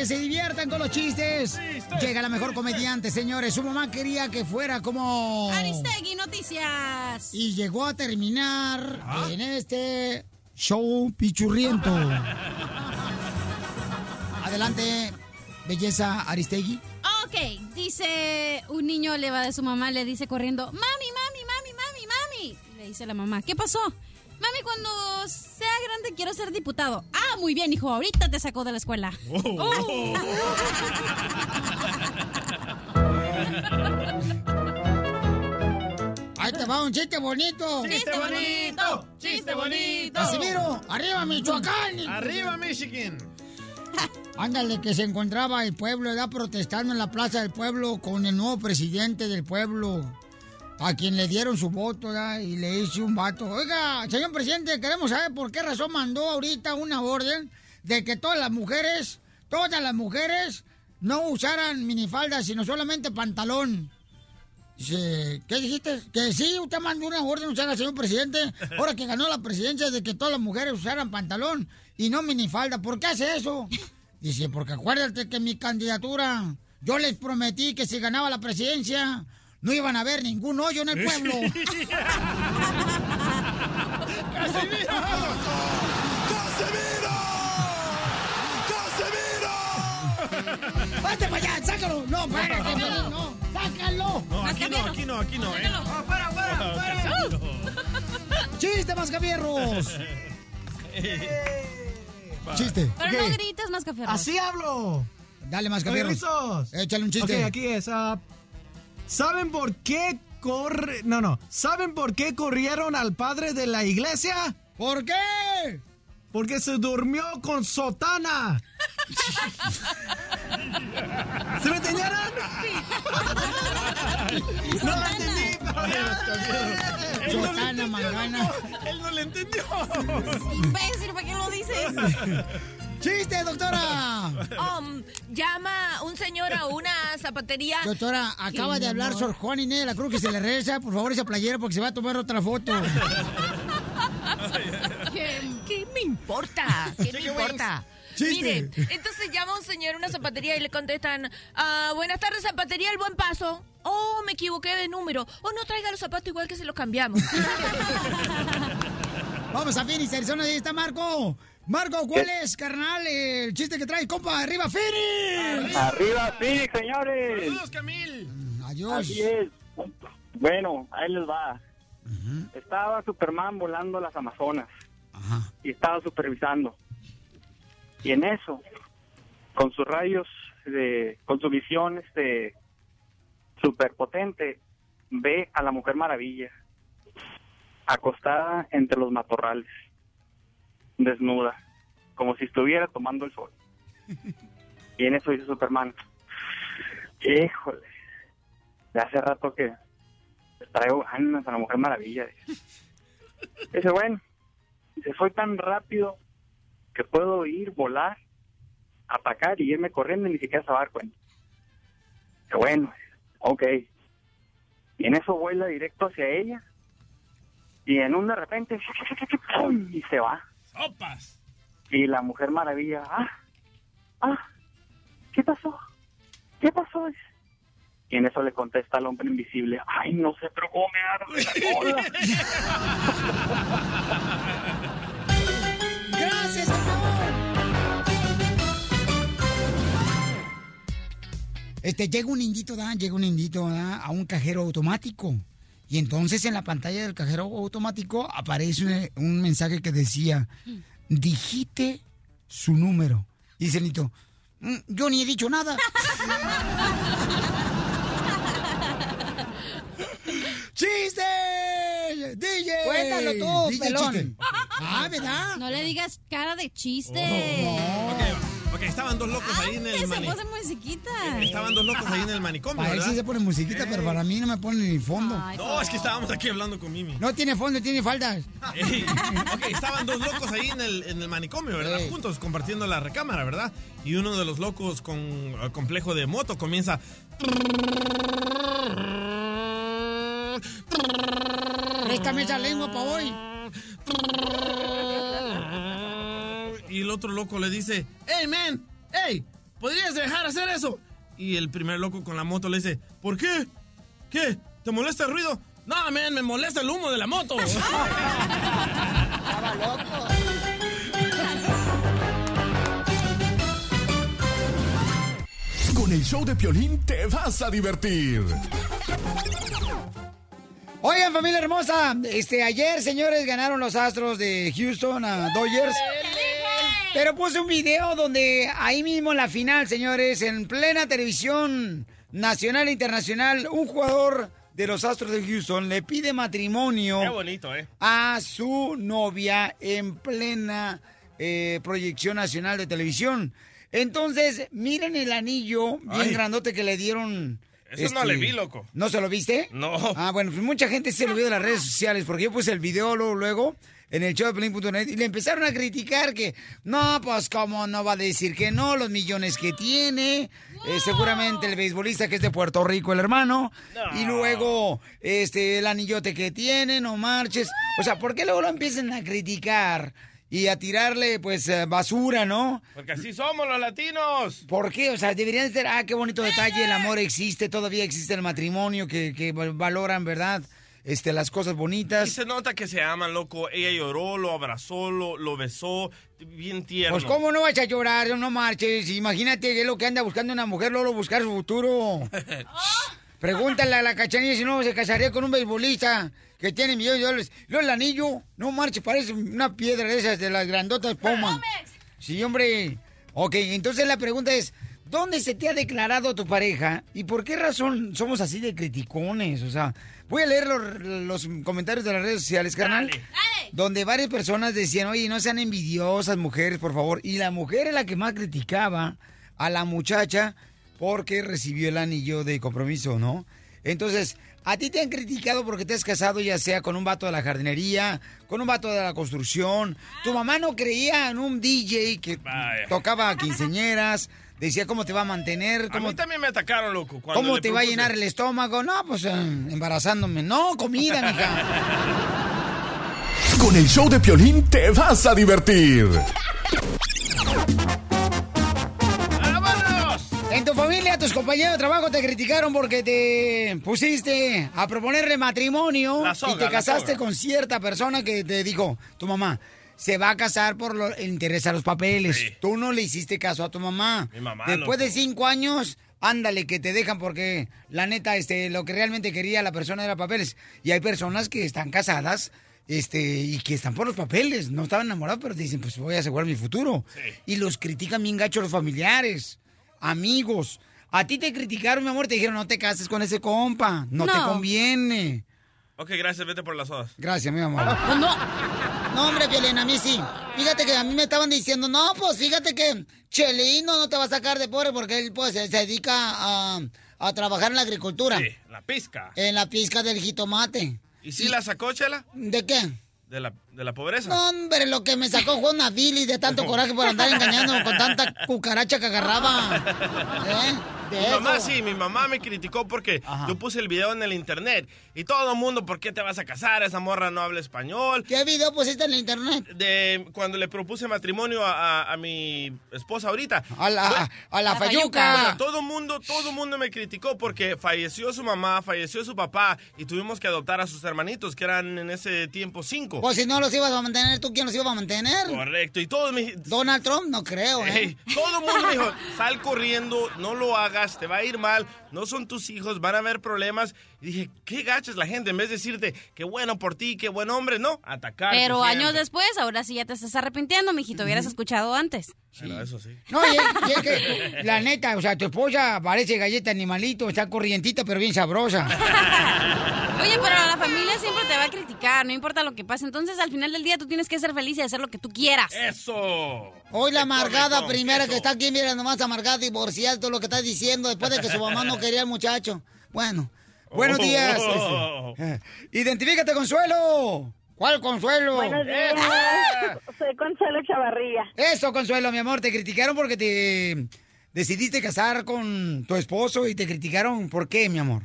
Que se diviertan con los chistes. Llega la mejor comediante, señores. Su mamá quería que fuera como... Aristegui Noticias. Y llegó a terminar en este show pichurriento. Adelante, belleza Aristegui. Ok, dice un niño le va de su mamá, le dice corriendo, mami, mami, mami, mami, mami. Y le dice la mamá, ¿qué pasó? Mami, cuando sea grande quiero ser diputado. Ah, muy bien, hijo, ahorita te sacó de la escuela. Oh. Ahí te va un chiste bonito. ¡Chiste bonito! ¡Chiste bonito! Casimiro, arriba Michoacán. Arriba, Michigan. Ándale, que se encontraba el pueblo, ya protestando en la plaza del pueblo con el nuevo presidente del pueblo, a quien le dieron su voto, y le hice un vato. Oiga, señor presidente, queremos saber por qué razón mandó ahorita una orden de que todas las mujeres, todas las mujeres, no usaran minifaldas, sino solamente pantalón. Dice, ¿qué dijiste? Que sí, usted mandó una orden, usted, señor presidente, ahora que ganó la presidencia de que todas las mujeres usaran pantalón y no minifalda. ¿Por qué hace eso? Dice, porque acuérdate que mi candidatura, yo les prometí que si ganaba la presidencia, no iban a ver ningún hoyo en el pueblo. ¡Vete para allá! ¡Sácalo! No, párate, Piolín, no. ¡Sácalo! No, aquí no, aquí no, aquí no, ¿eh? ¡Ah, para, para, para! ¡Chiste, mascafierros! ¡Chiste! Pero no grites café. Así hablo. Dale, mascafierros. Échale un chiste. Ok, aquí es. ah, ¿Saben por qué corre... No, no. ¿Saben por qué corrieron al padre de la iglesia? ¿Por qué? Porque se durmió con sotana. ¿Se me entendieron? No lo entendí, pero Sotana, mangana. Él no le entendió. Imbécil, ¿para qué lo dices? ¡Chiste, doctora! Um, llama un señor a una zapatería. Doctora, acaba de hablar amor. Sor Juan Inés de la Cruz que se le regresa, por favor, esa playera porque se va a tomar otra foto. ¿Qué, qué me importa? ¿Qué me importa? Chiste. Mire, entonces llama un señor a una zapatería y le contestan, ah, buenas tardes, zapatería El Buen Paso. Oh, me equivoqué de número. Oh, no traiga los zapatos igual que se los cambiamos. Vamos a Phoenix, Arizona, ahí está Marco. Marco, ¿cuál es, carnal, el chiste que trae, compa? ¡Arriba, Phoenix! Arriba, Phoenix, señores. Saludos, Camil. Adiós. Así es. Bueno, ahí les va. Estaba Superman volando las Amazonas Ajá. y estaba supervisando. Y en eso, con sus rayos, de, con su visión este superpotente, ve a la Mujer Maravilla acostada entre los matorrales, desnuda, como si estuviera tomando el sol. Y en eso dice Superman, híjole, de hace rato que traigo ganas a la Mujer Maravilla. Dice, Dice, bueno, se fue tan rápido que puedo ir, volar, atacar y irme corriendo y ni siquiera se va a dar cuenta. Que bueno, ok. Y en eso vuela directo hacia ella y en un de repente y se va. Sopas. Y la Mujer Maravilla, ah, ah, ¿qué pasó? ¿Qué pasó? Y en eso le contesta al hombre invisible, ay, no sé, pero cómo me arde la cola. ¡Gracias! Este, llega un indito, ¿da? Llega un indito, ¿da? A un cajero automático. Y entonces en la pantalla del cajero automático aparece un, un mensaje que decía, digite su número. Y dice el indito, "Mm, yo ni he dicho nada. ¡Chiste! ¡DJ! Cuéntalo tú, DJ pelón. chiste. Ah, ¿verdad? No le digas cara de chiste. Ok, ok, Ok, estaban dos locos ahí en el Se manicomio. musiquita. Estaban dos locos ahí en el manicomio, Para él ¿verdad? sí se pone musiquita, pero para mí no me pone ni fondo. Ay, No, es que estábamos aquí hablando con Mimi. No tiene fondo, tiene faldas. Ey, ok, estaban dos locos ahí en el, en el manicomio, ¿verdad? Ey. Juntos compartiendo la recámara, ¿verdad? Y uno de los locos con eh, complejo de moto comienza. Préstame esa lengua para hoy. Y el otro loco le dice, hey man, hey, ¿podrías dejar hacer eso? Y el primer loco con la moto le dice, ¿por qué? ¿Qué? ¿Te molesta el ruido? No, man, me molesta el humo de la moto. Con el show de Piolín te vas a divertir. Oigan, familia hermosa, este ayer, señores, ganaron los Astros de Houston a Dodgers. Pero puse un video donde ahí mismo en la final, señores, en plena televisión nacional e internacional, un jugador de los Astros de Houston le pide matrimonio Qué bonito, ¿eh? a su novia en plena eh, proyección nacional de televisión. Entonces, miren el anillo bien Ay. grandote que le dieron. este, Eso no le vi, loco. ¿No se lo viste? No. Ah, bueno, pues mucha gente se lo vio de las redes sociales porque yo puse el video luego, luego en el show de Pelín.net y le empezaron a criticar que, no, pues cómo no va a decir que no, los millones que tiene, eh, seguramente el beisbolista que es de Puerto Rico, el hermano, y luego este el anillote que tiene, no marches. O sea, ¿por qué luego lo empiezan a criticar y a tirarle pues eh, basura, no? Porque así somos los latinos. ¿Por qué? O sea, deberían ser, ah, qué bonito detalle, el amor existe, todavía existe el matrimonio, que, que valoran, ¿verdad? Este, las cosas Y bonitas. se nota que se aman, loco. Ella lloró, lo abrazó, lo, lo besó. Bien tierno. Pues, ¿cómo no vas a llorar? No marches. Imagínate que es lo que anda buscando una mujer, luego buscar su futuro. Pregúntale a la cachanilla si no se casaría con un beisbolista que tiene millones de dólares. Luego el anillo, no marches, parece una piedra de esas, de las grandotas Poma. Sí, hombre. Ok, entonces la pregunta es, ¿dónde se te ha declarado tu pareja y por qué razón somos así de criticones? O sea, voy a leer los, los comentarios de las redes sociales, carnal. Dale. Donde varias personas decían, oye, no sean envidiosas mujeres, por favor. Y la mujer es la que más criticaba a la muchacha porque recibió el anillo de compromiso, ¿no? Entonces, a ti te han criticado porque te has casado ya sea con un vato de la jardinería, con un vato de la construcción. Tu mamá no creía en un DJ que Vaya. tocaba quinceñeras, decía cómo te va a mantener, A cómo, mí también me atacaron, loco. cuando cómo te va a llenar el estómago. No, pues eh, embarazándome. No, comida, mija. Con el show de Piolín te vas a divertir. ¡Vámonos! En tu familia, tus compañeros de trabajo te criticaron porque te pusiste a proponerle matrimonio soga, y te casaste con cierta persona que te dijo, tu mamá, se va a casar por lo, el interés a los papeles. Sí. Tú no le hiciste caso a tu mamá. Mi mamá, Después de cinco años, ándale, que te dejan porque la neta, este, lo que realmente quería la persona era papeles. Y hay personas que están casadas. Este, y que están por los papeles, no estaban enamorados, pero dicen, pues voy a asegurar mi futuro. Sí. Y los critican bien gacho los familiares amigos. A ti te criticaron, mi amor, te dijeron, no te cases con ese compa, no, te No. conviene. Ok, gracias, vete por las sodas. Gracias, mi amor. No. No, hombre, Violín, a mí sí. Fíjate que a mí me estaban diciendo, no, pues fíjate que Chelino no te va a sacar de pobre porque él pues se, dedica a, a trabajar en la agricultura, Sí, la pizca. en la pizca del jitomate. ¿Y si la sacó, Chela? ¿De qué? De la, de la pobreza. No, hombre, lo que me sacó fue una bilis de tanto coraje por andar engañando con tanta cucaracha que agarraba. ¿Eh? De Mi mamá eso. sí, mi mamá me criticó porque Ajá. yo puse el video en el internet y todo el mundo, ¿por qué te vas a casar? Esa morra no habla español. ¿Qué video pusiste en el internet? De cuando le propuse matrimonio a, a- a mi esposa ahorita. A la, a la La fayuca. Bueno, todo mundo, todo mundo me criticó porque falleció su mamá, falleció su papá y tuvimos que adoptar a sus hermanitos que eran en ese tiempo cinco. Pues si no los ibas a mantener, ¿tú quién los iba a mantener? Correcto, y todos me Donald Trump, no creo, ¿eh? Todo el mundo me dijo, sal corriendo, no lo hagas, te va a ir mal, no son tus hijos, van a haber problemas. Y dije, qué gachas la gente, en vez de decirte, qué bueno por ti, qué buen hombre, no, atacar. Pero años después, ahora sí ya te estás arrepintiendo, mijito. Hubieras escuchado antes. Bueno, eso sí. No, y es, y es que, la neta, o sea, tu esposa parece galleta animalito, está corrientita, pero bien sabrosa. Oye, pero la familia siempre te va a criticar, no importa lo que pase. Entonces, al final del día, tú tienes que ser feliz y hacer lo que tú quieras. ¡Eso! Hoy la amargada primera que está aquí, mira, nomás amargada, divorciada, todo lo que está diciendo después de que su mamá no quería al muchacho. Bueno, buenos Oh. días. Identifícate, Consuelo. ¿Cuál Consuelo? Buenos días. Soy Consuelo Chavarría. Eso, Consuelo, mi amor, te criticaron porque te decidiste casar con tu esposo y te criticaron. ¿Por qué, mi amor?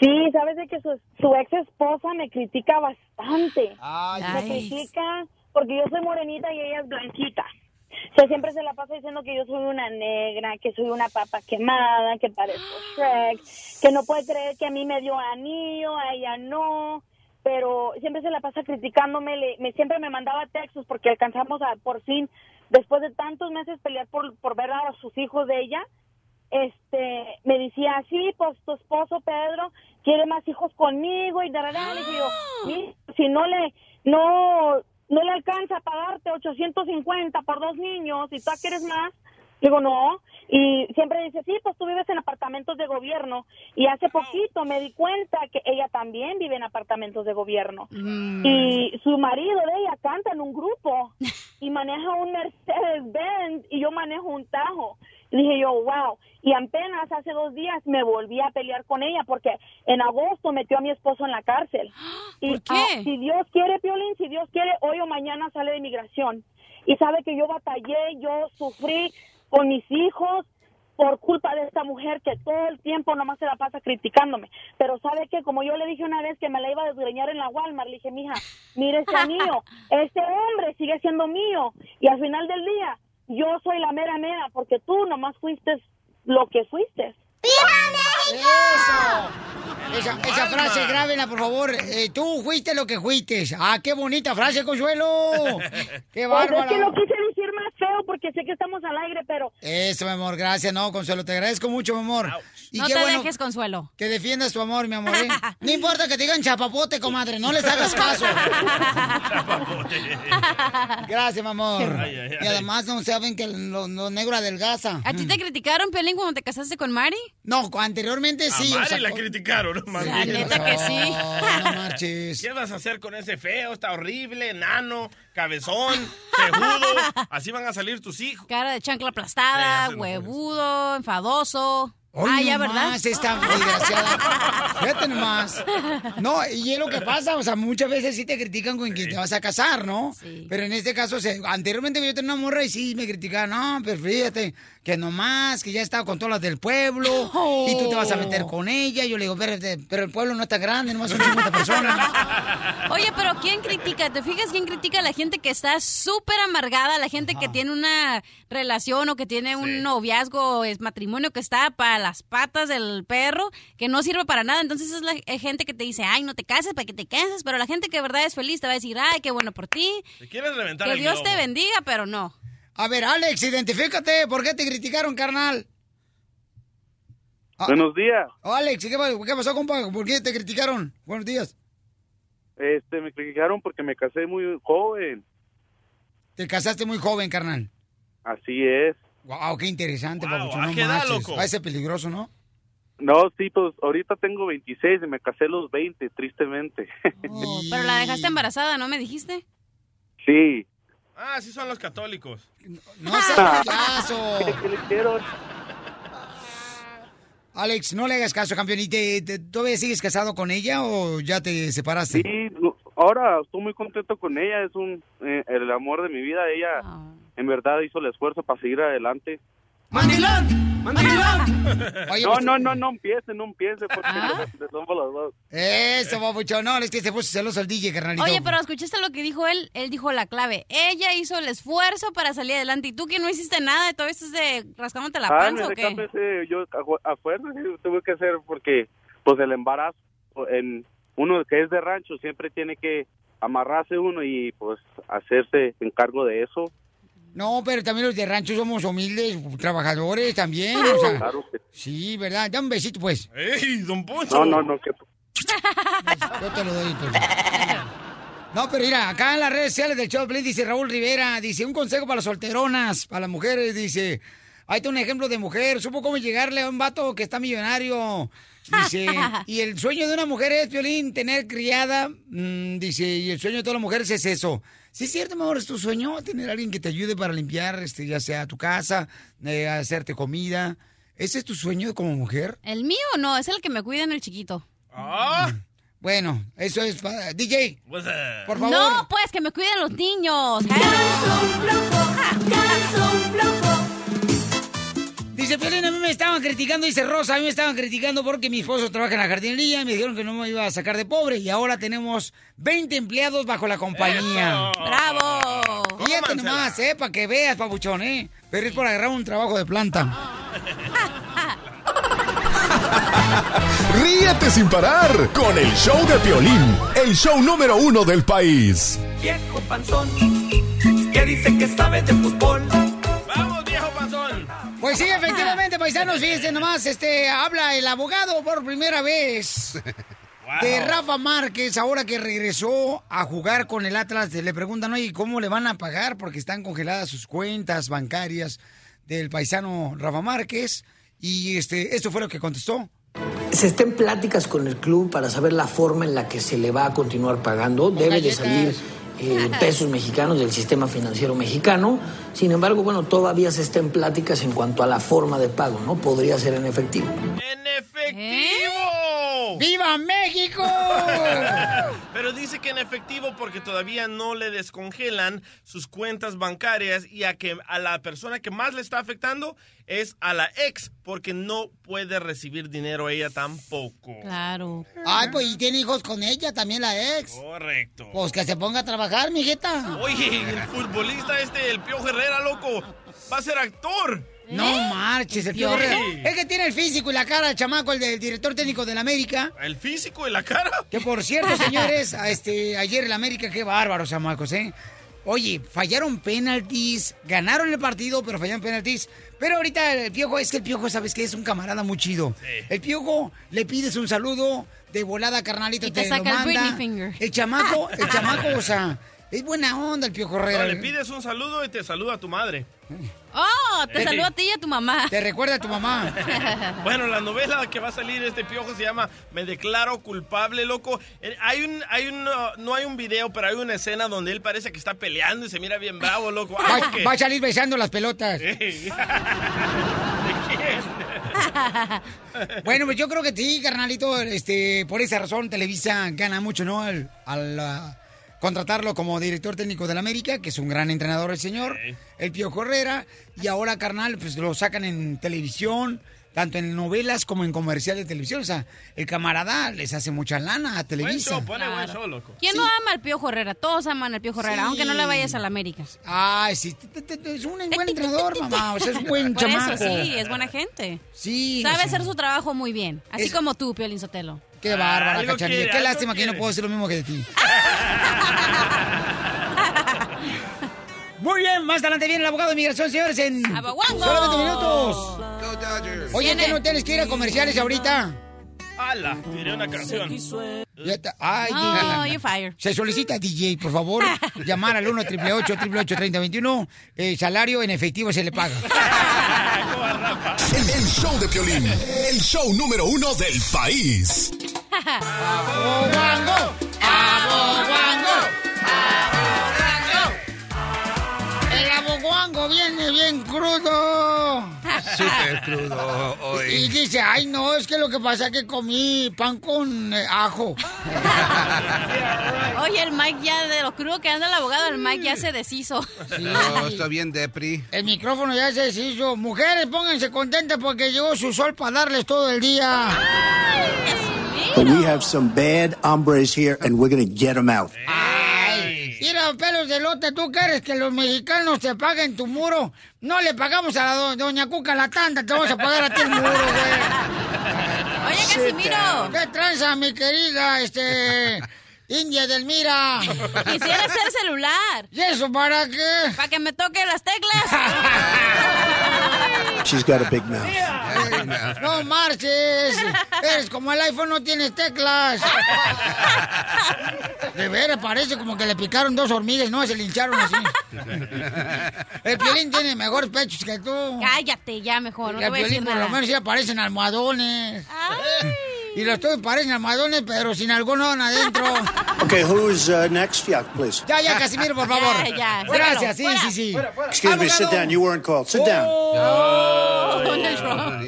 Sí, sabes de que su, su ex esposa me critica bastante. Ay, me critica porque yo soy morenita y ella es blanquita. O siempre se la pasa diciendo que yo soy una negra, que soy una papa quemada, que parezco Shrek, que no puede creer que a mí me dio anillo, a ella no. Pero siempre se la pasa criticándome, le- me, siempre me mandaba textos porque alcanzamos a, por fin, después de tantos meses pelear por, por ver a sus hijos de ella, este, me decía, sí, pues tu esposo Pedro quiere más hijos conmigo y de verdad, dije yo, "Sí, si no le, no, no le alcanza a pagarte 850 por dos niños y tú quieres más, digo, no, y siempre dice, sí, pues tú vives en apartamentos de gobierno. Y hace poquito me di cuenta que ella también vive en apartamentos de gobierno. Y su marido de ella canta en un grupo y maneja un Mercedes-Benz y yo manejo un Tajo. Y dije yo, wow. Y apenas hace dos días me volví a pelear con ella porque en agosto metió a mi esposo en la cárcel. Y ah, si Dios quiere, Piolín, si Dios quiere, hoy o mañana sale de inmigración. Y sabe que yo batallé, yo sufrí con mis hijos por culpa de esta mujer que todo el tiempo nomás se la pasa criticándome. Pero sabe que como yo le dije una vez que me la iba a desgreñar en la Walmart, le dije, mija, mire este anillo, este hombre sigue siendo mío. Y al final del día, yo soy la mera mera porque tú nomás fuiste lo que fuiste. ¡Eso! Esa, esa frase, grábenla, por favor. Eh, tú fuiste lo que fuiste. Ah, qué bonita frase, Consuelo. Qué Pues es que lo quise decir más feo porque sé que estamos al aire, pero Eso, mi amor, gracias. No, Consuelo, te agradezco mucho, mi amor. Y No qué te bueno dejes, Consuelo. que defiendas tu amor, mi amor. ¿eh? No importa que te digan chapapote, comadre, no les hagas caso. Gracias, mi amor. Ay, ay, ay. Y además no saben que lo, lo negro adelgaza. ¿A ti te criticaron, Piolín, cuando te casaste con Mari? No, anteriormente sí. a o Mari sea, la con- criticaron, ¿no? La neta que sí. No, no marches. ¿Qué vas a hacer con ese feo? Está horrible, enano, cabezón. Así van a salir tus hijos. Cara de chancla aplastada, huevudo, enfadoso. Hoy ah, ya, nomás ¿verdad? esta desgraciada. Fíjate nomás. No, y es lo que pasa, o sea, muchas veces sí te critican con que te vas a casar, ¿no? Sí. Pero en este caso, o sea, anteriormente yo tenía una morra y sí me criticaban, no, pero fíjate, que nomás, que ya estaba con todas las del pueblo y tú te vas a meter con ella. Yo le digo, pero, pero el pueblo no está grande, nomás son 50 personas. Oye, pero ¿quién critica? ¿Te fijas quién critica a la gente que está súper amargada, la gente que tiene una relación o que tiene un noviazgo, es matrimonio que está para las patas del perro, que no sirve para nada? Entonces es la eh, gente que te dice, ay, no te cases para que te cases, pero la gente que de verdad es feliz te va a decir, ay, qué bueno por ti, Te quieres reventar que el Dios globo. te bendiga, pero no. A ver, Alex, identifícate, ¿por qué te criticaron, carnal? Ah. Buenos días. Alex, ¿qué, qué pasó, compa? ¿Por qué te criticaron? Buenos días. Este, me criticaron porque me casé muy joven. Te casaste muy joven, carnal. Así es. Wow, qué interesante, Wow, papuchón, ¿a no qué marches. loco? Va a ser peligroso, ¿no? No, sí, pues ahorita tengo 26 y me casé a los 20, tristemente. Oh, pero la dejaste embarazada, ¿no me dijiste? sí. Ah, sí son los católicos. No seas payaso. ¿Qué, qué le quiero? Alex, no le hagas caso, campeón. ¿Y te, te- todavía sigues casado con ella o ya te separaste? Sí, no, ahora estoy muy contento con ella. Es un eh, el amor de mi vida. Ella Ah. En verdad hizo el esfuerzo para seguir adelante. ¡Mandilón! ¡Mandilón! Oye, No, pues, no, no, no empiece, no empiece porque Ah. somos los dos. Eso, papuchón. No, es que se puso celoso el DJ, carnalito. Oye, pero escuchaste lo que dijo él. Él dijo la clave. Ella hizo el esfuerzo para salir adelante. ¿Y tú que no hiciste nada? ¿Todavía estás de rascándote la Ah, panza o me qué? casé, yo a, a fuerza sí, tuve que hacer porque pues el embarazo en uno que es de rancho siempre tiene que amarrarse uno y pues hacerse encargo de eso. No, pero también los de rancho somos humildes, trabajadores también. O sea, Claro que sí, ¿verdad? Dame un besito, pues. ¡Ey, don Poncho! no, no, no, que Yo te lo doy, pues. No, pero mira, acá en las redes sociales del Piolín dice Raúl Rivera, dice, un consejo para las solteronas, para las mujeres, dice, ahí está un ejemplo de mujer, supo cómo llegarle a un vato que está millonario. Dice, y el sueño de una mujer es, Piolín, tener criada, mm, dice, y el sueño de todas las mujeres es eso. Sí, es cierto, mi amor, es tu sueño, tener a alguien que te ayude para limpiar, este, ya sea tu casa, eh, hacerte comida. ¿Ese es tu sueño como mujer? ¿El mío no? Es el que me cuida en el chiquito. Ah. Bueno, eso es para... DJ, por favor. No, pues que me cuiden los niños. Dice Piolín, a mí me estaban criticando, dice Rosa, a mí me estaban criticando porque mi esposo trabaja en la jardinería y me dijeron que no me iba a sacar de pobre y ahora tenemos 20 empleados bajo la compañía. ¡Bravo! Fíjate nomás, eh, para que veas, papuchón, eh. Pero es por agarrar un trabajo de planta. Ríete sin parar con el show de Piolín, el show número uno del país. Viejo panzón, que dice que sabe de fútbol. Pues sí, efectivamente, paisanos, fíjense nomás, este, habla el abogado por primera vez de Rafa Márquez, ahora que regresó a jugar con el Atlas, le preguntan, oye, ¿cómo le van a pagar? Porque están congeladas sus cuentas bancarias del paisano Rafa Márquez. Y este, esto fue lo que contestó. Se está en pláticas con el club para saber la forma en la que se le va a continuar pagando. Debe de salir eh, pesos mexicanos del sistema financiero mexicano. Sin embargo, bueno, todavía se está en pláticas en cuanto a la forma de pago, ¿no? Podría ser en efectivo. ¡En efectivo! ¡Viva México! Pero dice que en efectivo porque todavía no le descongelan sus cuentas bancarias y a que a la persona que más le está afectando es a la ex porque no puede recibir dinero ella tampoco. Claro. Ay, pues y tiene hijos con ella, también la ex. Correcto. Pues que se ponga a trabajar, mijita. Oye, el futbolista este, el Piojo Herrera, loco, va a ser actor. No marches, el Piojo Sí. Herrera. Es que tiene el físico y la cara, el chamaco, el del director técnico del América. ¿El físico y la cara? Que por cierto, señores, a este, ayer el América, qué bárbaros, chamacos, ¿eh? Oye, fallaron penaltis, ganaron el partido, pero fallaron penaltis. Pero ahorita el piojo, es que el piojo, ¿sabes qué? Es un camarada muy chido. El piojo le pides un saludo de volada, carnalito, Y te te, saca lo el manda. Britney finger. El chamaco, el chamaco, o sea, es buena onda el piojo No, Herrera. le pides un saludo y te saluda tu madre. Oh, te Ey. saludo a ti y a tu mamá. Te recuerda a tu mamá. Bueno, la novela que va a salir este piojo se llama Me declaro culpable, loco. Eh, Hay un, hay un, no hay un video, pero hay una escena donde él parece que está peleando y se mira bien bravo, loco. Va, Algo que- va a salir besando las pelotas. Ey. Bueno, pues yo creo que sí, carnalito, este, por esa razón Televisa gana mucho, ¿no? Al, al, contratarlo como director técnico del América, que es un gran entrenador el señor, el Piojo Herrera, y ahora, carnal, pues lo sacan en televisión, tanto en novelas como en comerciales de televisión. O sea, el camarada les hace mucha lana a Buen Televisa. show, pone buen show, loco. ¿Quién no ama al Piojo Herrera? Todos aman al Piojo Herrera, Sí. aunque no le vayas a la América. Ay, sí, es un buen entrenador, mamá, o sea, es un buen Por chamaco. eso sí, es buena gente. Sí. Sabe o sea, hacer su trabajo muy bien. Así Es- como tú, Piolín Sotelo. Qué bárbara, cachanilla. quiere, Qué lástima que yo no puedo decir lo mismo que de ti. Muy bien, más adelante viene el abogado de migración, señores, en Aboguango. solamente minutos. Oye, ¿qué no tienes que ir a comerciales ahorita? ¡Hala! Tiré una canción. Ya está- Ay, No, DJ. you're fired. Se solicita, DJ, por favor, llamar al 1 888 3021 Eh, salario en efectivo se le paga. El, el show de Piolín, el show número uno del país. ¡Aboguango! ¡Aboguango! Aboguango viene bien crudo. Súper crudo Y hoy. dice, ay no, es que lo que pasa es que comí pan con eh, ajo. Oye, el Mike ya, de lo crudo que anda el abogado, el Mike ya se deshizo. No, está bien, Depri. El micrófono ya se deshizo. Mujeres, pónganse contentas porque llegó su sol para darles todo el día. But we have some bad hombres here, and we're going to get them out. Ay, mira, pelos de lote, ¿tú quieres que los mexicanos te paguen tu muro? No le pagamos a la do- doña Cuca la tanda, te vamos a pagar a ti el muro, güey. Oye, Casimiro. ¿Qué tranza, mi querida, este... India del Mira? Quisiera ser celular. ¿Y eso para qué? Para que me toque las teclas. She's got a big mouth. No marches. Eres como el iPhone, no tienes teclas. De veras, parece como que le picaron dos hormigas, no, se lincharon así. El Piolín tiene mejores pechos que tú. Cállate ya mejor, no el Piolín por lo menos sí aparecen almohadones. Y los tuyos parecen almohadones, pero sin algodón adentro. Okay, who's uh, next? Yeah, please. Ya, ya, Casimiro, por favor. Ya, ya, Gracias, sí, sí, sí. Excuse me, sit down. You weren't called. Sit down. Oh, Donald Trump.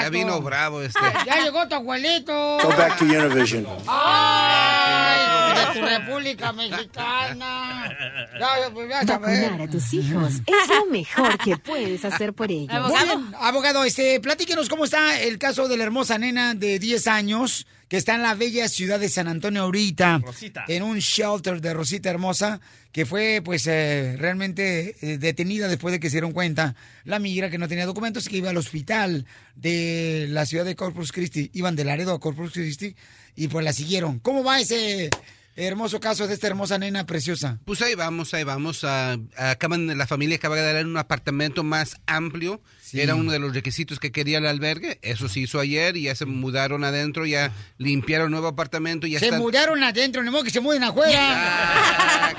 Ya vino bravo este. Ya llegó tu abuelito. Go back to Univision. ¡Ay! Tu República Mexicana. Ya, pues. Vacunar a tus hijos es lo mejor que puedes hacer por ellos. Bien, abogado, este, platíquenos cómo está el caso de la hermosa nena de 10 años que está en la bella ciudad de San Antonio ahorita, Rosita. en un shelter de Rosita Hermosa, que fue pues eh, realmente eh, detenida después de que se dieron cuenta la migra que no tenía documentos y que iba al hospital de la ciudad de Corpus Christi, iban de Laredo a Corpus Christi y pues la siguieron. ¿Cómo va ese hermoso caso de esta hermosa nena preciosa? Pues ahí vamos, ahí vamos. ah, acaban, la familia acaba de dar un apartamento más amplio. Era uno de los requisitos que quería el albergue. Eso se hizo ayer y ya se mudaron adentro, ya limpiaron nuevo apartamento. Ya se están... mudaron adentro, no modo que se muden afuera.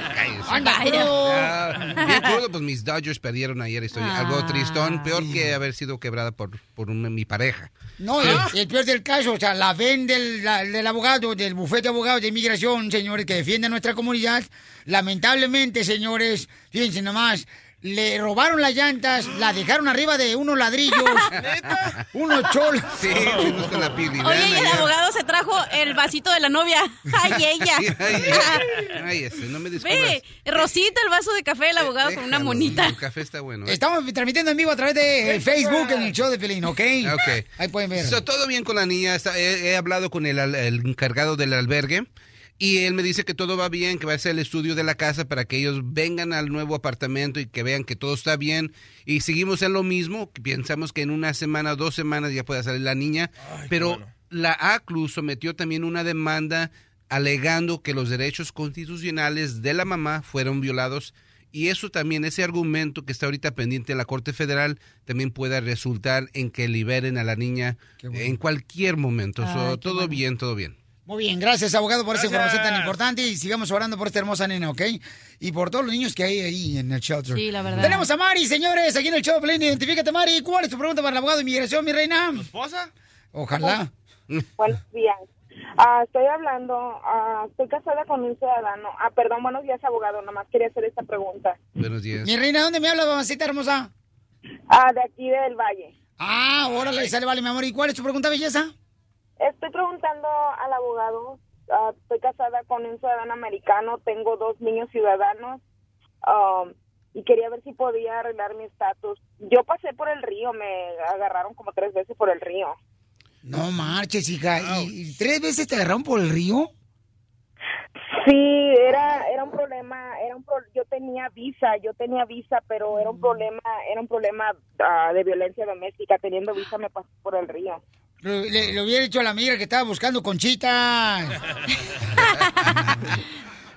Anda, crudo. Ah, bien crudo, pues mis Dodgers perdieron ayer. Estoy algo tristón, peor que haber sido quebrada por, por un- mi pareja. No, el, el peor del caso, o sea, la ven del, la- del abogado, del bufete de abogados de inmigración, señores, que defiende a nuestra comunidad. Lamentablemente, señores, fíjense nomás, le robaron las llantas, la dejaron arriba de unos ladrillos, unos cholos. Sí, fuimos con la pili. Oye, y el abogado se trajo el vasito de la novia. Ay, ella. Ay, ay, ese, no me descubras. Ve, Rosita, el vaso de café del abogado con una Déjalo, monita. El café está bueno. ¿eh? Estamos transmitiendo en vivo a través de Facebook en el show de Pelín, ¿ok? Ok. Ahí pueden ver. So, todo bien con la niña. He, he hablado con el, el encargado del albergue. Y él me dice que todo va bien, que va a hacer el estudio de la casa para que ellos vengan al nuevo apartamento y que vean que todo está bien. Y seguimos en lo mismo, que pensamos que en una semana o dos semanas ya pueda salir la niña. Pero la ACLU sometió también una demanda alegando que los derechos constitucionales de la mamá fueron violados. Y eso también, ese argumento que está ahorita pendiente en la Corte Federal, también puede resultar en que liberen a la niña en cualquier momento. So, Ay, todo bueno. bien, todo bien. Muy bien, gracias abogado por esa Gracias. información tan importante y sigamos orando por esta hermosa nena, ¿ok? Y por todos los niños que hay ahí en el shelter. Sí, la verdad. Tenemos a Mari, señores, aquí en el show Pelín. Identifícate, Mari. ¿Cuál es tu pregunta para el abogado de inmigración, mi reina? ¿Esposa? Ojalá. Buenos días. Ah, estoy hablando, ah, estoy casada con un ciudadano. Ah, perdón, buenos días, abogado. Nomás quería hacer esta pregunta. Buenos días. Mi reina, ¿dónde me habla, mamacita hermosa? Ah, de aquí del Valle. Ah, órale, sale, vale, mi amor. ¿Y cuál es tu pregunta, belleza? Estoy preguntando al abogado. ah, estoy casada con un ciudadano americano. Tengo dos niños ciudadanos. um, y quería ver si podía arreglar mi estatus. Yo pasé por el río. Me agarraron como tres veces por el río. No marches, hija. ¿Y, y tres veces te agarraron por el río? Sí, era era un problema, era un pro- yo tenía visa, yo tenía visa, pero era un problema, era un problema ah, de violencia doméstica. Teniendo visa me pasé por el río. Le, hubiera dicho a la amiga que estaba buscando conchitas.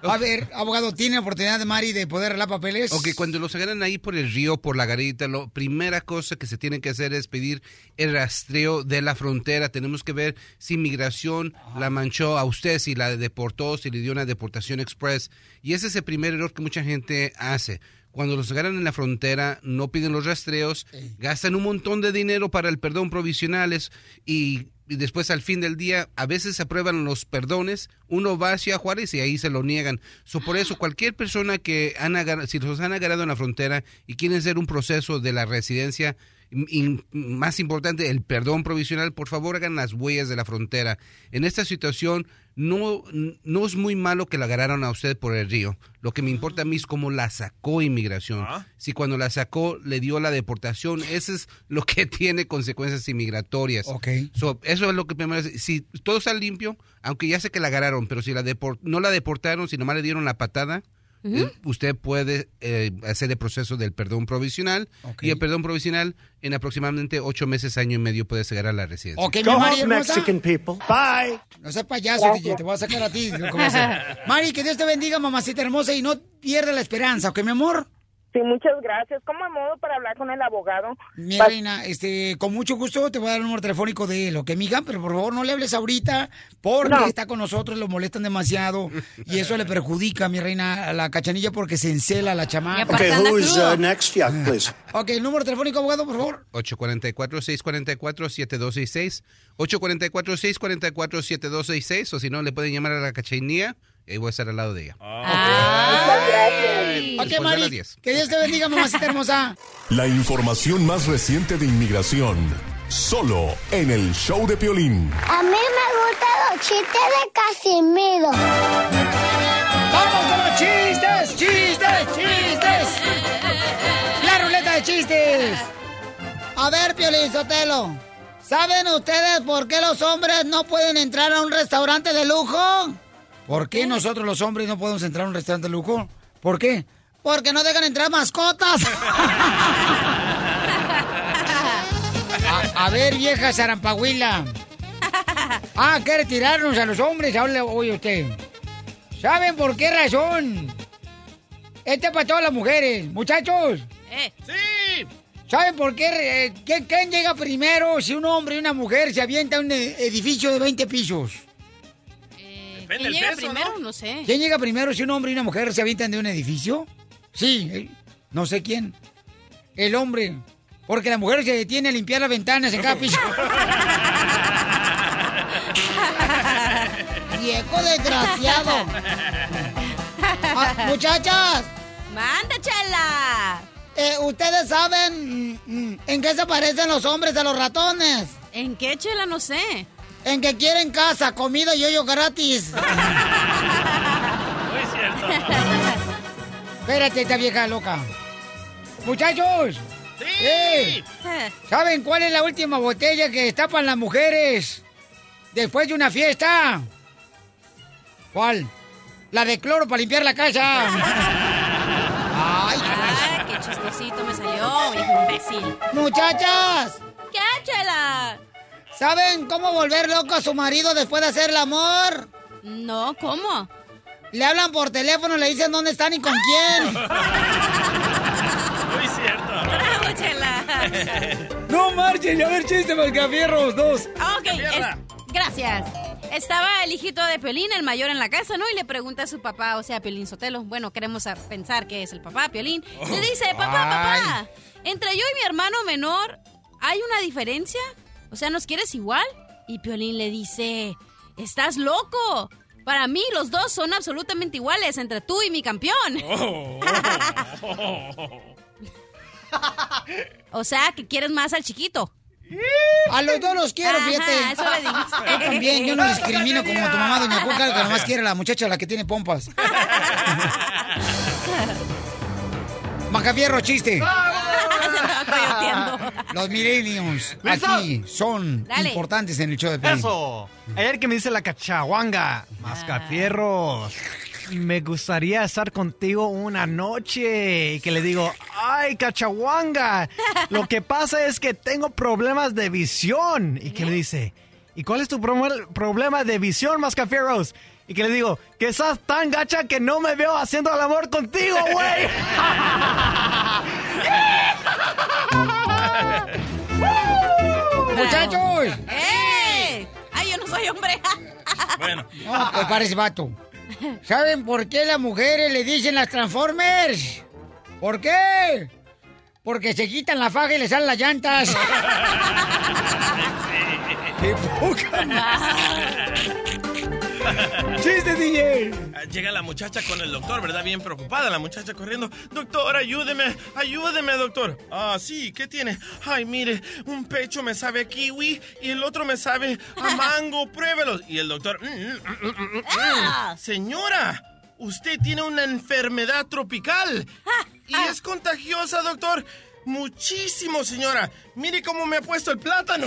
A ver, abogado, ¿tiene oportunidad de Mari de poder arreglar papeles? Ok, cuando los agarran ahí por el río, por la garita, la primera cosa que se tiene que hacer es pedir el rastreo de la frontera. Tenemos que ver si inmigración la manchó a usted, si la deportó, si le dio una deportación express. Y ese es el primer error que mucha gente hace. Cuando los agarran en la frontera, no piden los rastreos, gastan un montón de dinero para el perdón provisionales y, y después al fin del día a veces se aprueban los perdones, uno va hacia Juárez y ahí se lo niegan. So, por eso cualquier persona que han agar- si los han agarrado en la frontera y quieren hacer un proceso de la residencia, y- más importante, el perdón provisional, por favor hagan las huellas de la frontera. En esta situación no, no es muy malo que la agarraron a usted por el río. Lo que me importa a mí es cómo la sacó inmigración. Si cuando la sacó le dio la deportación, eso es lo que tiene consecuencias inmigratorias. So, eso es lo que primero Si todo está limpio, aunque ya sé que la agarraron, pero si la depor- no la deportaron, si nomás le dieron la patada, eh, usted puede eh, hacer el proceso del perdón provisional y el perdón provisional en aproximadamente ocho meses, año y medio puede llegar a la residencia. Ok, mi Go Mari. Mexican people. Bye. No seas payaso, DJ, te voy a sacar a ti. Mari, que Dios te bendiga, mamacita hermosa, y no pierda la esperanza, ¿ok, mi amor? Sí, muchas gracias. ¿Cómo a modo para hablar con el abogado? Mi reina, este, con mucho gusto te voy a dar el número telefónico de él, ¿ok, mija? Pero por favor no le hables ahorita porque No. está con nosotros, lo molestan demasiado y eso le perjudica, mi reina, a la cachanilla porque se encela la chamaca. Okay, who is uh, next? Yeah, please. Ok, el número telefónico, abogado, por favor. 844-644-7266. 844-644-7266. O si no, le pueden llamar a la cachanía y ahí voy a estar al lado de ella. Ok, Después de las Mari, 10. que Dios te bendiga, mamacita hermosa. La información más reciente de inmigración, solo en el show de Piolín. A mí me gustan los chistes de Casimiro. ¡Vamos con los chistes! ¡Chistes! ¡Chistes! ¡La ruleta de chistes! A ver, Piolín Sotelo. ¿Saben ustedes por qué los hombres no pueden entrar a un restaurante de lujo? ¿Por qué nosotros los hombres no podemos entrar a un restaurante de lujo? ¿Por qué? Porque no dejan entrar mascotas. A, a ver, vieja zarampahuila. Ah, quiere tirarnos a los hombres. Ahora oye usted. ¿Saben por qué razón? Este es para todas las mujeres. Muchachos. ¡Sí! ¿Saben por qué? eh, ¿quién, quién llega primero si un hombre y una mujer se avienta a un e- edificio de 20 pisos? ¿Quién llega primero? ¿no? sé. ¿Quién llega primero si un hombre y una mujer se avientan de un edificio? Sí, eh, no sé quién. El hombre. Porque la mujer se detiene a limpiar las ventanas en cada piso. Viejo desgraciado. Ah, muchachas. ¡Manda, chala! Eh, ¿Ustedes saben mm, mm, en qué se parecen los hombres a los ratones? ¿En qué, chela? No sé. En que quieren casa, comida y hoyo gratis. Muy cierto. Espérate, esta vieja loca. Muchachos. ¡Sí! ¿Saben cuál es la última botella que destapan las mujeres después de una fiesta? ¿Cuál? La de cloro para limpiar la casa. Ay, Ah, qué chistosito me salió, viejo imbécil. Muchachas. ¿Qué, chela? ¿Saben cómo volver loco a su marido después de hacer el amor? No, ¿cómo? Le hablan por teléfono, le dicen dónde están y con quién. Muy cierto. ¡Bravo, chela! No marchen, a ver chiste, Mascafierros, dos. Ah, Ok, es- gracias. Estaba el hijito de Piolín, el mayor, en la casa, ¿no? Y le pregunta a su papá, o sea, Piolín Sotelo. Bueno, queremos pensar que es el papá, Piolín. Le dice, papá, papá, entre yo y mi hermano menor, ¿hay una diferencia? O sea, ¿nos quieres igual? Y Piolín le dice, ¿estás loco? Para mí los dos son absolutamente iguales entre tú y mi campeón. O sea, que quieres más al chiquito. A los dos los quiero, Ajá, fíjate. eso le dijiste. Yo también, yo no discrimino como tu mamá, doña Cuca, que nomás quiere a la muchacha la que tiene pompas. Macafierro, chiste. Los millennials aquí son Dale. importantes en el show de Pelín. Eso. Ayer que me dice la cachahuanga, mascafierros. Me gustaría estar contigo una noche y que le digo, ay, cachahuanga, lo que pasa es que tengo problemas de visión. Y que me dice, ¿y cuál es tu pro- problema de visión, mascafierros? Y que le digo, que estás tan gacha que no me veo haciendo el amor contigo, güey. ¡Muchachos! ¡Eh! ¡Ay, yo no soy hombre! Bueno. No, pues parece vato. ¿Saben por qué las mujeres le dicen las Transformers? ¿Por qué? Porque se quitan la faja y le salen las llantas. ¡Qué poca ¡Chiste, DJ! Ah, Llega la muchacha con el doctor, ¿verdad? Bien preocupada, la muchacha corriendo. Doctor, ayúdeme, ayúdeme, doctor. Ah, sí, ¿qué tiene? Ay, mire, un pecho me sabe a kiwi y el otro me sabe a mango, pruébelos. Y el doctor, "Mm, mm, mm, mm, mm, mm. señora, usted tiene una enfermedad tropical y es contagiosa, doctor. Muchísimo, señora. Mire cómo me ha puesto el plátano.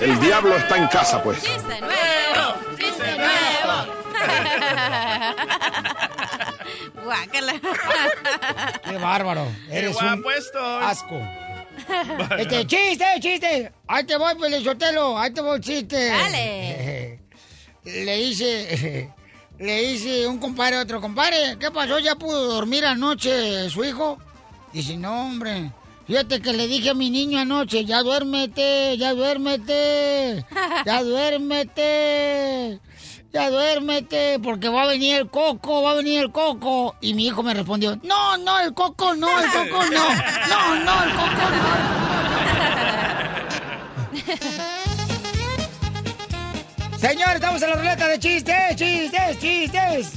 El diablo está en casa, pues. ¡Chiste nuevo! ¡Chiste nuevo! Guácala. ¡Qué bárbaro! Eres un guapo estoy. asco. Este, chiste, chiste. Ahí te voy, Pelizotelo. Ahí te voy, chiste. Dale. Le dice le dice un compadre a otro compadre, ¿qué pasó? ¿Ya pudo dormir anoche su hijo? Dice, no, hombre. Fíjate que le dije a mi niño anoche, ya duérmete, ya duérmete, ya duérmete, ya duérmete, porque va a venir el coco, va a venir el coco. Y mi hijo me respondió, no, no, el coco no, el coco no, no, no, el coco no. Señor, estamos en la ruleta de chistes, chistes, chistes.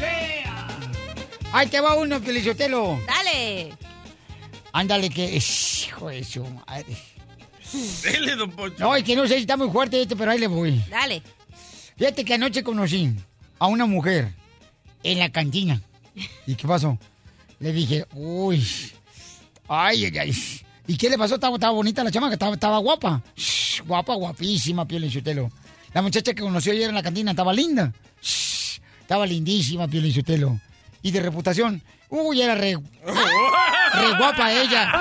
Ahí te va uno, Pelichotelo. Dale. Ándale, que. Hijo de su madre. Dele, don Poncho. No, es que no sé si está muy fuerte este, pero ahí le voy. Dale. Fíjate que anoche conocí a una mujer en la cantina. ¿Y qué pasó? Le dije, uy, ay, ay, ay. ¿Y qué le pasó? Estaba, estaba bonita la chamaca, estaba, estaba guapa. Shh, guapa, guapísima, Piel Sotelo. La muchacha que conoció ayer en la cantina estaba linda. Shh, estaba lindísima, Piel Sotelo. Y de reputación, uy, era re, re guapa ella.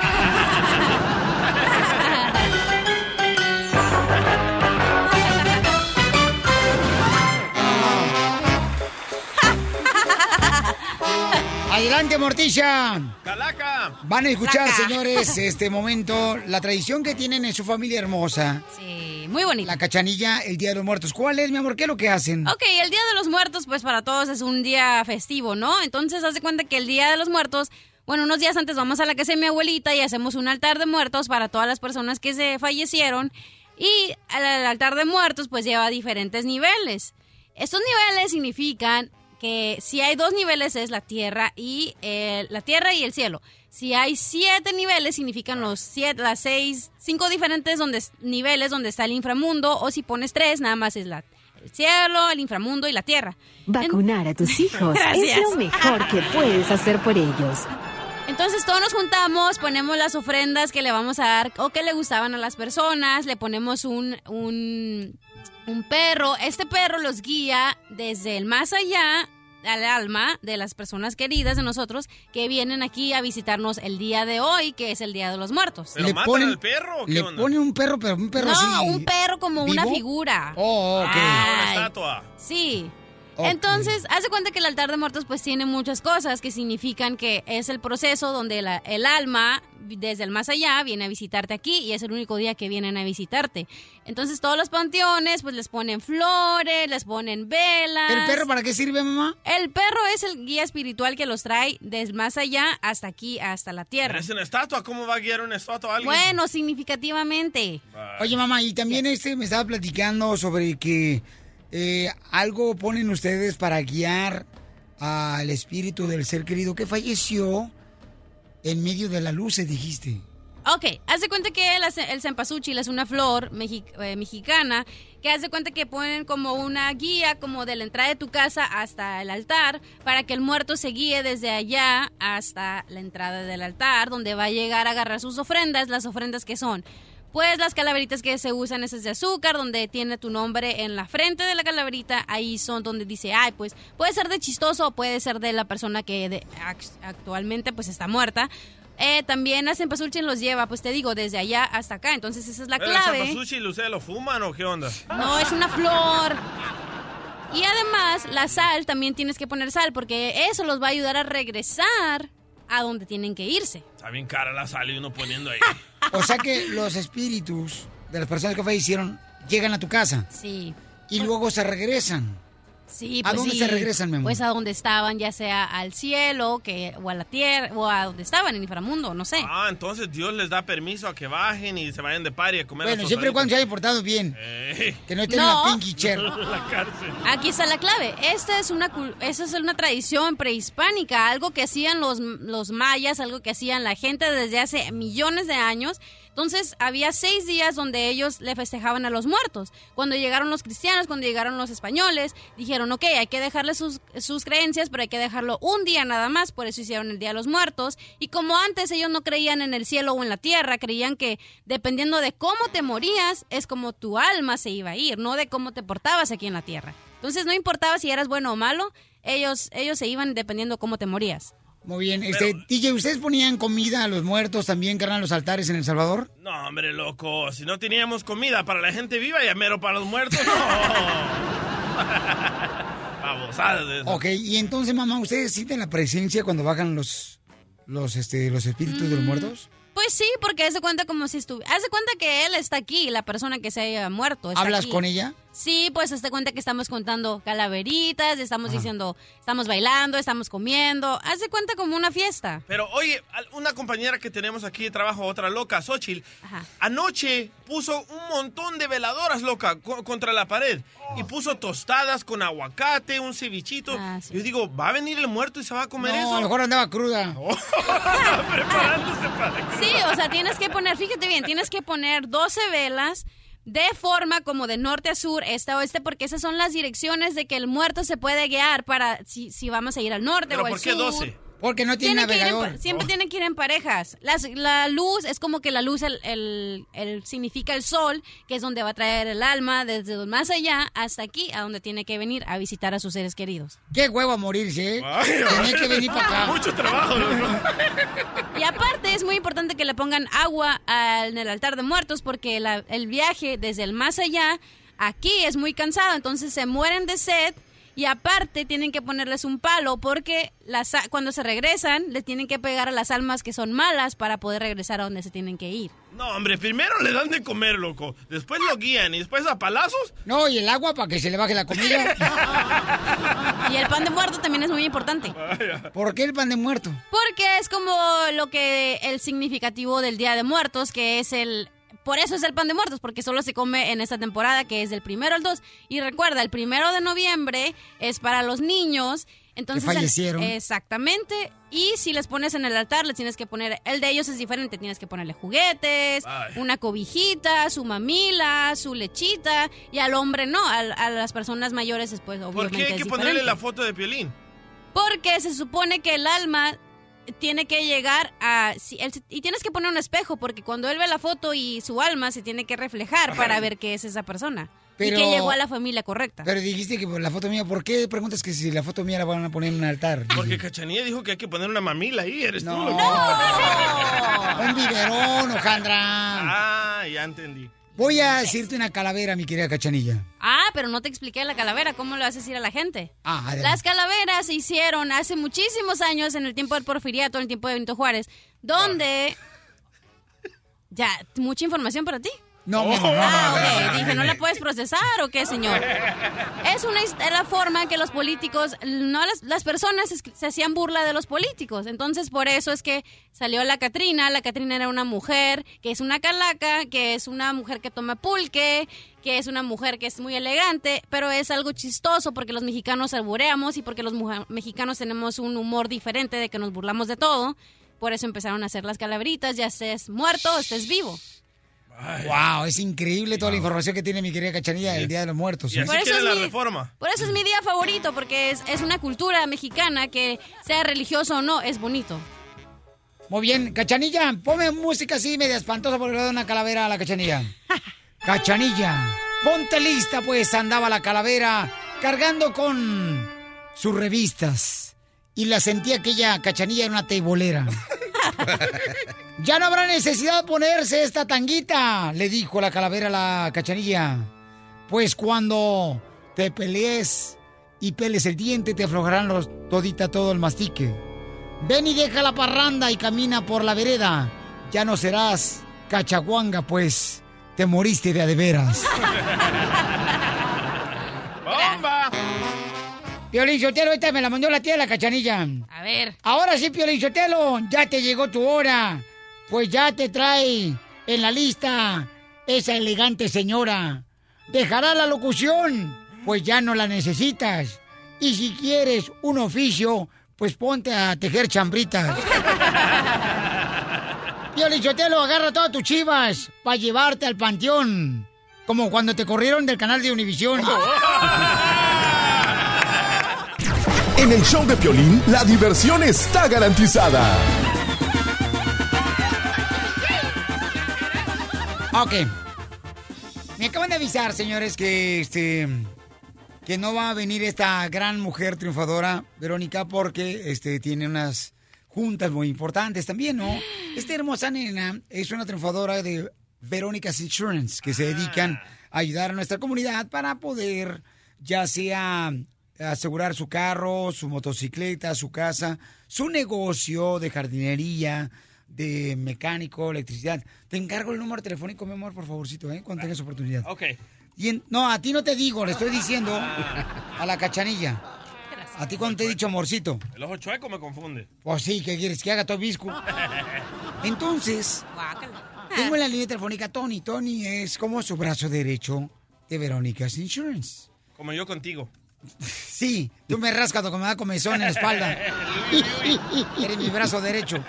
Adelante, Morticia. ¡Calaca! Van a escuchar, Calaca. señores, este momento, la tradición que tienen en su familia hermosa. Sí, muy bonito. La cachanilla, el Día de los Muertos. ¿Cuál es, mi amor? ¿Qué es lo que hacen? Ok, el Día de los Muertos, pues para todos es un día festivo, ¿no? Entonces, haz de cuenta que el Día de los Muertos, bueno, unos días antes vamos a la casa de mi abuelita y hacemos un altar de muertos para todas las personas que se fallecieron. Y el, el altar de muertos, pues lleva diferentes niveles. Estos niveles significan que si hay dos niveles es la tierra y eh, la tierra y el cielo. Si hay siete niveles significan los siete, las seis, cinco diferentes donde, niveles donde está el inframundo. O si pones tres, nada más es la, el cielo, el inframundo y la tierra. Vacunar a tus hijos es lo mejor que puedes hacer por ellos. Entonces todos nos juntamos, ponemos las ofrendas que le vamos a dar o que le gustaban a las personas, le ponemos un, un, un perro. Este perro los guía desde el más allá al alma de las personas queridas de nosotros que vienen aquí a visitarnos el día de hoy, que es el Día de los Muertos. ¿Pero matan al perro o qué Le onda? ponen un perro, pero un perro no, así. un perro como una figura. Oh, ok. Una Ay. estatua. Sí. Entonces, haz de cuenta que el altar de muertos pues tiene muchas cosas que significan que es el proceso donde la- el alma desde el más allá viene a visitarte aquí y es el único día que vienen a visitarte. Entonces, todos los panteones pues les ponen flores, les ponen velas. ¿El perro para qué sirve, mamá? El perro es el guía espiritual que los trae desde más allá hasta aquí, hasta la tierra. es una estatua. ¿Cómo va a guiar una estatua a alguien? Bueno, significativamente. Oye, mamá, y también este me estaba platicando sobre que eh, algo ponen ustedes para guiar al espíritu del ser querido que falleció en medio de la luz, dijiste. Ok, haz de cuenta que el, el es una flor eh, mexicana que haz de cuenta que ponen como una guía como de la entrada de tu casa hasta el altar para que el muerto se guíe desde allá hasta la entrada del altar donde va a llegar a agarrar sus ofrendas, las ofrendas que son pues las calaveritas que se usan esas de azúcar, donde tiene tu nombre en la frente de la calaverita, ahí son donde dice, ay, pues puede ser de chistoso o puede ser de la persona que de- actualmente pues está muerta. Eh, también a cempasúchil los lleva, pues te digo, desde allá hasta acá, entonces esa es la ¿Pero clave. el zapasuchi ustedes lo fuman o qué onda? No, es una flor. Y además, la sal, también tienes que poner sal, porque eso los va a ayudar a regresar a donde tienen que irse. Está bien cara la sal y uno poniendo ahí. O sea que los espíritus de las personas que fallecieron llegan a tu casa Sí. y luego se regresan. Sí, ¿A pues dónde sí. se regresan, mi amor? Pues a donde estaban, ya sea al cielo, que o a la tierra, o a donde estaban, en el inframundo, no sé. Ah, entonces Dios les da permiso a que bajen y se vayan de party a comer Bueno, las siempre y cuando se haya portado bien. Ey. Que no estén No. en la pinky chair. la cárcel. Aquí está la clave. Esta es una cul- esa es una tradición prehispánica, algo que hacían los, los mayas, algo que hacían la gente desde hace millones de años. Entonces había seis días donde ellos le festejaban a los muertos. Cuando llegaron los cristianos, cuando llegaron los españoles, dijeron, ok, hay que dejarle sus, sus creencias, pero hay que dejarlo un día nada más. Por eso hicieron el Día de los Muertos. Y como antes ellos no creían en el cielo o en la tierra, creían que dependiendo de cómo te morías, es como tu alma se iba a ir, no de cómo te portabas aquí en la tierra. Entonces no importaba si eras bueno o malo, ellos, ellos se iban dependiendo cómo te morías. Muy bien. Este, DJ, ¿ustedes ponían comida a los muertos también, carnal, en los altares en El Salvador? No, hombre, loco. Si no teníamos comida para la gente viva y a mero para los muertos, no. Babosadas de esas. Ok, y entonces, mamá, ¿ustedes sienten la presencia cuando bajan los, los, este, los espíritus Mm. de los muertos? Pues sí, porque hace cuenta como si estuviera. Hace cuenta que él está aquí, la persona que se haya muerto. está ¿Hablas aquí. con ella? Sí, pues hazte cuenta que estamos contando calaveritas, estamos diciendo, estamos bailando, estamos comiendo. Hace cuenta como una fiesta. Pero oye, al- una compañera que tenemos aquí de trabajo, otra loca, Xochitl, anoche puso un montón de veladoras, loca, co- contra la pared. Y puso tostadas con aguacate, un cevichito. Yo digo, ¿va a venir el muerto y se va a comer No, eso? a lo mejor andaba cruda. Sí, o sea, tienes que poner, fíjate bien, tienes que poner 12 velas de forma como de norte a sur, este a oeste, porque esas son las direcciones de que el muerto se puede guiar para si, si vamos a ir al norte ¿Pero o al por qué sur. 12? Porque no tiene Tiene que ir en navegador. siempre tienen que ir en parejas. Las- la luz es como que la luz el, el- el- significa el sol, que es donde va a traer el alma desde más allá hasta aquí, a donde tiene que venir a visitar a sus seres queridos. Qué huevo a morirse, ¿eh? Tenía que venir para acá. Mucho trabajo, Y aparte es muy importante que le pongan agua al- en el altar de muertos porque la- el viaje desde el más allá aquí es muy cansado, entonces se mueren de sed y aparte tienen que ponerles un palo porque las, cuando se regresan les tienen que pegar a las almas que son malas para poder regresar a donde se tienen que ir. No, hombre, primero le dan de comer, loco. Después lo guían y después a palazos. No, y el agua para que se le baje la comida. Y el pan de muerto también es muy importante. ¿Por qué el pan de muerto? Porque es como lo que el significativo del Día de Muertos, que es el... Por eso es el pan de muertos, porque solo se come en esta temporada, que es del primero al 2. Y recuerda, el primero de noviembre es para los niños. Entonces, Que fallecieron. exactamente. Y si les pones en el altar, les tienes que poner... El de ellos es diferente. Tienes que ponerle juguetes, Ay. una cobijita, su mamila, su lechita. Y al hombre no, al- a, las personas mayores después, ¿Por obviamente qué hay que ponerle la foto de Piolín? Porque se supone que el alma tiene que llegar a... si él se- y tienes que poner un espejo, porque cuando él ve la foto y su alma se tiene que reflejar para ver qué es esa persona. Pero- y que llegó a la familia correcta. Pero dijiste que por la foto mía, ¿por qué preguntas que si la foto mía la van a poner en un altar? Porque Cachanilla dijo que hay que poner una mamila ahí, eres tú. loco. Un biberón, Ojandra. Ah, ya entendí. Voy a decirte una calavera, mi querida Cachanilla. Ah, pero no te expliqué la calavera, ¿cómo vas a decir a la gente? Ah, adelante. Las calaveras se hicieron hace muchísimos años en el tiempo del Porfiriato, en el tiempo de Benito Juárez, donde... Ya, mucha información para ti. No, no, no, no, Ah, ok. Dije, no. ¿no la puedes procesar o qué, señor? Es una es la forma en que los políticos, no las, las personas es- se hacían burla de los políticos. Entonces, por eso es que salió la Catrina. La Catrina era una mujer que es una calaca, que es una mujer que toma pulque, que es una mujer que es muy elegante, pero es algo chistoso porque los mexicanos albureamos y porque los mexicanos tenemos un humor diferente de que nos burlamos de todo. Por eso empezaron a hacer las calaveritas, ya estés muerto o estés vivo. Wow, es increíble toda la información que tiene mi querida Cachanilla del Día de los Muertos. Y ¿eh? así Por eso es la mi- reforma. Por eso es mi día favorito, porque es, es una cultura mexicana que sea religioso o no, es bonito. Muy bien, Cachanilla, ponme música así media espantosa porque le doy una calavera a la Cachanilla. Cachanilla, ponte lista, pues andaba la calavera cargando con sus revistas y la sentía aquella Cachanilla en una teibolera. Ya no habrá necesidad de ponerse esta tanguita, le dijo la calavera a la Cachanilla. Pues cuando te pelees y peles el diente, te aflojarán los, todita todo el mastique. Ven y deja la parranda y camina por la vereda. Ya no serás cachaguanga, pues te moriste de a de veras. ¡Bomba! Piolín Sotelo, ahorita me la mandó la tía de la cachanilla. A ver. Ahora sí, Piolín Sotelo, ya te llegó tu hora. Pues ya te trae en la lista esa elegante señora. Dejará la locución, pues ya no la necesitas. Y si quieres un oficio, pues ponte a tejer chambritas. Piolín Sotelo, agarra todas tus chivas para llevarte al panteón. Como cuando te corrieron del canal de Univisión. En el show de Piolín, la diversión está garantizada. Ok. Me acaban de avisar, señores, que este que no va a venir esta gran mujer triunfadora, Verónica, porque este tiene unas juntas muy importantes también, ¿no? Esta hermosa nena es una triunfadora de Verónica's Insurance, que se dedican a ayudar a nuestra comunidad para poder, ya sea asegurar su carro, su motocicleta, su casa, su negocio de jardinería, de mecánico, electricidad. Te encargo el número telefónico, mi amor, por favorcito, ¿eh? Cuando tengas oportunidad. Ok. Y en- no, a ti no te digo, le estoy diciendo a la cachanilla. A ti cuando te he dicho amorcito. El ojo chueco me confunde. Pues sí, ¿qué quieres? Que haga todo visco. Entonces, tengo en la línea telefónica a Tony. Tony es como su brazo derecho de Verónica's Insurance. Como yo contigo. Sí, tú me rascas cuando me da comezón en la espalda. Eres mi brazo derecho.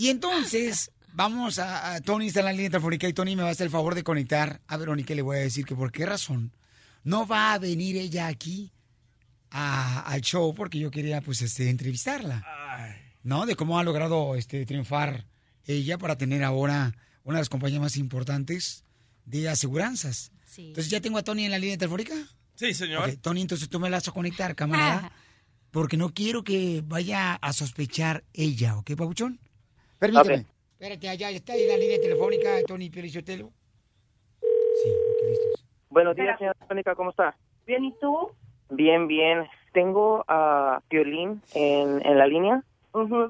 Y entonces, vamos a, a- Tony está en la línea telefónica y Tony me va a hacer el favor de conectar a Verónica y le voy a decir que por qué razón no va a venir ella aquí a- al show porque yo quería pues este entrevistarla. ¿No? De cómo ha logrado este triunfar ella para tener ahora una de las compañías más importantes de aseguranzas. Entonces, ¿ya tengo a Tony en la línea telefónica? Sí, señor. Tony, entonces tú me la vas a conectar, camarada. Porque no quiero que vaya a sospechar ella, ¿ok, Pabuchón? Permíteme. Ok. Espérate, allá está ahí la línea telefónica de Tony Pielichotelo. Buenos días, señora Mónica, ¿cómo está? Bien, ¿y tú? Bien, bien. Tengo a Violín en, en la línea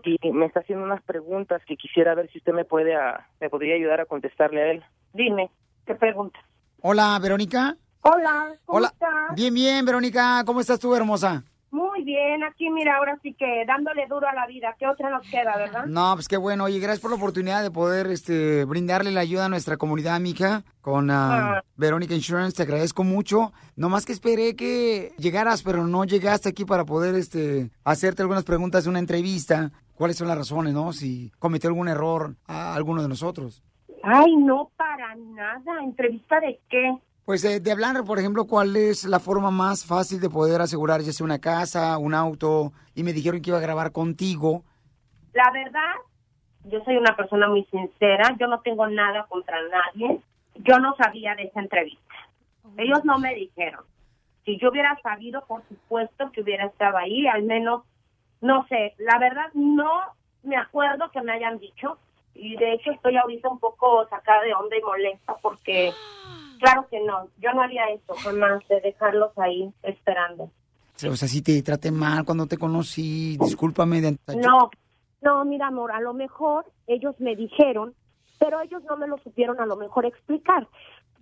y me está haciendo unas preguntas que quisiera ver si usted me puede me podría ayudar a contestarle a él. Dime, ¿qué pregunta? Hola, Verónica. Hola, ¿cómo Hola. estás? Bien, bien, Verónica. ¿Cómo estás tú, hermosa? Muy bien, aquí mira, ahora sí que dándole duro a la vida. ¿Qué otra nos queda, verdad? No, pues qué bueno. Oye, gracias por la oportunidad de poder este, brindarle la ayuda a nuestra comunidad, mija, con ah, Ah. Verónica Insurance. Te agradezco mucho. No más que esperé que llegaras, pero no llegaste aquí para poder este, hacerte algunas preguntas de una entrevista. ¿Cuáles son las razones, no? Si cometió algún error a alguno de nosotros. Ay, no, para nada. ¿Entrevista de qué? Pues eh, de hablar, por ejemplo, cuál es la forma más fácil de poder asegurar ya sea una casa, un auto, y me dijeron que iba a grabar contigo. La verdad, yo soy una persona muy sincera. Yo no tengo nada contra nadie. Yo no sabía de esa entrevista. Ellos no me dijeron. Si yo hubiera sabido, por supuesto que hubiera estado ahí. Al menos, no sé, la verdad no me acuerdo que me hayan dicho. Y de hecho estoy ahorita un poco sacada de onda y molesta porque, claro que no, yo no haría eso jamás de dejarlos ahí esperando. O sea, si te traté mal cuando te conocí, discúlpame. De... No, no, mira, amor, a lo mejor ellos me dijeron, pero ellos no me lo supieron a lo mejor explicar.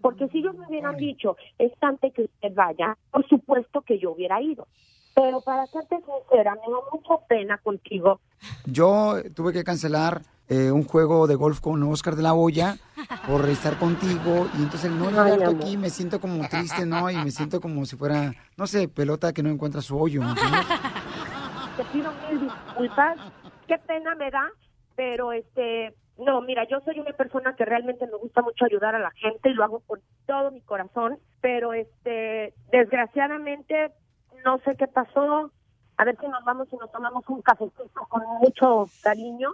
Porque si ellos me hubieran dicho, es antes que usted vaya, por supuesto que yo hubiera ido. Pero para serte sincera, me da mucha pena contigo. Yo tuve que cancelar eh, un juego de golf con Oscar de la Hoya por estar contigo y entonces no Ay, llegar tú amor. aquí me siento como triste, ¿no? Y me siento como si fuera, no sé, pelota que no encuentra su hoyo. Te pido mil disculpas. Qué pena me da, pero este, no, mira, yo soy una persona que realmente me gusta mucho ayudar a la gente y lo hago con todo mi corazón, pero este, desgraciadamente no sé qué pasó. A ver si nos vamos y nos tomamos un cafecito con mucho cariño.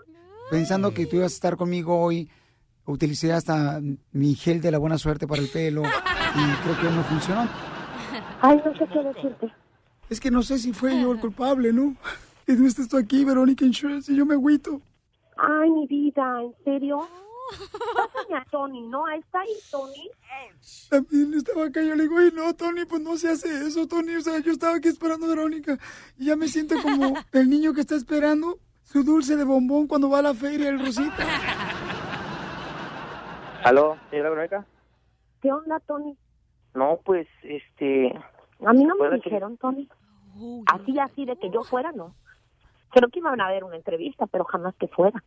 Pensando que tú ibas a estar conmigo hoy, utilicé hasta mi gel de la buena suerte para el pelo y creo que no funcionó. Ay, no sé qué decirte. Es que no sé si fue yo el culpable, ¿no? Y no estás tú aquí, Verónica Insurance, y yo me agüito. Ay, mi vida, ¿en serio? Pásame a Tony, ¿no? Ahí está ahí, Tony. También estaba acá, yo le digo, "Ay, no, Tony, pues no se hace eso, Tony. O sea, yo estaba aquí esperando a Verónica y ya me siento como el niño que está esperando su dulce de bombón cuando va a la feria, el Rosita. ¿Aló, señora Verónica? ¿Qué onda, Tony? No, pues, este... A mí no me ¿puede que- dijeron, Tony. Así, así de que yo fuera, no. Creo que iban a ver una entrevista, pero jamás que fuera.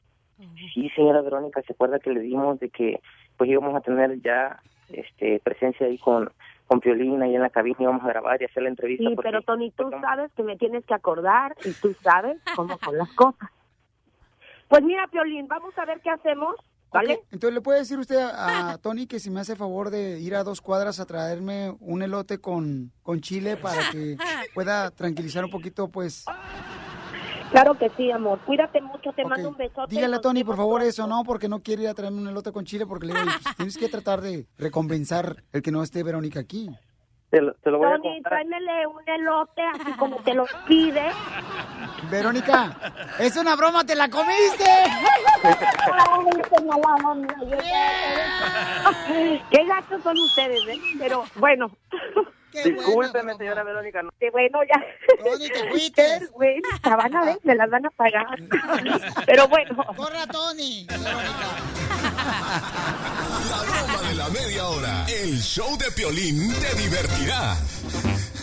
Sí, señora Verónica, ¿se acuerda que le dimos de que pues íbamos a tener ya este presencia ahí con con Piolín ahí en la cabina íbamos a grabar y hacer la entrevista? Sí, porque- pero Tony, tú sabes que me tienes que acordar y tú sabes cómo son las cosas. Pues mira, Piolín, vamos a ver qué hacemos, ¿vale? Entonces, ¿le puede decir usted a, a Tony que si me hace favor de ir a dos cuadras a traerme un elote con, con chile para que pueda tranquilizar un poquito, pues... Claro que sí, amor. Cuídate mucho, te mando un besote. Dígale a Tony, por favor, pronto. eso, ¿no? Porque no quiere ir a traerme un elote con chile porque le digo, "Oye, pues, tienes que tratar de recompensar el que no esté Verónica aquí. Te lo, te lo voy a Tony, contar. tráemele un elote así como te lo pide. Verónica, es una broma, te la comiste. Qué gachos son ustedes, ¿eh? Pero bueno. Discúlpeme, señora Verónica. no- Que bueno, ya. Tony, te vergüenza, van a ver, me las van a pagar. Pero bueno. Corra, Tony. La broma de la media hora. El show de Piolín te divertirá.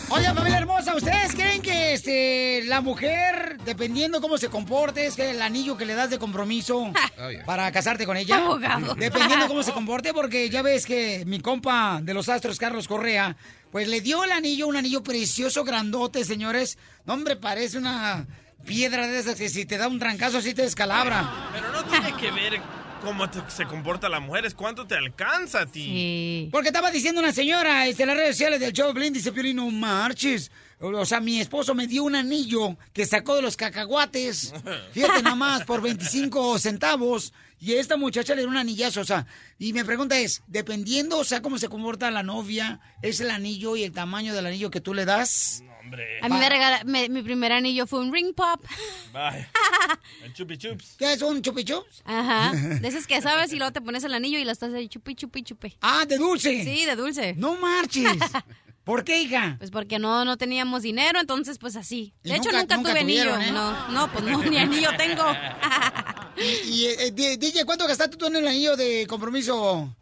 Oigan, familia hermosa, ¿ustedes creen que este, la mujer, dependiendo cómo se comporte, es que el anillo que le das de compromiso para casarte con ella? Abogado. Dependiendo cómo se comporte, porque ya ves que mi compa de los Astros, Carlos Correa, pues le dio el anillo, un anillo precioso, grandote, señores. No, hombre, parece una piedra de esas que si te da un trancazo así te descalabra. Pero no tiene que ver cómo te- se comporta la mujer, es cuánto te alcanza a ti. Porque estaba diciendo una señora este, en las redes sociales del show de Blin, dice Piolín, no marches. O sea, mi esposo me dio un anillo que sacó de los cacahuates. Fíjate nada más, por 25 centavos. Y esta muchacha le dio un anillazo, o sea. Y mi pregunta es, dependiendo, o sea, cómo se comporta la novia, ¿es el anillo y el tamaño del anillo que tú le das? A mí me regala, me- mi primer anillo fue un ring pop. Bye. El chupi chups. ¿Qué es un chupi chups? Ajá. De esas que sabes y luego te pones el anillo y la estás ahí chupi, chupi, chupi. Ah, de dulce. Sí, de dulce. No marches. ¿Por qué, hija? Pues porque no, no teníamos dinero, entonces pues así. Y De hecho, nunca- nunca, nunca tuve tuvieron, anillo. ¿eh? No, no, pues no, ni anillo tengo. Y, y, eh, DJ, ¿cuánto gastaste tú en el anillo de compromiso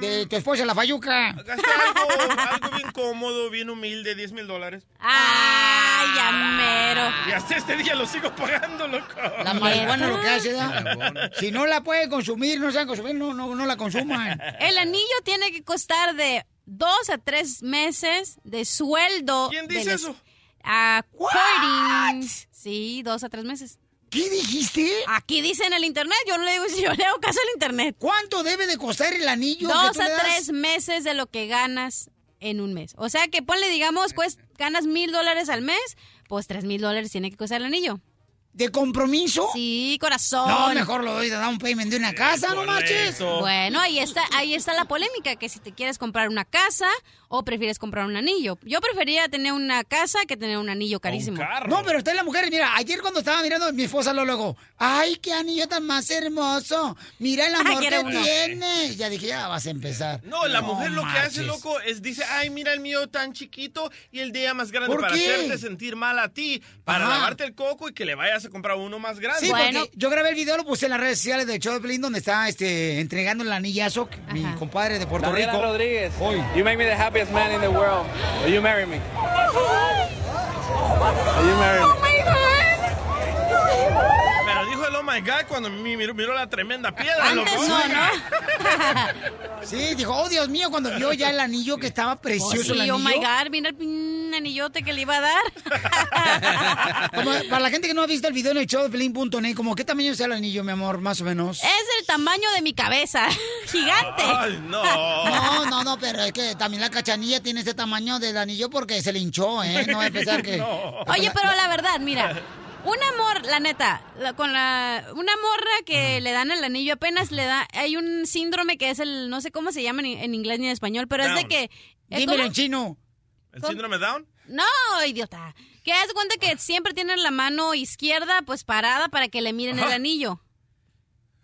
de tu esposa, la Fayuca? Gasté algo, algo bien cómodo, bien humilde, 10 mil dólares. ¡Ay, ya mero! Y hasta este día lo sigo pagando, loco. La marihuana lo que hace, ¿da? Si no la puede consumir, no saben consumir, no, no, no la consuman. El anillo tiene que costar de dos a tres meses de sueldo. ¿Quién dice eso? According. Sí, dos a tres meses. ¿Qué dijiste? Aquí dice en el internet, yo no le digo si yo le hago caso al internet. ¿Cuánto debe de costar el anillo? que Dos tú a le das? tres meses de lo que ganas en un mes. O sea que ponle, digamos, pues ganas mil dólares al mes, pues tres mil dólares tiene que costar el anillo. ¿De compromiso? Sí, corazón. No, mejor lo doy de down payment de una casa, no marches. Bueno, ahí está, ahí está la polémica, que si te quieres comprar una casa o prefieres comprar un anillo. Yo prefería tener una casa que tener un anillo carísimo. No, pero usted es la mujer, mira, ayer cuando estaba mirando a mi esposa lo luego, ay, qué anillo tan más hermoso, mira el amor que uno. tiene. Ya dije, ya vas a empezar. No, la mujer lo que hace, loco, es dice, ay, mira el mío tan chiquito y el de ella más grande ¿Por para qué? hacerte sentir mal a ti, para Ajá. lavarte el coco y que le vayas a comprar uno más grande. Sí, porque yo grabé el video, lo puse en las redes sociales de Show de Pelín, donde está este, entregando el anillazo, mi compadre de Puerto Daniela Rico. Rodríguez, Hoy. you make me the happiest man in the world. Will you marry me? Will you marry me? My god cuando mi- miró, miró la tremenda piedra, Antes loco. no, ¿no? Sí, dijo, oh Dios mío, cuando vio ya el anillo que estaba precioso Oh, sí, el anillo. oh my God, mira el anillote que le iba a dar. Como, para la gente que no ha visto el video en el show de Pelín.net, como qué tamaño es el anillo, mi amor, más o menos. Es el tamaño de mi cabeza. Gigante. Ay, no. No, no, no, pero es que también la cachanilla tiene ese tamaño del anillo porque se le hinchó, ¿eh? No va a empezar que... Oye, pero la verdad, mira, un amor, la neta, la- con la una morra que le dan el anillo apenas le da, hay un síndrome que es el, no sé cómo se llama en, en inglés ni en español, pero es de que... ¿eh, Dímelo cómo? en chino. ¿El síndrome Down? No, idiota. Que haz cuenta que siempre tienen la mano izquierda pues parada para que le miren el anillo.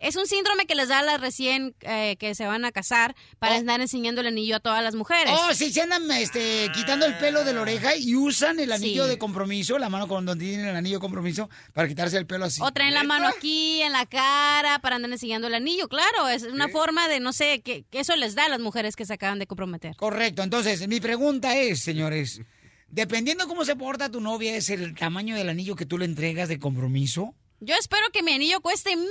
Es un síndrome que les da a las recién eh, que se van a casar para andar enseñando el anillo a todas las mujeres. Oh, sí, se andan este, quitando el pelo de la oreja y usan el anillo Sí. de compromiso, la mano con donde tienen el anillo de compromiso, para quitarse el pelo así. O traen la mano aquí en la cara para andar enseñando el anillo, claro, es una forma de, no sé, que, que eso les da a las mujeres que se acaban de comprometer. Correcto, entonces mi pregunta es, señores, dependiendo cómo se porta tu novia, ¿es el tamaño del anillo que tú le entregas de compromiso? Yo espero que mi anillo cueste mínimo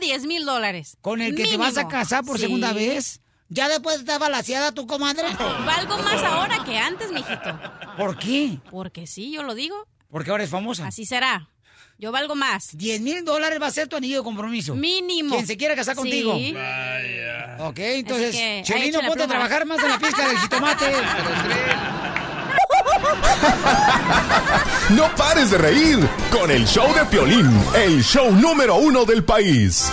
10 mil dólares. ¿Con el que te vas a casar por Sí. segunda vez? ¿Ya después de estar balaseada tu comadre? Valgo más ahora que antes, mijito. ¿Por qué? Porque sí, yo lo digo. Porque ahora es famosa. Así será. Yo valgo más. 10 mil dólares va a ser tu anillo de compromiso. Mínimo. Quien se quiera casar Sí. contigo. Vaya. Ok, entonces, Chelino, ponte a trabajar más en la pizca del jitomate. No pares de reír con el show de Piolín, el show número uno del país.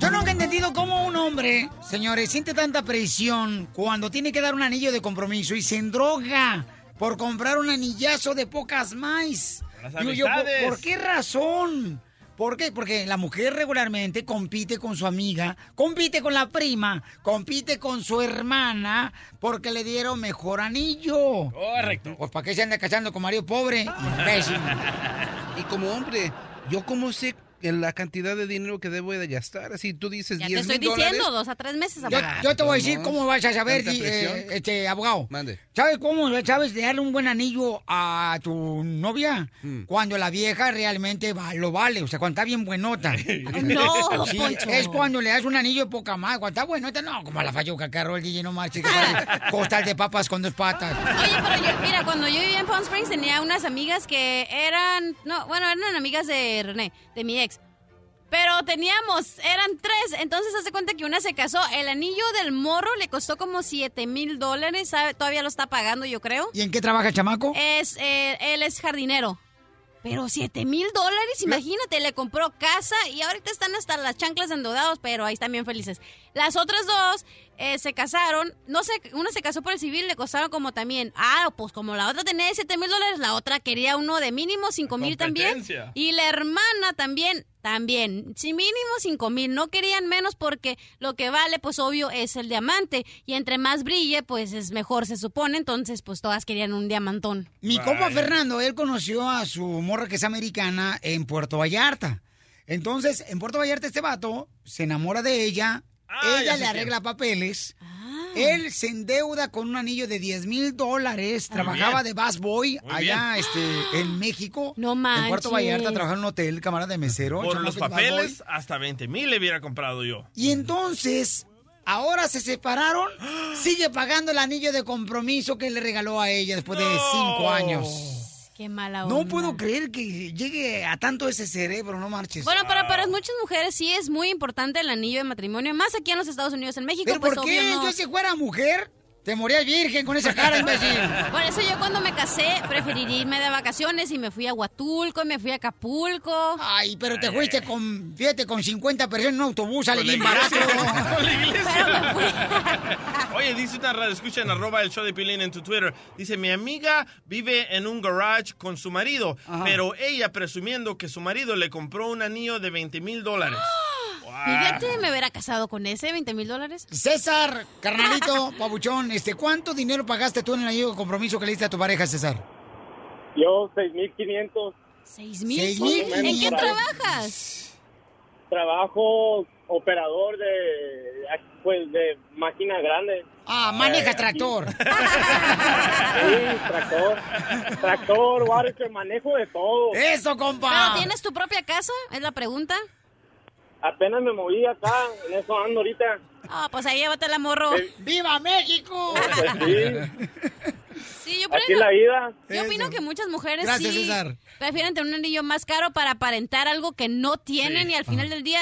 Yo nunca he entendido cómo un hombre, señores, siente tanta presión cuando tiene que dar un anillo de compromiso y se endroga por comprar un anillazo de pocas más. Las Digo yo, ¿por, por qué razón? ¿Por qué? Porque la mujer regularmente compite con su amiga, compite con la prima, compite con su hermana, porque le dieron mejor anillo. Correcto. Pues ¿para qué se anda casando con marido pobre? Imbécil. Y como hombre, ¿yo cómo sé la cantidad de dinero que debo de gastar? Así tú dices Ya te 10 estoy mil dólares. diciendo, dos a tres meses. Yo, yo te voy a decir cómo vas a saber, eh, este abogado. Mande. ¿Sabes cómo? ¿Sabes de darle un buen anillo a tu novia? Mm. Cuando la vieja realmente va- lo vale, o sea, cuando está bien buenota. No, Sí, Poncho. es cuando le das un anillo de poca más. Cuando está buenota, no, como la falluca que el DJ, no parece costal de papas con dos patas. Oye, pero yo, mira, cuando yo vivía en Palm Springs tenía unas amigas que eran, no, bueno, eran amigas de René, de mi ex. Pero teníamos, eran tres, entonces hace cuenta que una se casó. El anillo del morro le costó como 7 mil dólares, ¿sabe? todavía lo está pagando, yo creo. ¿Y en qué trabaja el chamaco? Es, eh, él es jardinero. Pero 7 mil dólares, imagínate, le compró casa y ahorita están hasta las chanclas endeudados, pero ahí están bien felices. Las otras dos eh, se casaron, no sé, una se casó por el civil, le costaron como también, ah, pues como la otra tenía 7 mil dólares, la otra quería uno de mínimo 5 mil también. Y la hermana también, también, sí, mínimo 5 mil, no querían menos porque lo que vale, pues obvio, es el diamante. Y entre más brille, pues es mejor, se supone, entonces pues todas querían un diamantón. Mi compa Fernando, él conoció a su morra que es americana en Puerto Vallarta. Entonces, en Puerto Vallarta este vato se enamora de ella, Ah, ella le arregla papeles, Ah. él se endeuda con un anillo de 10 mil dólares, trabajaba bien. de bus boy Muy allá este, en México, No en Puerto manches. Vallarta, trabajaba en un hotel, camarada de mesero. Por los papeles, hasta 20 mil le hubiera comprado yo. Y entonces, ahora se separaron, sigue pagando el anillo de compromiso que le regaló a ella después de cinco años. Qué mala No onda. puedo creer que llegue a tanto ese cerebro, no marches. Bueno, para, para muchas mujeres sí es muy importante el anillo de matrimonio, más aquí en los Estados Unidos, en México, ¿Pero pues por qué? obvio no. Yo si fuera mujer, te morías virgen con esa cara, imbécil. Por eso yo cuando me casé preferiría irme de vacaciones y me fui a Huatulco y me fui a Acapulco. Ay, pero te fuiste con, fíjate, con 50 personas en un autobús, la bien barato. iglesia. Con la iglesia. Oye, dice una radio, escucha en arroba el show de Pilín en tu Twitter. Dice, mi amiga vive en un garage con su marido, Ajá. pero ella presumiendo que su marido le compró un anillo de 20 mil dólares. Fíjate, me hubiera casado con ese, 20 mil dólares. César, carnalito, pabuchón, este, ¿cuánto dinero pagaste tú en el anillo de compromiso que le diste a tu pareja, César? Yo, 6.500. ¿Seis mil? Seis mil ¿En qué trabajas? Trabajo operador de, pues, de máquinas grandes. Ah, manejas Eh, tractor. Sí, tractor. Tractor, water, manejo de todo. Eso, compa. ¿Pero tienes tu propia casa? Es la pregunta. Apenas me moví acá, en eso ando ahorita. Ah, pues ahí llévatela, morro. ¡Viva México! Pues sí, Sí, yo es la vida. Yo opino que muchas mujeres Gracias, sí César. prefieren tener un anillo más caro para aparentar algo que no tienen Sí. y al final del día...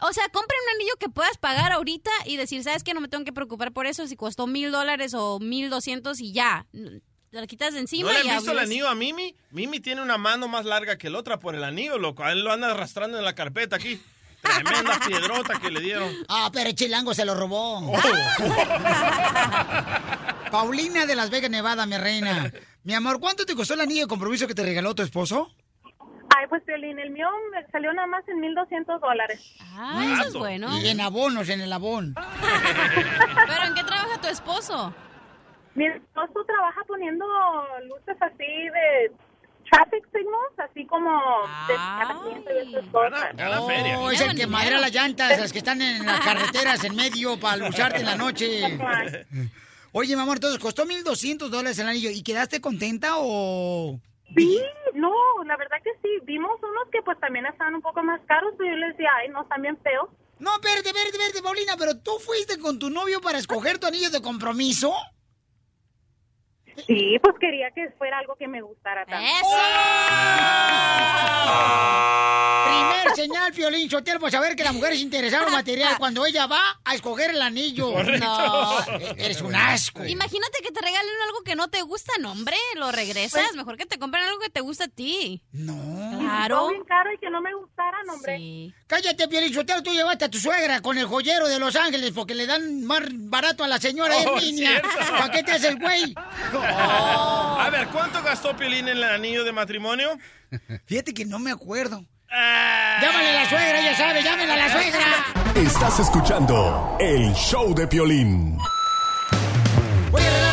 O sea, compren un anillo que puedas pagar ahorita y decir, ¿sabes qué? No me tengo que preocupar por eso si costó mil dólares o mil doscientos y ya. Te lo quitas de encima ¿No le y han visto el anillo a Mimi? Mimi tiene una mano más larga que la otra por el anillo, loco. A él lo anda arrastrando en la carpeta aquí. Tremenda piedrota que le dieron. Ah, pero el chilango se lo robó. Paulina de Las Vegas, Nevada, mi reina. Mi amor, ¿cuánto te costó el anillo de compromiso que te regaló tu esposo? Ay, pues Piolín, el mío me salió nada más en 1.200 dólares. Ah, eso es bueno. Y en abonos, en el abón. ¿Pero en qué trabaja tu esposo? Mi esposo trabaja poniendo luces así de traffic signals, así como de estacionamiento y esas cosas. Oh, es el que madera las llantas, las que están en las carreteras en medio para lucharte en la noche. Oye, mi amor, entonces costó 1.200 dólares el anillo. ¿Y quedaste contenta o...? Sí, no, la verdad que sí. Vimos unos que pues también estaban un poco más caros, pero yo les decía, ay, no, están bien feos. No, espérate, espérate, espérate, Paulina, pero tú fuiste con tu novio para escoger tu anillo de compromiso. Sí, pues quería que fuera algo que me gustara tanto. Primer señal, Piolín Sotelo, para saber que la mujer es interesada en material cuando ella va a escoger el anillo. Correcto. No, eres un asco. Imagínate que te regalen algo que no te gusta, no, hombre, lo regresas. Pues- Mejor que te compren algo que te gusta a ti. No. Claro. Todo bien caro y que no me gustara, no, hombre. Cállate, Piolín Sotelo, tú llevaste a tu suegra con el joyero de Los Ángeles porque le dan más barato a la señora Oh, en línea. cierto. ¿Para qué te haces el güey? A ver, ¿cuánto gastó Piolín en el anillo de matrimonio? Fíjate que no me acuerdo. Llámale a la suegra, ella sabe, llámale a la suegra. Estás escuchando el show de Piolín. Voy a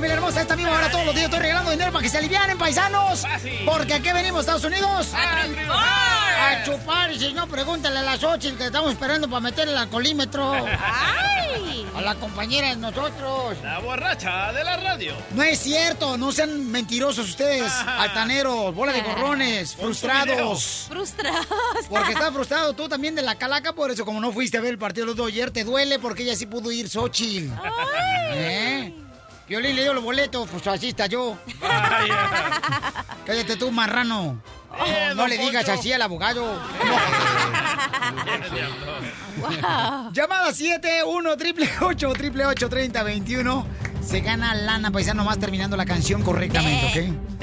familia hermosa. Esta misma hora todos los días estoy regalando dinero para que se alivianen, paisanos. Porque aquí venimos, Estados Unidos. A chupar. A chupar. Y si no, pregúntale a las 8 que estamos esperando para meter el alcoholímetro. ¡Ay! A la compañera de nosotros. La borracha de la radio. No es cierto, no sean mentirosos ustedes, altaneros, bola de gorrones, frustrados. Frustrados. Porque estás frustrado tú también de la calaca, por eso como no fuiste a ver el partido de los Dodgers, te duele porque ella sí pudo ir Xochitl. ¿Eh? Violín le dio los boletos, pues así está yo. Cállate tú, marrano. Eh, no le digas así al abogado. Wow. Llamada 71 888 888 3021 Se gana lana, paisano, más terminando la canción correctamente, ¿ok?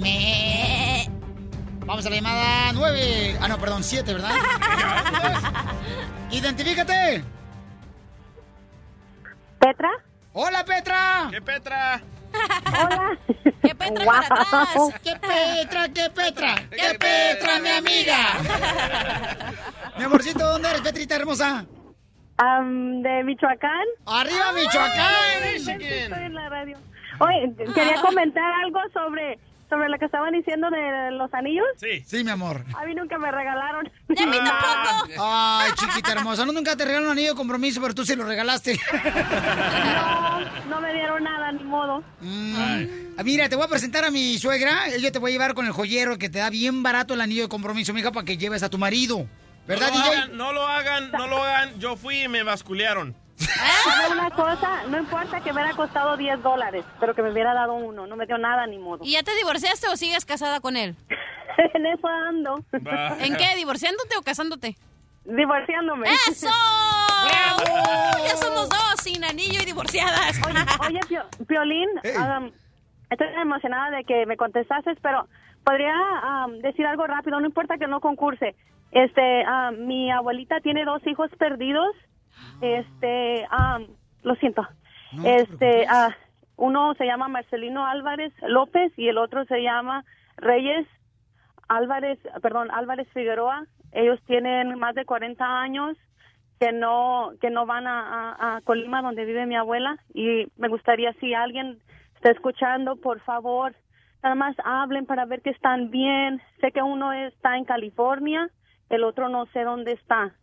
Me. Vamos a la llamada 9. Ah, no, perdón, 7, ¿verdad? Identifícate. ¿Petra? Hola, Petra. ¿Qué Petra? Hola. ¿Qué Petra para atrás? ¿Qué Petra, qué Petra? ¿Qué Petra, mi amiga? Mi amorcito, ¿dónde eres, Petrita hermosa? Am, de Michoacán. ¡Arriba, Michoacán! Sí, estoy en la radio. Oye, quería comentar algo sobre sobre lo que estaban diciendo de los anillos. Sí. Sí, mi amor. A mí nunca me regalaron. ¡Ya me tampoco! Ay, chiquita hermosa, no nunca te regalaron un anillo de compromiso, pero tú sí lo regalaste. No, no me dieron nada, ni modo. Mm. Ah, Mira, te voy a presentar a mi suegra. Ella te voy a llevar con el joyero que te da bien barato el anillo de compromiso, mija, para que lleves a tu marido. ¿Verdad, no lo DJ? hagan, no lo hagan, no lo hagan. Yo fui y me basculearon. ¿Sabe una cosa? No importa que me hubiera costado 10 dólares, pero que me hubiera dado uno. No me dio nada, ni modo. ¿Y ya te divorciaste o sigues casada con él? en eso ando. ¿En qué? ¿Divorciándote o casándote? Divorciándome. ¡Eso! Ya somos dos, sin anillo y divorciadas. Oye, oye Pio- Piolín, um, estoy emocionada de que me contestases, pero podría um, decir algo rápido, no importa que no concurse. Este, um, mi abuelita tiene dos hijos perdidos. Este, um, lo siento. este, ah, uno se llama Marcelino Álvarez López y el otro se llama Reyes Álvarez, perdón, Álvarez Figueroa. Ellos tienen más de 40 años que no que no van a, a- a Colima donde vive mi abuela y me gustaría si alguien está escuchando por favor nada más hablen para ver que están bien sé que uno está en California el otro no sé dónde está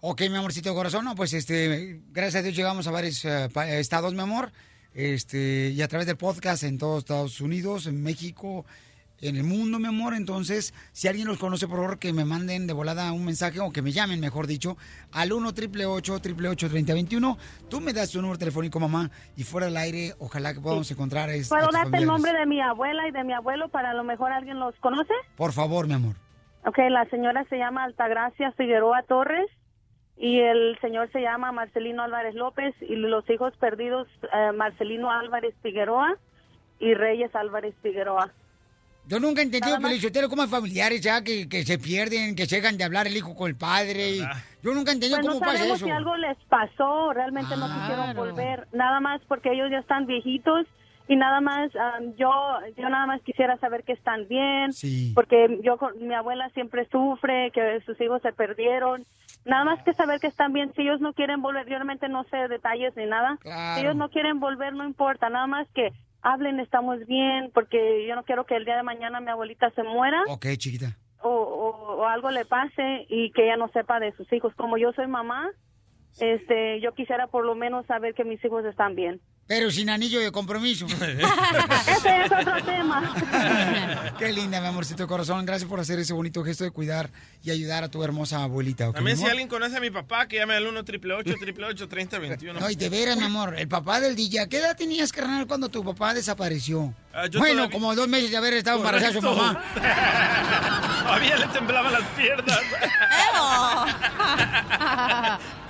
Ok, mi amorcito corazón, no, pues este, gracias a Dios llegamos a varios pa- estados, mi amor, este, y a través del podcast en todos Estados Unidos, en México, en el mundo, mi amor. Entonces, si alguien los conoce, por favor, que me manden de volada un mensaje o que me llamen, mejor dicho, al 1 888 3021 Tú me das tu número telefónico, mamá, y fuera del aire, ojalá que podamos encontrar es- a puedo darte el nombre de mi abuela y de mi abuelo para a lo mejor alguien los conoce Por favor, mi amor. Ok, la señora se llama Altagracia Figueroa Torres y el señor se llama Marcelino Álvarez López y los hijos perdidos eh, Marcelino Álvarez Figueroa y Reyes Álvarez Figueroa. Yo nunca he entendido, Pelichotero, cómo hay familiares ya que, que se pierden, que llegan de hablar el hijo con el padre. y- yo nunca he entendido Pues no cómo pasa sabemos eso. si algo les pasó, realmente no quisieron volver, nada más porque ellos ya están viejitos y nada más ah, yo yo nada más quisiera saber que están bien, porque yo mi abuela siempre sufre que sus hijos se perdieron, nada más que saber que están bien, si ellos no quieren volver, yo realmente no sé detalles ni nada, Claro. si ellos no quieren volver no importa, nada más que hablen estamos bien, porque yo no quiero que el día de mañana mi abuelita se muera Ok, chiquita. o, o- o algo le pase y que ella no sepa de sus hijos. Como yo soy mamá, este, yo quisiera por lo menos saber que mis hijos están bien. Pero sin anillo de compromiso. Ese es otro tema. Qué linda, mi amorcito de corazón. Gracias por hacer ese bonito gesto de cuidar y ayudar a tu hermosa abuelita. ¿ok, También si amor? alguien conoce a mi papá, que llame al 1 888 3021 No, y de veras, mi amor, el papá del DJ, ¿qué edad tenías, carnal, cuando tu papá desapareció? Ah, bueno, todavía- como dos meses de haber estado embarazada su mamá. Todavía le temblaban las piernas.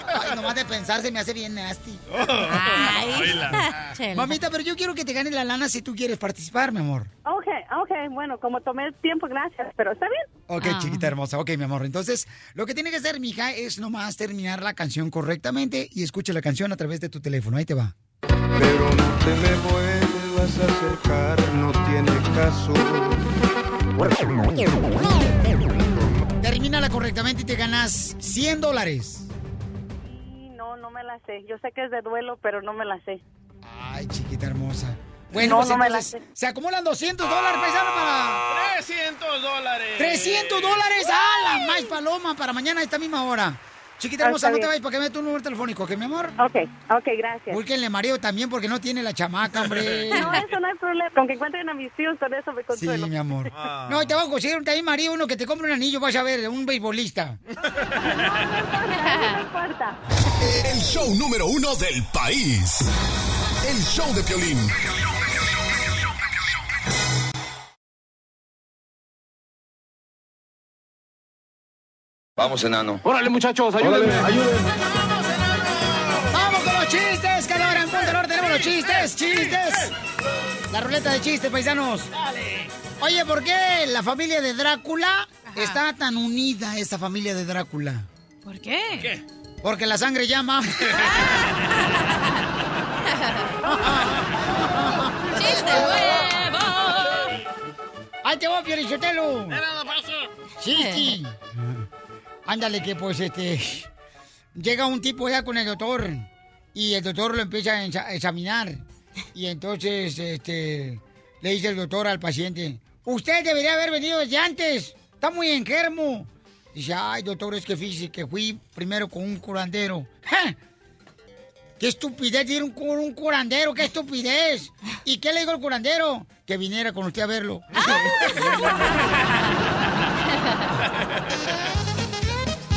Ay, nomás de pensar se me hace bien nasty. Ay. Mamita, pero yo quiero que te ganes la lana si tú quieres participar, mi amor. Ok, ok, bueno, como tomé tiempo, gracias, pero está bien. Ok, chiquita hermosa. Ok, mi amor. Entonces, lo que tiene que hacer, mija, es nomás terminar la canción correctamente y escucha la canción a través de tu teléfono. Ahí te va. Pero no te me vuelvas a acercar, no tiene caso. Termínala correctamente y te ganas 100 dólares. No, no me la sé. Yo sé que es de duelo, pero no me la sé. Ay, chiquita hermosa. Bueno, No, pues no me la entonces, se acumulan 200 dólares, paisano, para... 300 dólares. 300 dólares a la más paloma para mañana a esta misma hora. Chiquita Ah, hermosa, no te vayas para que me tu número telefónico, ¿ok, mi amor? Ok, ok, gracias. Búsquenle marido también porque no tiene la chamaca, hombre. No, eso no hay problema. Con que encuentren a mis tíos, con eso me Sí, consuelo. mi amor. No, y te voy a conseguir un también marido, uno que te compre un anillo, vas a ver, un beisbolista. El show número uno del país. El show de Piolín. Vamos, enano. Órale, muchachos, ayúdenme, ayúdenme. ¡Vamos con los chistes! Cada hora en Punto Norte tenemos los chistes, chistes. La ruleta de chistes, paisanos. Oye, ¿por qué la familia de Drácula está tan unida, esta familia de Drácula? ¿Por qué? ¿Qué? Porque la sangre llama. ¡Chiste nuevo! ¡Ahí te voy, Piorichotelo! Sí. Ándale, que pues este. Llega un tipo ya con el doctor. Y el doctor lo empieza a examinar. Y entonces, este. Le dice el doctor al paciente: Usted debería haber venido desde antes. Está muy enfermo. Dice: Ay, doctor, es que fíjese que fui primero con un curandero. ¡Ja! ¡Qué estupidez ir un, con un curandero! ¡Qué estupidez! ¿Y qué le dijo el curandero? Que viniera con usted a verlo.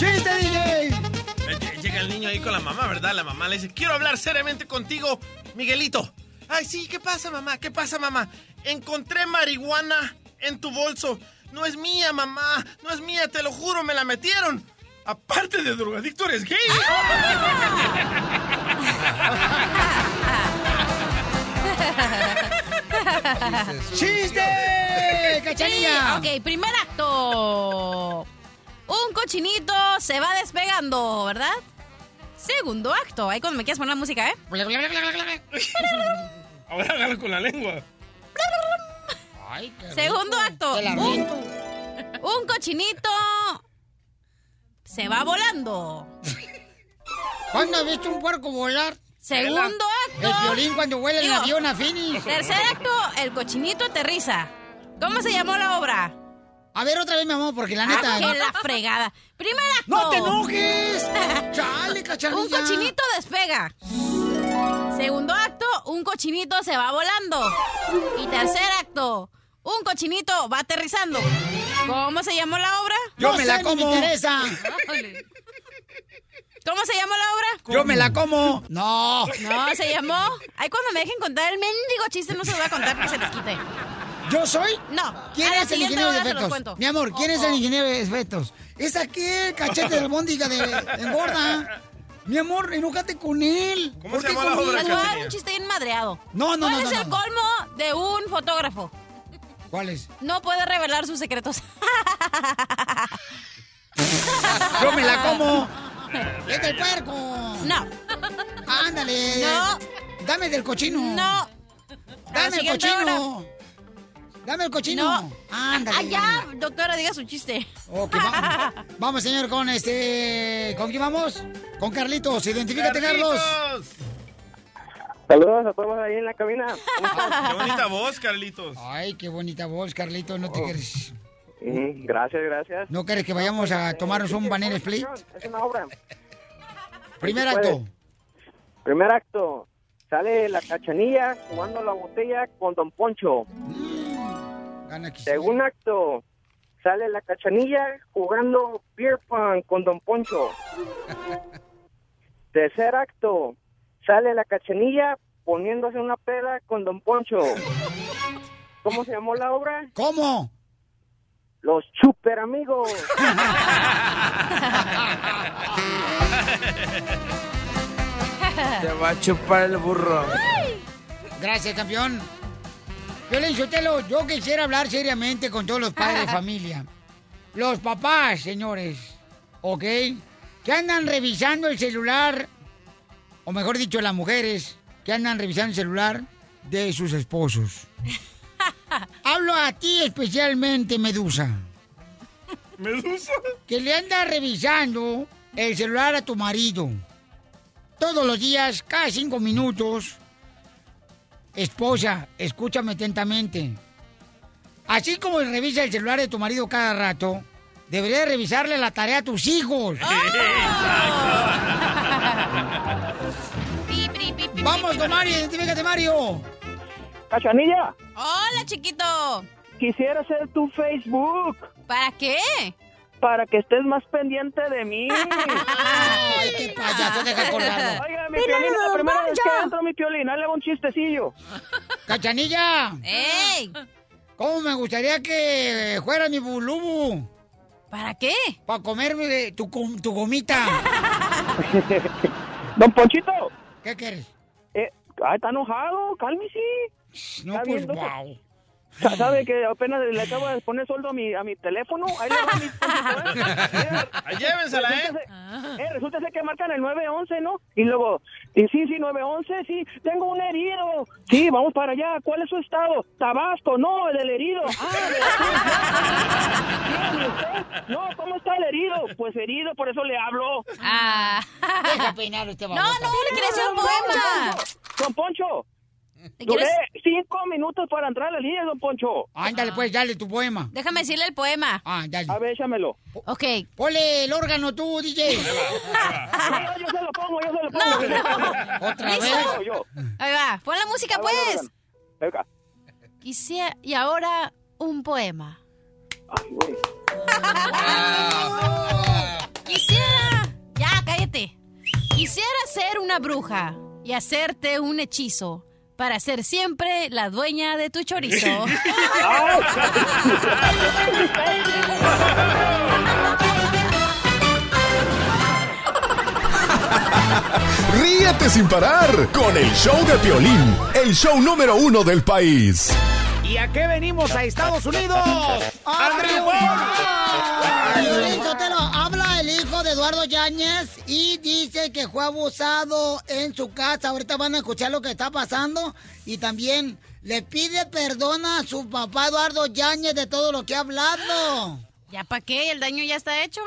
¡Chiste, DJ! Eh, Llega el niño ahí con la mamá, ¿verdad? La mamá le dice, quiero hablar seriamente contigo, Miguelito. Ay, sí, ¿qué pasa, mamá? ¿Qué pasa, mamá? Encontré marihuana en tu bolso. No es mía, mamá. No es mía, te lo juro, me la metieron. Aparte de drogadicto, eres gay. ¡Chiste! ¡Cachanilla! Sí, ok, primer acto. Un cochinito se va despegando, ¿verdad? Segundo acto. Ahí cuando me quieras poner la música, ¿eh? Ahora hágalo con la lengua. Segundo acto. Te la Un, cochinito se va volando. ¿Cuándo has visto un puerco volar? Segundo acto. El violín cuando vuela el Digo, avión a Phoenix. Tercer acto, el cochinito aterriza. ¿Cómo se llamó la obra? A ver, otra vez, mi amor, porque la neta... Ah, que la fregada. Primer acto. ¡No te enojes! ¡Chale, cachanilla! Un cochinito despega. Segundo acto, un cochinito se va volando. Y tercer acto, un cochinito va aterrizando. ¿Cómo se llamó la obra? Yo me la como. interesa. ¿Cómo se llamó la obra? Yo me la como. No. No, se llamó. Ay, cuando me dejen contar el mendigo chiste, no se lo voy a contar porque se les quite. ¿Yo soy? No. ¿Quién es el ingeniero de hora efectos? cuento. Mi amor, ¿quién es el ingeniero de efectos? Es aquel cachete de albóndiga de engorda. Mi amor, enójate con él. ¿Cómo ¿Por se qué llama la Les voy a dar un chiste bien madreado. No, no, ¿Cuál no, es no, el no. colmo de un fotógrafo? ¿Cuál es? No puede revelar sus secretos. Yo me la como. Es del puerco. No. Ándale. No. Dame del cochino. No. Dame el cochino. Dame el cochino. No. Ándale. Ah, ya, doctora, diga su chiste. Ok, va- vamos, señor, con este. ¿Con quién vamos? Con Carlitos. Identifícate, Carlos. Saludos a todos ahí en la cabina. Qué bonita voz, Carlitos. Ay, qué bonita voz, Carlitos. ¿No te quieres? Mm, Gracias, gracias. ¿No quieres que vayamos a tomarnos un banana split? Es una obra. Primer Sí, puede. acto. Primer acto. Sale la cachanilla jugando la botella con Don Poncho. Gana Segundo acto. Sale la cachanilla jugando beer pong con Don Poncho. Tercer acto. Sale la cachanilla poniéndose una peda con Don Poncho. ¿Cómo se llamó la obra? ¿Cómo? Los Super Amigos. Te va a chupar el burro. Gracias, campeón. Violín Sotelo, yo quisiera hablar seriamente con todos los padres de familia. Los papás, señores, ¿ok? Que andan revisando el celular, o mejor dicho, las mujeres, que andan revisando el celular de sus esposos. Hablo a ti especialmente, Medusa. ¿Medusa? Que le anda revisando el celular a tu marido. Todos los días, cada cinco minutos. Esposa, escúchame atentamente. Así como revisa el celular de tu marido cada rato, deberías revisarle la tarea a tus hijos. Vamos con Mario, identifícate, Mario. Cachanilla, Hola, chiquito. quisiera ser tu Facebook ¿Para qué? Para que estés más pendiente de mí. Ay, qué payaso, deja colgarlo. Oiga, mi piolín, la primera vez que entro mi piolín, ahí le hago un chistecillo. ¡Cachanilla! ¡Ey! ¿Cómo me gustaría que fuera mi bulubu? ¿Para qué? Para comerme tu, com- tu gomita. Don Ponchito. ¿Qué quieres? Eh, ah, está enojado, cálmese. No, Está pues, que- wow. Sa- ¿Sabe que apenas le acabo de poner sueldo a mi, a mi teléfono? Ahí le va mi Ah, Llévensela, ¿eh? Eh, resulta ser que marcan el 911, ¿no? Y luego, y sí, sí, 911, sí, tengo un herido. Sí, vamos para allá. ¿Cuál es su estado? Tabasco, no, el del herido. Ah, de- Bien, ¿y usted? No, ¿cómo está el herido? Pues herido, por eso le hablo. Ah. Deja peinar este No, no, le hacer un poema. Don Poncho. ¿Te Duré cinco minutos para entrar a la línea, don Poncho. Ándale, pues, dale tu poema. Déjame decirle el poema. Ah, dale. A ver, échamelo. Ok. Ponle el órgano tú, DJ. No, yo se lo pongo, yo se lo pongo. lo pongo. ¿Otra ¿Listo? vez? Yo. Ahí va. Pon la música, pues. Venga. Quisiera... Y ahora, un poema. Ay, güey. Quisiera... Ya, cállate. Quisiera ser una bruja y hacerte un hechizo para ser siempre la dueña de tu chorizo. Ríete sin parar con el show de Piolín, el show número uno del país. ¿Y a qué venimos a Estados Unidos? Piolín Sotelo, habla Eduardo Yáñez y dice que fue abusado en su casa. Ahorita van a escuchar lo que está pasando y también le pide perdón a su papá Eduardo Yáñez de todo lo que ha hablado. ¿Ya para qué? ¿El daño ya está hecho?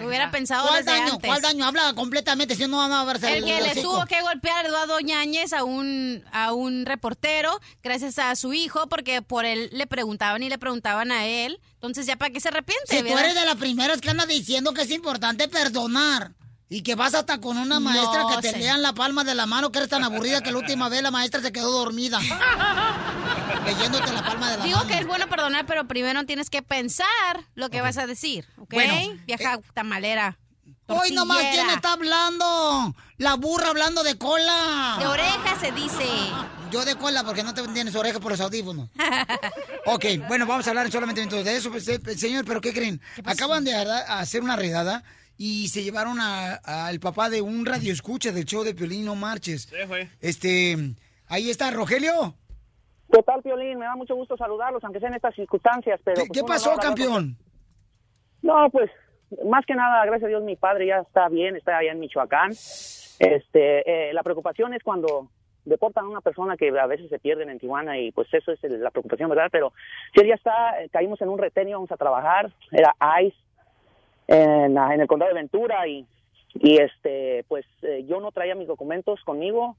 Lo hubiera pensado ¿Cuál desde daño? antes. ¿Cuál daño? Habla completamente, si no van a verse El que le tuvo que golpear a Eduardo Ñañez a un, a un reportero gracias a su hijo porque por él le preguntaban y le preguntaban a él. Entonces, ¿ya para qué se arrepiente? Si tú ¿verdad? eres de las primeras que anda diciendo que es importante perdonar y que vas hasta con una maestra No, que te lean la palma de la mano, que eres tan aburrida que la última vez la maestra se quedó dormida. leyéndote la palma de la Digo mano. que es bueno perdonar, pero primero tienes que pensar lo que vas a decir, ¿ok? Bueno, eh, Vieja tamalera. Hoy nomás, ¿quién está hablando? La burra hablando de cola. De oreja se dice. Yo de cola porque no te tienes orejas por los audífonos. ok, bueno, vamos a hablar solamente de eso, pues, eh, señor, pero ¿qué creen? Acaban de hacer una redada y se llevaron a- al papá de un radio escucha del show de Piolín No Marches. Este, ahí está, Rogelio. ¿Qué tal, Piolín? Me da mucho gusto saludarlos, aunque sea en estas circunstancias. Pero, ¿Qué, pues, qué pasó, campeón? No, pues, más que nada, gracias a Dios, mi padre ya está bien, está allá en Michoacán. Este, eh, la preocupación es cuando deportan a una persona que a veces se pierden en Tijuana y pues eso es el- la preocupación, ¿verdad? Pero si él ya está, eh, caímos en un retén y vamos a trabajar, era ICE en, en el condado de Ventura y, y este, pues eh, yo no traía mis documentos conmigo,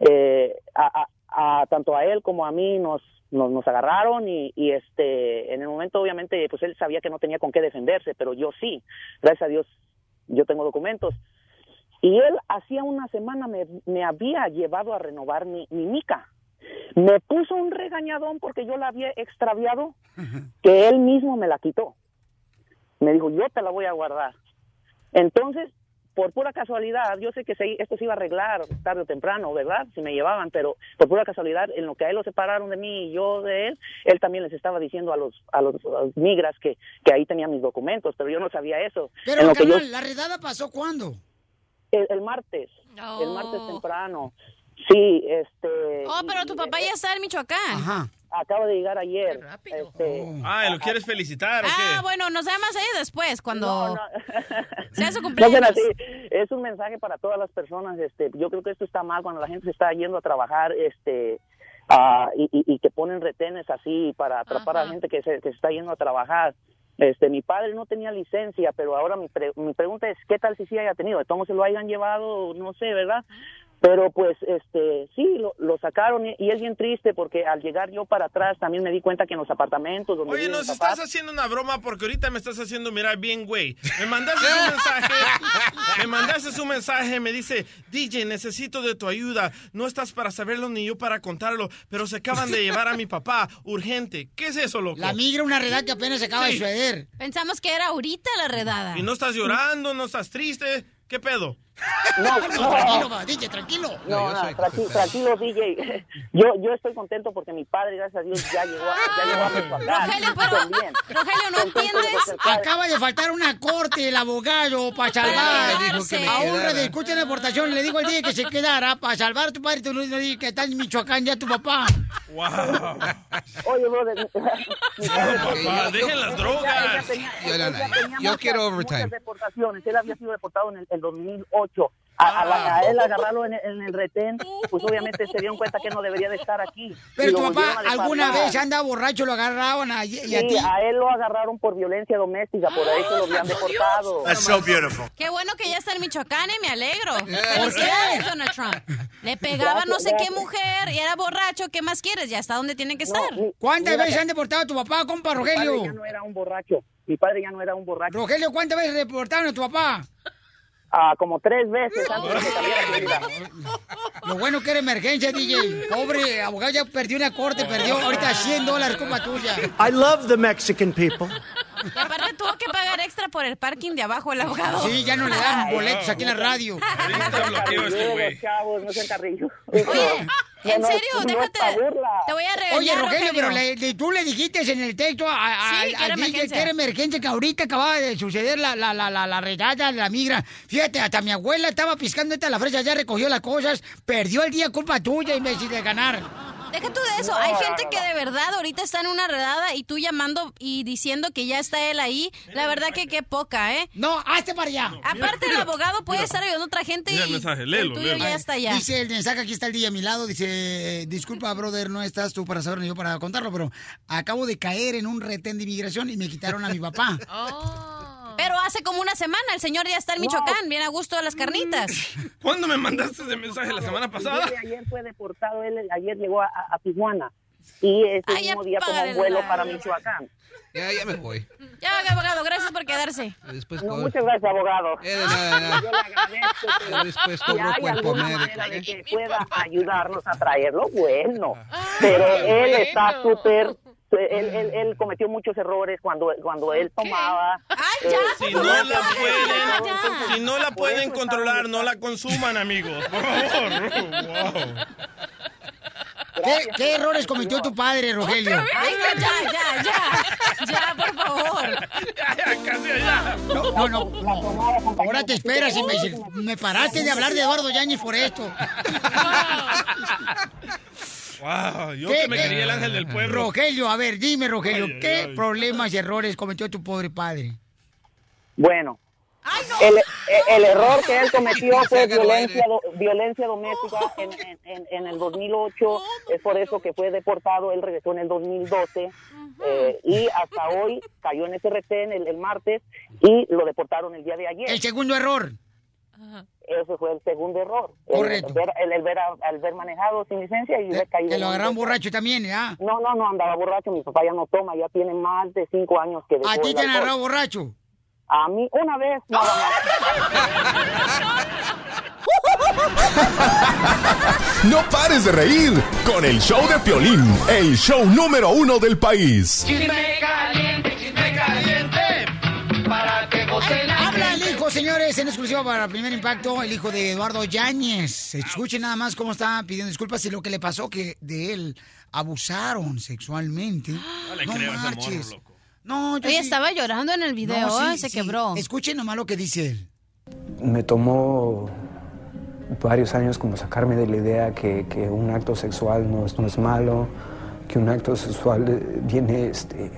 eh, a, a- a- tanto a él como a mí nos, nos, nos agarraron y, y, este en el momento obviamente pues él sabía que no tenía con qué defenderse pero yo sí. Gracias a Dios yo tengo documentos. Y él hacía una semana me, me había llevado a renovar mi, mi mica. Me puso un regañadón porque yo la había extraviado que él mismo me la quitó me dijo yo te la voy a guardar entonces por pura casualidad, yo sé que se- esto se iba a arreglar tarde o temprano, ¿verdad? Si me llevaban, pero por pura casualidad, en lo que a él lo separaron de mí y yo de él, él también les estaba diciendo a los a los, a los migras que, que ahí tenía mis documentos, pero yo no sabía eso. Pero, en lo que yo, ¿la redada pasó cuándo? el, el martes, el martes temprano. Sí, este. Oh, pero tu papá ya está en Michoacán. Acaba de llegar ayer. Este, Ah, ¿lo quieres felicitar o Ah, bueno, nos llamas ahí después, cuando No, no. sea su cumpleaños. así. Es un mensaje para todas las personas. Este, yo creo que esto está mal cuando la gente se está yendo a trabajar, este, ah, y, y- y que ponen retenes así para atrapar a gente que se, que se está yendo a trabajar. Este, mi padre no tenía licencia, pero ahora mi, pre- mi pregunta es, ¿qué tal si sí haya tenido? Modos se lo hayan llevado, no sé, ¿verdad? Pero pues, este, sí, lo, lo sacaron y, es bien triste porque al llegar yo para atrás también me di cuenta que en los apartamentos donde Oye, nos papás- estás haciendo una broma porque ahorita me estás haciendo mirar bien, güey. Me mandaste un mensaje, me mandaste un mensaje, me dice, DJ, necesito de tu ayuda. No estás para saberlo ni yo para contarlo, pero se acaban de llevar a mi papá, urgente. ¿Qué es eso, loco? La migra, una redada que apenas se acaba Sí. de suceder. Pensamos que era ahorita la redada. Y no estás llorando, no estás triste. ¿Qué pedo? No, no, tranquilo, va, DJ, tranquilo. No, no, no tranquilo, DJ. Yo, yo estoy contento porque mi padre, gracias a Dios, ya llegó a, ya llegó a Rogelio, pero, Rogelio, ¿no entiendes? Acaba de faltar una corte el abogado para salvar. A un radioescucha en deportación le digo al DJ que se quedara para salvar a tu padre y tu dije que está en Michoacán ya tu papá. Wow. Oye, brother. papá, dejen las drogas. Yo quiero overtime. Muchas deportaciones. Él había sido deportado en el 2008. 8. A, a, la, ah. a, él agarrarlo en, en, el retén, pues obviamente se dieron cuenta que no debería de estar aquí. Pero tu papá alguna vez anda borracho, lo agarraron a, y sí, a ti. a él lo agarraron por violencia doméstica, por ahí se lo habían deportado. That's so beautiful. Qué bueno que ya está en Michoacán, eh, me alegro. Eh, Felicidades, Donald Trump. Le pegaba no sé qué mujer y era borracho, ¿qué más quieres? Ya está donde tiene que estar. No, mi, ¿Cuántas veces han deportado a tu papá, compa Rogelio? Mi padre ya no era un borracho. Mi padre ya no era un borracho. Rogelio, ¿cuántas veces deportaron a tu papá? Ah, como tres veces antes de que saliera Florida. Lo bueno que era emergencia, DJ. Pobre abogado ya perdió una corte, perdió ahorita 100 dólares, culpa tuya. I love the Mexican people. Y aparte tuvo que pagar extra por el parking de abajo el abogado. Sí, ya no le dan boletos aquí en la radio. Carrilludos, chavos, no sean carrillos. Oye, en No, serio, no es déjate. Te voy a regañar, Oye, Rogelio, pero Rogelio. le- le- tú le dijiste en el texto a, a- Sí, que era DJ que era emergencia, que ahorita acababa de suceder la, la, la, la, la redada de la migra. Fíjate, hasta mi abuela estaba piscando esta la fresa, ya recogió las cosas, perdió el día culpa tuya, imbécil de ganar. Deja tú de eso. Hay gente que de verdad ahorita está en una redada y tú llamando y diciendo que ya está él ahí. La verdad que qué poca, ¿eh? No, hazte para allá. Aparte, el abogado puede estar ayudando a otra gente Mira el y mensaje, el léelo, tuyo léelo. ya está allá. Dice el mensaje, aquí está el día a mi lado, dice, disculpa, brother, no estás tú para saberlo ni yo para contarlo, pero acabo de caer en un retén de inmigración y me quitaron a mi papá. Pero hace como una semana el señor ya está en Michoacán, bien a gusto de las carnitas. ¿Cuándo me mandaste ese mensaje? ¿La semana pasada? ayer fue deportado, él ayer llegó a, a- Tijuana y ese Ay, mismo día tomó un vuelo la- para Michoacán. Ya, ya me voy. Ya, abogado, gracias por quedarse. Después No, muchas gracias, abogado. Eh, de nada, de nada. Yo le agradezco. pero Después si cobro hay alguna manera de que pueda ayudarnos a traerlo, bueno. Pero él está súper... Él, él, él cometió muchos errores cuando, cuando él tomaba. Eh, Si no la pueden, si no la pueden controlar, no la consuman, amigos. Por favor. Wow. ¿Qué, qué errores cometió tu padre, Rogelio? Ay, no, ya, ya, ya. Ya, por favor. No, no, no, no. Ahora te esperas, imbécil. Me paraste de hablar de Eduardo Yañez por esto. Wow, yo ¿Qué- que me quería el ángel del pueblo. Rogelio, a ver, dime, Rogelio, Ay, ¿qué ay. problemas y errores cometió tu pobre padre? Bueno, el, el error que él cometió fue violencia, do- violencia doméstica en, en- en- en el 2008. Es por eso que fue deportado. Él regresó en el 2012 eh, y hasta hoy cayó en ese retén el, el martes y lo deportaron el día de ayer. El segundo error. Ese fue el segundo error. El- Correcto. El, ver, el, el ver, a- al ver manejado sin licencia y haber caído. Que lo agarraron borracho también, ¿ya? No, no, no andaba borracho. Mi papá ya no toma. Ya tiene más de cinco años que dejó ¿A ti te han agarrado borracho? A mí una vez nada más. No pares de reír con el show de Piolín, el show número uno del país. Chisme caliente, chisme caliente, para que gocen la Señores, en exclusiva para Primer Impacto, el hijo de Eduardo Yáñez. Escuchen nada más cómo está pidiendo disculpas y lo que le pasó que de él abusaron sexualmente. No le creo ese morro, marches. loco. No, yo Oye, sí- estaba llorando en el video, No, sí, se sí. quebró. Escuchen nomás lo que dice él. Me tomó varios años como sacarme de la idea que, que un acto sexual no es, no es malo, que un acto sexual eh, viene este,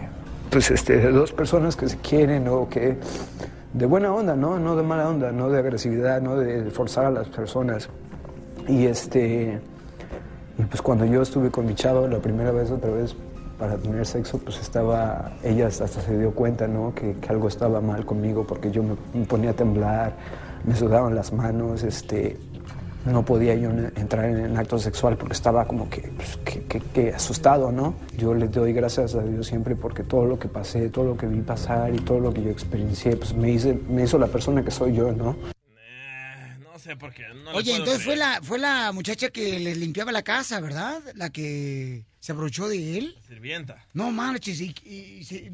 pues este, de dos personas que se quieren o que de buena onda, ¿no? No de mala onda, no de agresividad, no de forzar a las personas. Y este Y pues cuando yo estuve con mi chava la primera vez otra vez para tener sexo, pues estaba, ella hasta se dio cuenta, ¿no? Que, que algo estaba mal conmigo porque yo me, me ponía a temblar, me sudaban las manos, este, no podía yo entrar en, en acto sexual porque estaba como que, pues, que, que- que asustado, ¿no? Yo le doy gracias a Dios siempre porque todo lo que pasé, todo lo que vi pasar y todo lo que yo experiencié, pues me, hice, me hizo la persona que soy yo, ¿no? No sé por qué. No Oye, entonces fue la, fue la muchacha que les limpiaba la casa, ¿verdad? La que se aprovechó de él. Sirvienta. No manches, y,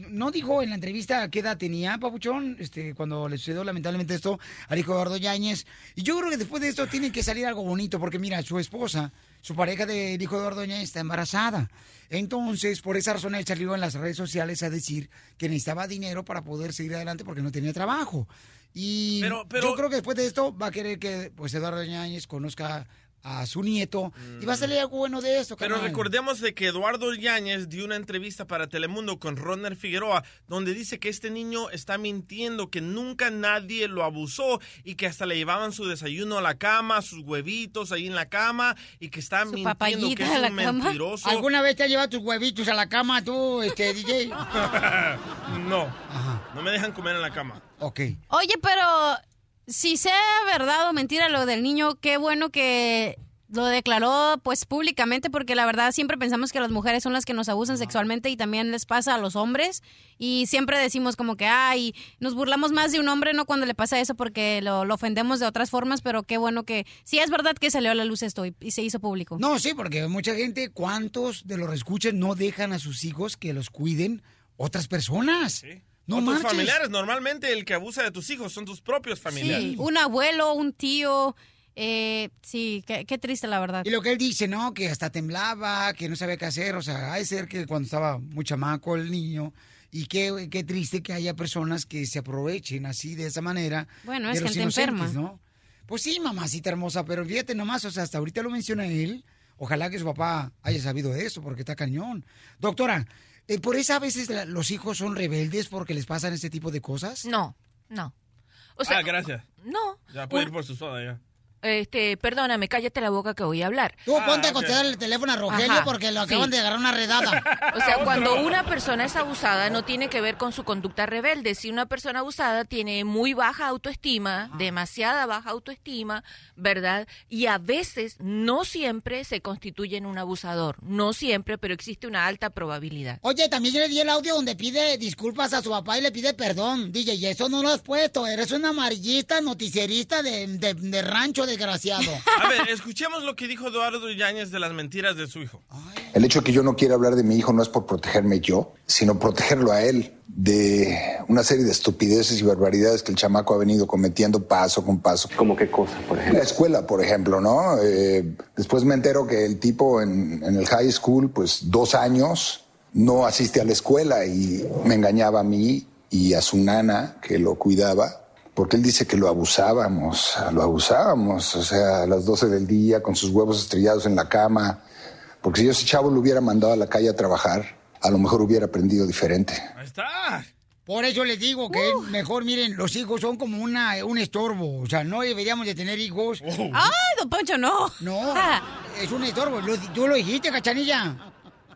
no dijo en la entrevista qué edad tenía, Papuchón, este, cuando le sucedió lamentablemente esto al hijo de Eduardo Yáñez. Y yo creo que después de esto tiene que salir algo bonito, porque mira, su esposa, su pareja del hijo de Eduardo Yáñez está embarazada. Entonces, por esa razón él salió en las redes sociales a decir que necesitaba dinero para poder seguir adelante porque no tenía trabajo. Y Pero- pero- yo creo que después de esto va a querer que pues Eduardo Yáñez conozca a su nieto y va a salir algo bueno de esto. Pero recordemos de que Eduardo Yáñez dio una entrevista para Telemundo con Ronner Figueroa, donde dice que este niño está mintiendo, que nunca nadie lo abusó y que hasta le llevaban su desayuno a la cama, sus huevitos ahí en la cama y que está mintiendo, que papayita es a la un cama. mentiroso. ¿Alguna vez te has llevado tus huevitos a la cama tú, este, DJ? no, no me dejan comer en la cama. Ok. Oye, pero si sea verdad o mentira lo del niño, qué bueno que lo declaró pues públicamente porque la verdad siempre pensamos que las mujeres son las que nos abusan sexualmente y también les pasa a los hombres. Y siempre decimos como que ay nos burlamos más de un hombre no cuando le pasa eso porque lo, lo ofendemos de otras formas pero qué bueno que sí es verdad que salió a la luz esto y, y se hizo público. No, sí, porque mucha gente, ¿cuántos de los escuchas no dejan a sus hijos que los cuiden otras personas? No o tus familiares, normalmente el que abusa de tus hijos son tus propios familiares. sí un abuelo un tío eh, sí qué, qué triste la verdad Y lo que él dice, ¿no? Que hasta temblaba, que no sabía qué hacer. O sea, hay ser que cuando estaba muy chamaco el niño. Y qué, qué triste que haya personas que se aprovechen así de esa manera. Bueno, de es los gente enferma. ¿no? Pues sí, mamacita hermosa, pero fíjate nomás, o sea, hasta ahorita lo menciona él. Ojalá que su papá haya sabido de eso, porque está cañón. Doctora, eh, ¿por eso a veces la- los hijos son rebeldes porque les pasan este tipo de cosas? No, no. O sea, ah, gracias. No. Ya puede Un- ir por su soda ya. Este, perdóname, cállate la boca que voy a hablar. Tú ponte a contestar el teléfono a Rogelio Ajá, porque lo acaban sí. de agarrar una redada. O sea, cuando una persona es abusada no tiene que ver con su conducta rebelde. Si una persona abusada tiene muy baja autoestima, demasiada baja autoestima, ¿verdad? Y a veces, no siempre se constituye en un abusador. No siempre, pero existe una alta probabilidad. Oye, también yo le di el audio donde pide disculpas a su papá y le pide perdón. DJ, y eso no lo has puesto. Eres un amarillista, noticierista de, de- de rancho, desgraciado. A ver, escuchemos lo que dijo Eduardo Yáñez de las mentiras de su hijo. El hecho de que yo no quiera hablar de mi hijo no es por protegerme yo, sino protegerlo a él de una serie de estupideces y barbaridades que el chamaco ha venido cometiendo paso con paso. ¿Cómo qué cosa, por ejemplo? La escuela, por ejemplo, ¿no? Eh, después me entero que el tipo en, en el high school, pues dos años, no asiste a la escuela y me engañaba a mí y a su nana que lo cuidaba. Porque él dice que lo abusábamos, lo abusábamos, o sea, a las 12 del día con sus huevos estrellados en la cama, porque si yo ese chavo lo hubiera mandado a la calle a trabajar, a lo mejor hubiera aprendido diferente. Ahí está. Por eso les digo que es mejor, miren, los hijos son como una, un estorbo. O sea, no deberíamos de tener hijos. ¡Ay, don Poncho, no! No, es un estorbo. Lo- tú lo dijiste, cachanilla.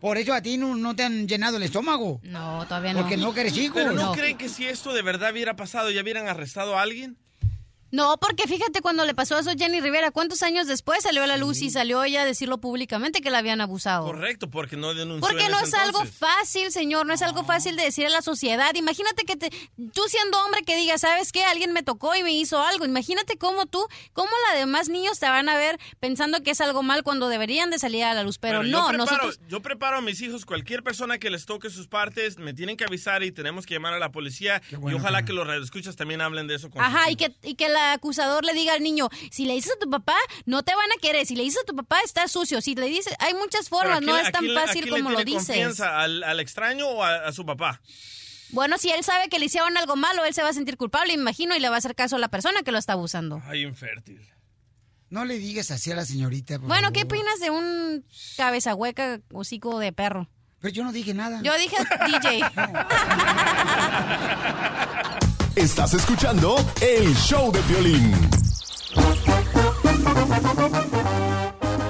Por eso a ti no, no te han llenado el estómago. No, todavía no. Porque no quieres hijos. ¿Pero no, creen que si esto de verdad hubiera pasado ya hubieran arrestado a alguien? No, porque fíjate cuando le pasó eso a Jenny Rivera, ¿cuántos años después salió a la luz y salió ella a decirlo públicamente que la habían abusado? Correcto, porque no denunció Porque en no ese es algo entonces. fácil, señor, no es algo fácil de decir a la sociedad. Imagínate que te, tú siendo hombre que digas, ¿sabes qué? Alguien me tocó y me hizo algo. Imagínate cómo tú, cómo la demás niños te van a ver pensando que es algo mal cuando deberían de salir a la luz. Pero Bueno, no, yo preparo, nosotros... yo preparo a mis hijos, cualquier persona que les toque sus partes, me tienen que avisar y tenemos que llamar a la policía. y ojalá que los radioescuchas también hablen de eso con Ajá, y que, y que el acusador le diga al niño, si le dices a tu papá, no te van a querer. Si le dices a tu papá, está sucio. Si le dices, hay muchas formas, ¿a quién no le- es tan fácil quién le como lo tiene dices. confianza, ¿Al, al extraño o a, a su papá? Bueno, si él sabe que le hicieron algo malo, él se va a sentir culpable, imagino, y le va a hacer caso a la persona que lo está abusando. Ay, infértil. No le digas así a la señorita. por Bueno, favor. ¿qué opinas de un cabeza hueca, hocico de perro? Pero yo no dije nada. Yo dije DJ. Estás escuchando el show de violín.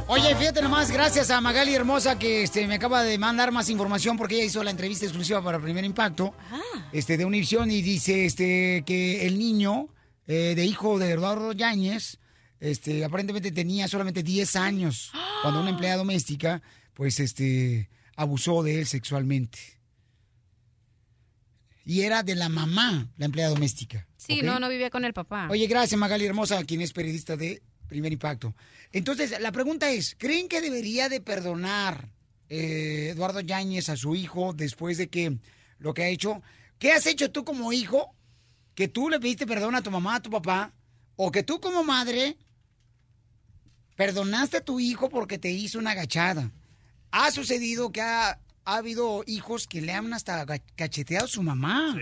Oye, fíjate nomás, gracias a Magali Hermosa que este, me acaba de mandar más información porque ella hizo la entrevista exclusiva para Primer Impacto este, de Univision y dice este, que el niño eh, de hijo de Eduardo Yáñez este, aparentemente tenía solamente 10 años cuando una empleada doméstica pues este, abusó de él sexualmente. Y era de la mamá, la empleada doméstica. Sí, no, no vivía con el papá. Oye, gracias Magali Hermosa, quien es periodista de Primer Impacto. Entonces, la pregunta es, ¿creen que debería de perdonar eh, Eduardo Yáñez a su hijo después de que lo que ha hecho? ¿Qué has hecho tú como hijo? Que tú le pediste perdón a tu mamá, a tu papá, o que tú como madre perdonaste a tu hijo porque te hizo una agachada. Ha sucedido que ha, ha habido hijos que le han hasta cacheteado a su mamá.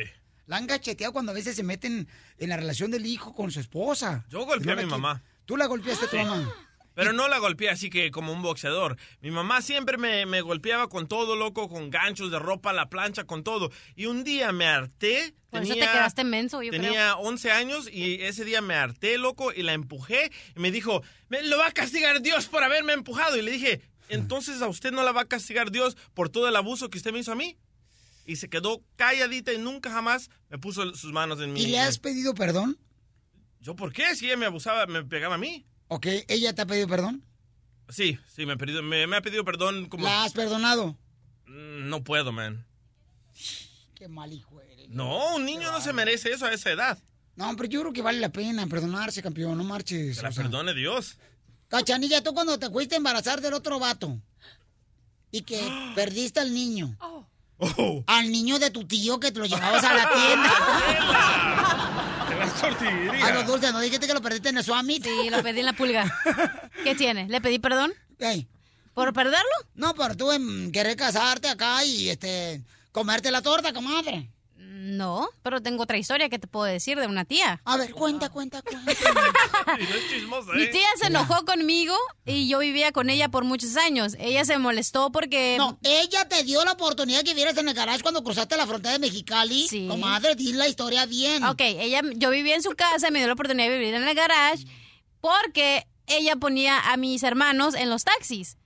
La han cacheteado cuando a veces se meten en la relación del hijo con su esposa. Yo golpeé a mi mamá. ¿Tú la golpeaste a tu Sí. mamá? Pero no la golpeé así que como un boxeador. Mi mamá siempre me, me golpeaba con todo, loco, con ganchos de ropa, la plancha, con todo. Y un día me harté. Por eso te quedaste menso, yo Tenía 11 años y ese día me harté, loco, y la empujé. Y me dijo, "Me lo va a castigar Dios por haberme empujado. Y le dije, entonces a usted no la va a castigar Dios por todo el abuso que usted me hizo a mí. Y se quedó calladita y nunca jamás me puso sus manos en mí. ¿Y le has pedido perdón? ¿Yo por qué? Si ella me abusaba, me pegaba a mí. Ok, ¿ella te ha pedido perdón? Sí, sí, me ha pedido, me, me ha pedido perdón como... ¿La has perdonado? Mm, No puedo, man. Qué mal hijo eres. No, un niño no se merece eso a esa edad. No, pero yo creo que vale la pena perdonarse, campeón, no marches. Que la o sea. perdone Dios. Cachanilla, tú cuando te fuiste a embarazar del otro vato y que perdiste al niño. Al niño de tu tío que te lo llevabas a la tienda. En las tortillerías. A los dulces, ¿no dijiste que lo perdiste en el Summit? Sí, lo pedí en la pulga. ¿Qué tiene? ¿Le pedí perdón? ¿Por perderlo? No, por tú en querer casarte acá y este comerte la torta, comadre. No, pero tengo otra historia que te puedo decir de una tía. A ver, cuenta, cuenta, cuenta. Mi tía se enojó conmigo y yo vivía con ella por muchos años. Ella se molestó porque... No, ella te dio la oportunidad que vieras en el garage cuando cruzaste la frontera de Mexicali. Sí. Comadre, di la historia bien. Ok, ella, yo vivía en su casa y me dio la oportunidad de vivir en el garage porque ella ponía a mis hermanos en los taxis.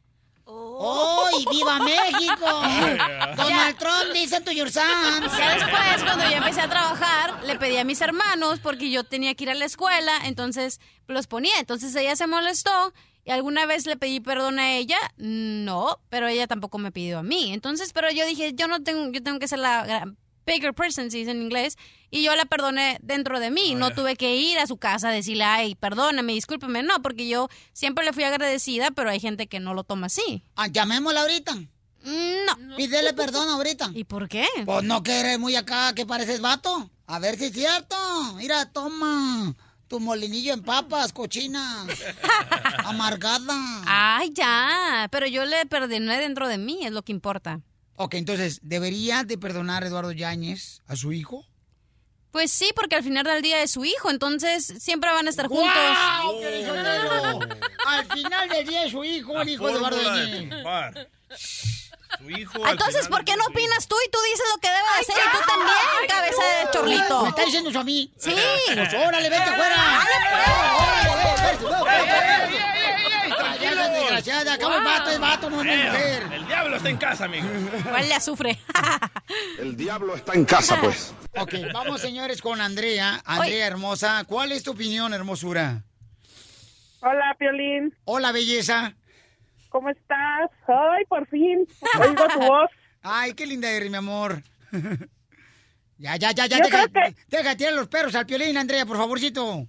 ¡Ay, viva México! Donald Trump dice to your sons. Ya después, cuando yo empecé a trabajar, le pedí a mis hermanos porque yo tenía que ir a la escuela, entonces los ponía. Entonces ella se molestó y alguna vez le pedí perdón a ella, no, pero ella tampoco me pidió a mí. Entonces, pero yo dije, yo no tengo, yo tengo que ser la bigger person, si dice en inglés, y yo la perdoné dentro de mí. no tuve que ir a su casa a decirle, ay, perdóname, discúlpeme. No, porque yo siempre le fui agradecida, pero hay gente que no lo toma así. Ah, llamémosla ahorita. No. Pídele perdón ahorita. ¿Y por qué? Pues no que eres muy acá, que pareces vato. A ver si es cierto. Mira, toma. Tu molinillo en papas, cochina. Amargada. Ay, ya, pero yo le perdoné dentro de mí, es lo que importa. Ok, entonces, ¿debería de perdonar Eduardo Yáñez a su hijo? Pues sí, porque al final del día es su hijo, entonces siempre van a estar juntos. ¡Qué lisonjero! Al final del día es su hijo, el hijo de Eduardo Yáñez. Tu hijo. Entonces, ¿por qué no opinas tú y tú dices lo que debe de hacer? Y tú también, cabeza de chorlito. ¿Me está diciendo eso a mí? Sí. Pues órale, vete afuera. ¡Órale, vete, Cállate, desgraciada. Acabo el vato, es vato, no es Eh, mujer. El diablo está en casa, amigo. Huele a azufre. El diablo está en casa, pues. Ok, vamos, señores, con Andrea. Andrea, hermosa. ¿Cuál es tu opinión, hermosura? Hola, Piolín. Hola, belleza. ¿Cómo estás? Ay, por fin. Oigo tu voz. Ay, qué linda eres, mi amor. ya, ya, ya, ya. Yo Deja, creo deja de tirar los perros al piolín, Andrea, por favorcito.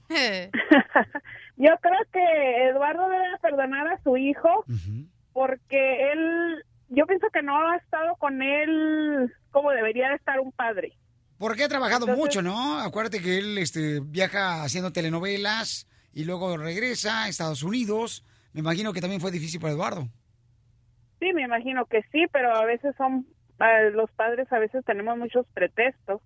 Yo creo que Eduardo debe perdonar a su hijo porque él, yo pienso que no ha estado con él como debería de estar un padre. Porque ha trabajado Entonces- mucho, ¿no? Acuérdate que él este, viaja haciendo telenovelas y luego regresa a Estados Unidos. Me imagino que también fue difícil para Eduardo. Sí, me imagino que sí, pero a veces son, los padres a veces tenemos muchos pretextos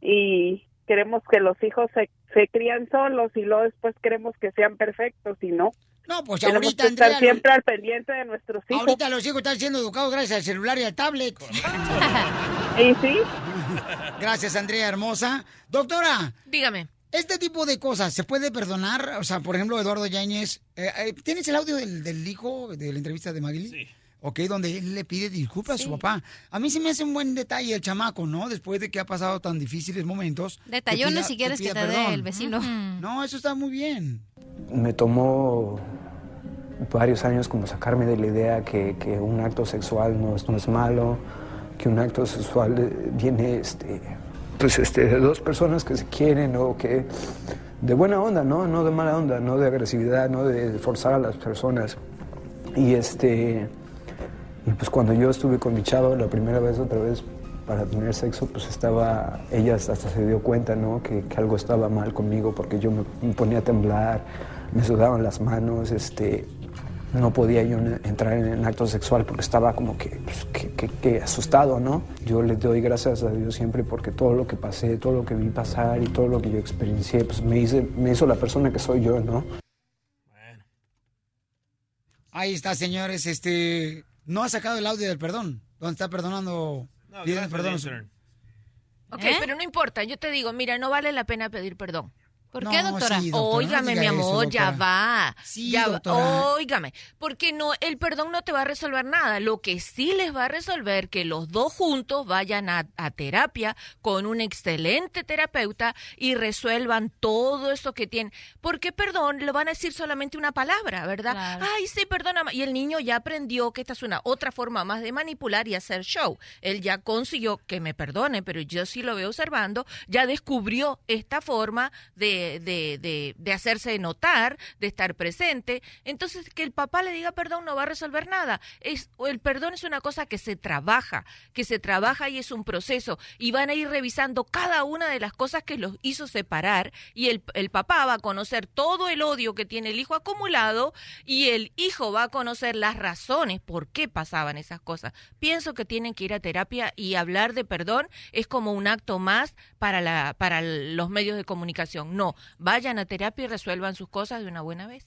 y queremos que los hijos se, se crían solos y luego después queremos que sean perfectos y no. No, pues Tenemos ahorita, que estar siempre al pendiente de nuestros hijos. Ahorita los hijos están siendo educados gracias al celular y al tablet. ¿Y sí? Gracias, Andrea, hermosa. Doctora, Dígame. Este tipo de cosas, ¿se puede perdonar? O sea, por ejemplo, Eduardo Yáñez, eh, eh, ¿tienes el audio del, del hijo de la entrevista de Magli? Sí. Ok, donde él le pide disculpas a su papá. A mí se me hace un buen detalle el chamaco, ¿no? Después de que ha pasado tan difíciles momentos. Detallones pida- si quieres que te dé perdón. el vecino. No, eso está muy bien. Me tomó varios años como sacarme de la idea que, que un acto sexual no es, no es malo, que un acto sexual eh, viene este, pues, este, de dos personas que se quieren o que de buena onda, ¿no? No de mala onda, no de agresividad, no de forzar a las personas. Y este y pues cuando yo estuve con mi chava la primera vez otra vez para tener sexo, pues estaba, ella hasta se dio cuenta, ¿no? Que, que algo estaba mal conmigo porque yo me, ponía a temblar, me sudaban las manos, este, no podía yo en- entrar en el acto sexual porque estaba como que, pues, que, que- que asustado, ¿no? Yo le doy gracias a Dios siempre porque todo lo que pasé, todo lo que vi pasar y todo lo que yo experiencié, pues me, hice, me hizo la persona que soy yo, ¿no? Ahí está, señores, este... No ha sacado el audio del perdón, donde está perdonando... No, perdón. Ok, ¿Eh? pero no importa, yo te digo, mira, no vale la pena pedir perdón. ¿Por No, qué, doctora? sí, doctora, Óigame, no mi eso, amor, ya va. Sí, ya va. Óigame, porque no, el perdón no te va a resolver nada. Lo que sí les va a resolver que los dos juntos vayan a, a terapia con un excelente terapeuta y resuelvan todo eso que tienen. Porque perdón, le van a decir solamente una palabra, ¿verdad? Claro. Ay, sí, perdona. Y el niño ya aprendió que esta es una otra forma más de manipular y hacer show. Él ya consiguió que me perdone, pero yo sí lo veo observando, ya descubrió esta forma de, de, hacerse notar, de estar presente. Entonces, que el papá le diga perdón no va a resolver nada. Es, el perdón es una cosa que se trabaja, que se trabaja y es un proceso. Y van a ir revisando cada una de las cosas que los hizo separar y el, el papá va a conocer todo el odio que tiene el hijo acumulado y el hijo va a conocer las razones por qué pasaban esas cosas. Pienso que tienen que ir a terapia y hablar de perdón es como un acto más para, la, para los medios de comunicación. No, vayan a terapia y resuelvan sus cosas de una buena vez.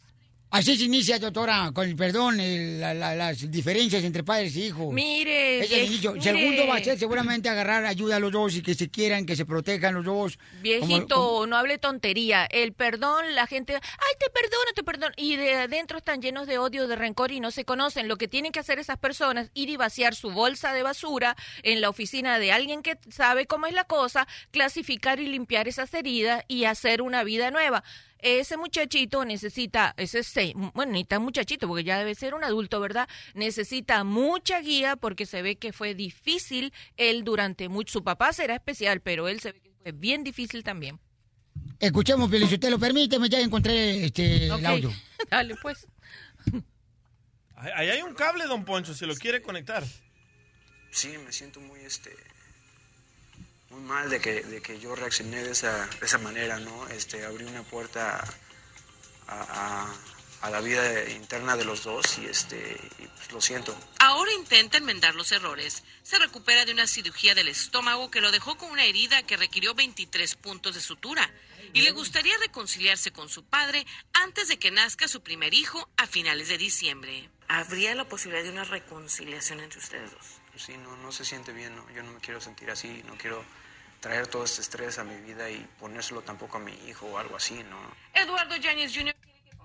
Así se inicia, doctora, con el perdón, el- la- la- las diferencias entre padres y hijos. Mire, Es el vie- inicio. mire. Segundo va a ser seguramente agarrar ayuda a los dos y que se quieran, que se protejan los dos. Viejito, Como- como- no hable tontería. El perdón, la gente, ay, te perdono, te perdono. Y de adentro están llenos de odio, de rencor y no se conocen. Lo que tienen que hacer esas personas, ir y vaciar su bolsa de basura en la oficina de alguien que sabe cómo es la cosa, clasificar y limpiar esas heridas y hacer una vida nueva. Ese muchachito necesita, ese se, bueno, ni tan muchachito, porque ya debe ser un adulto, ¿verdad? Necesita mucha guía porque se ve que fue difícil él durante mucho. Su papá será especial, pero él se ve que fue bien difícil también. Escuchemos, lo permíteme, ya encontré este, el audio. Dale, pues. Ahí ahí hay un cable, don Poncho, si lo quiere conectar. Sí, me siento muy, este, muy mal de que, de que yo reaccioné de esa, de esa manera, ¿no? Este, abrí una puerta a, a- a la vida interna de los dos y, este, y, pues, lo siento. Ahora intenta enmendar los errores. Se recupera de una cirugía del estómago que lo dejó con una herida que requirió 23 puntos de sutura. Y le gustaría reconciliarse con su padre antes de que nazca su primer hijo a finales de diciembre. ¿Habría la posibilidad de una reconciliación entre ustedes dos? Pues Sí, no, no se siente bien, ¿no? Yo no me quiero sentir así, no quiero traer todo este estrés a mi vida y ponérselo tampoco a mi hijo o algo así, ¿no? Eduardo Yáñez Jr.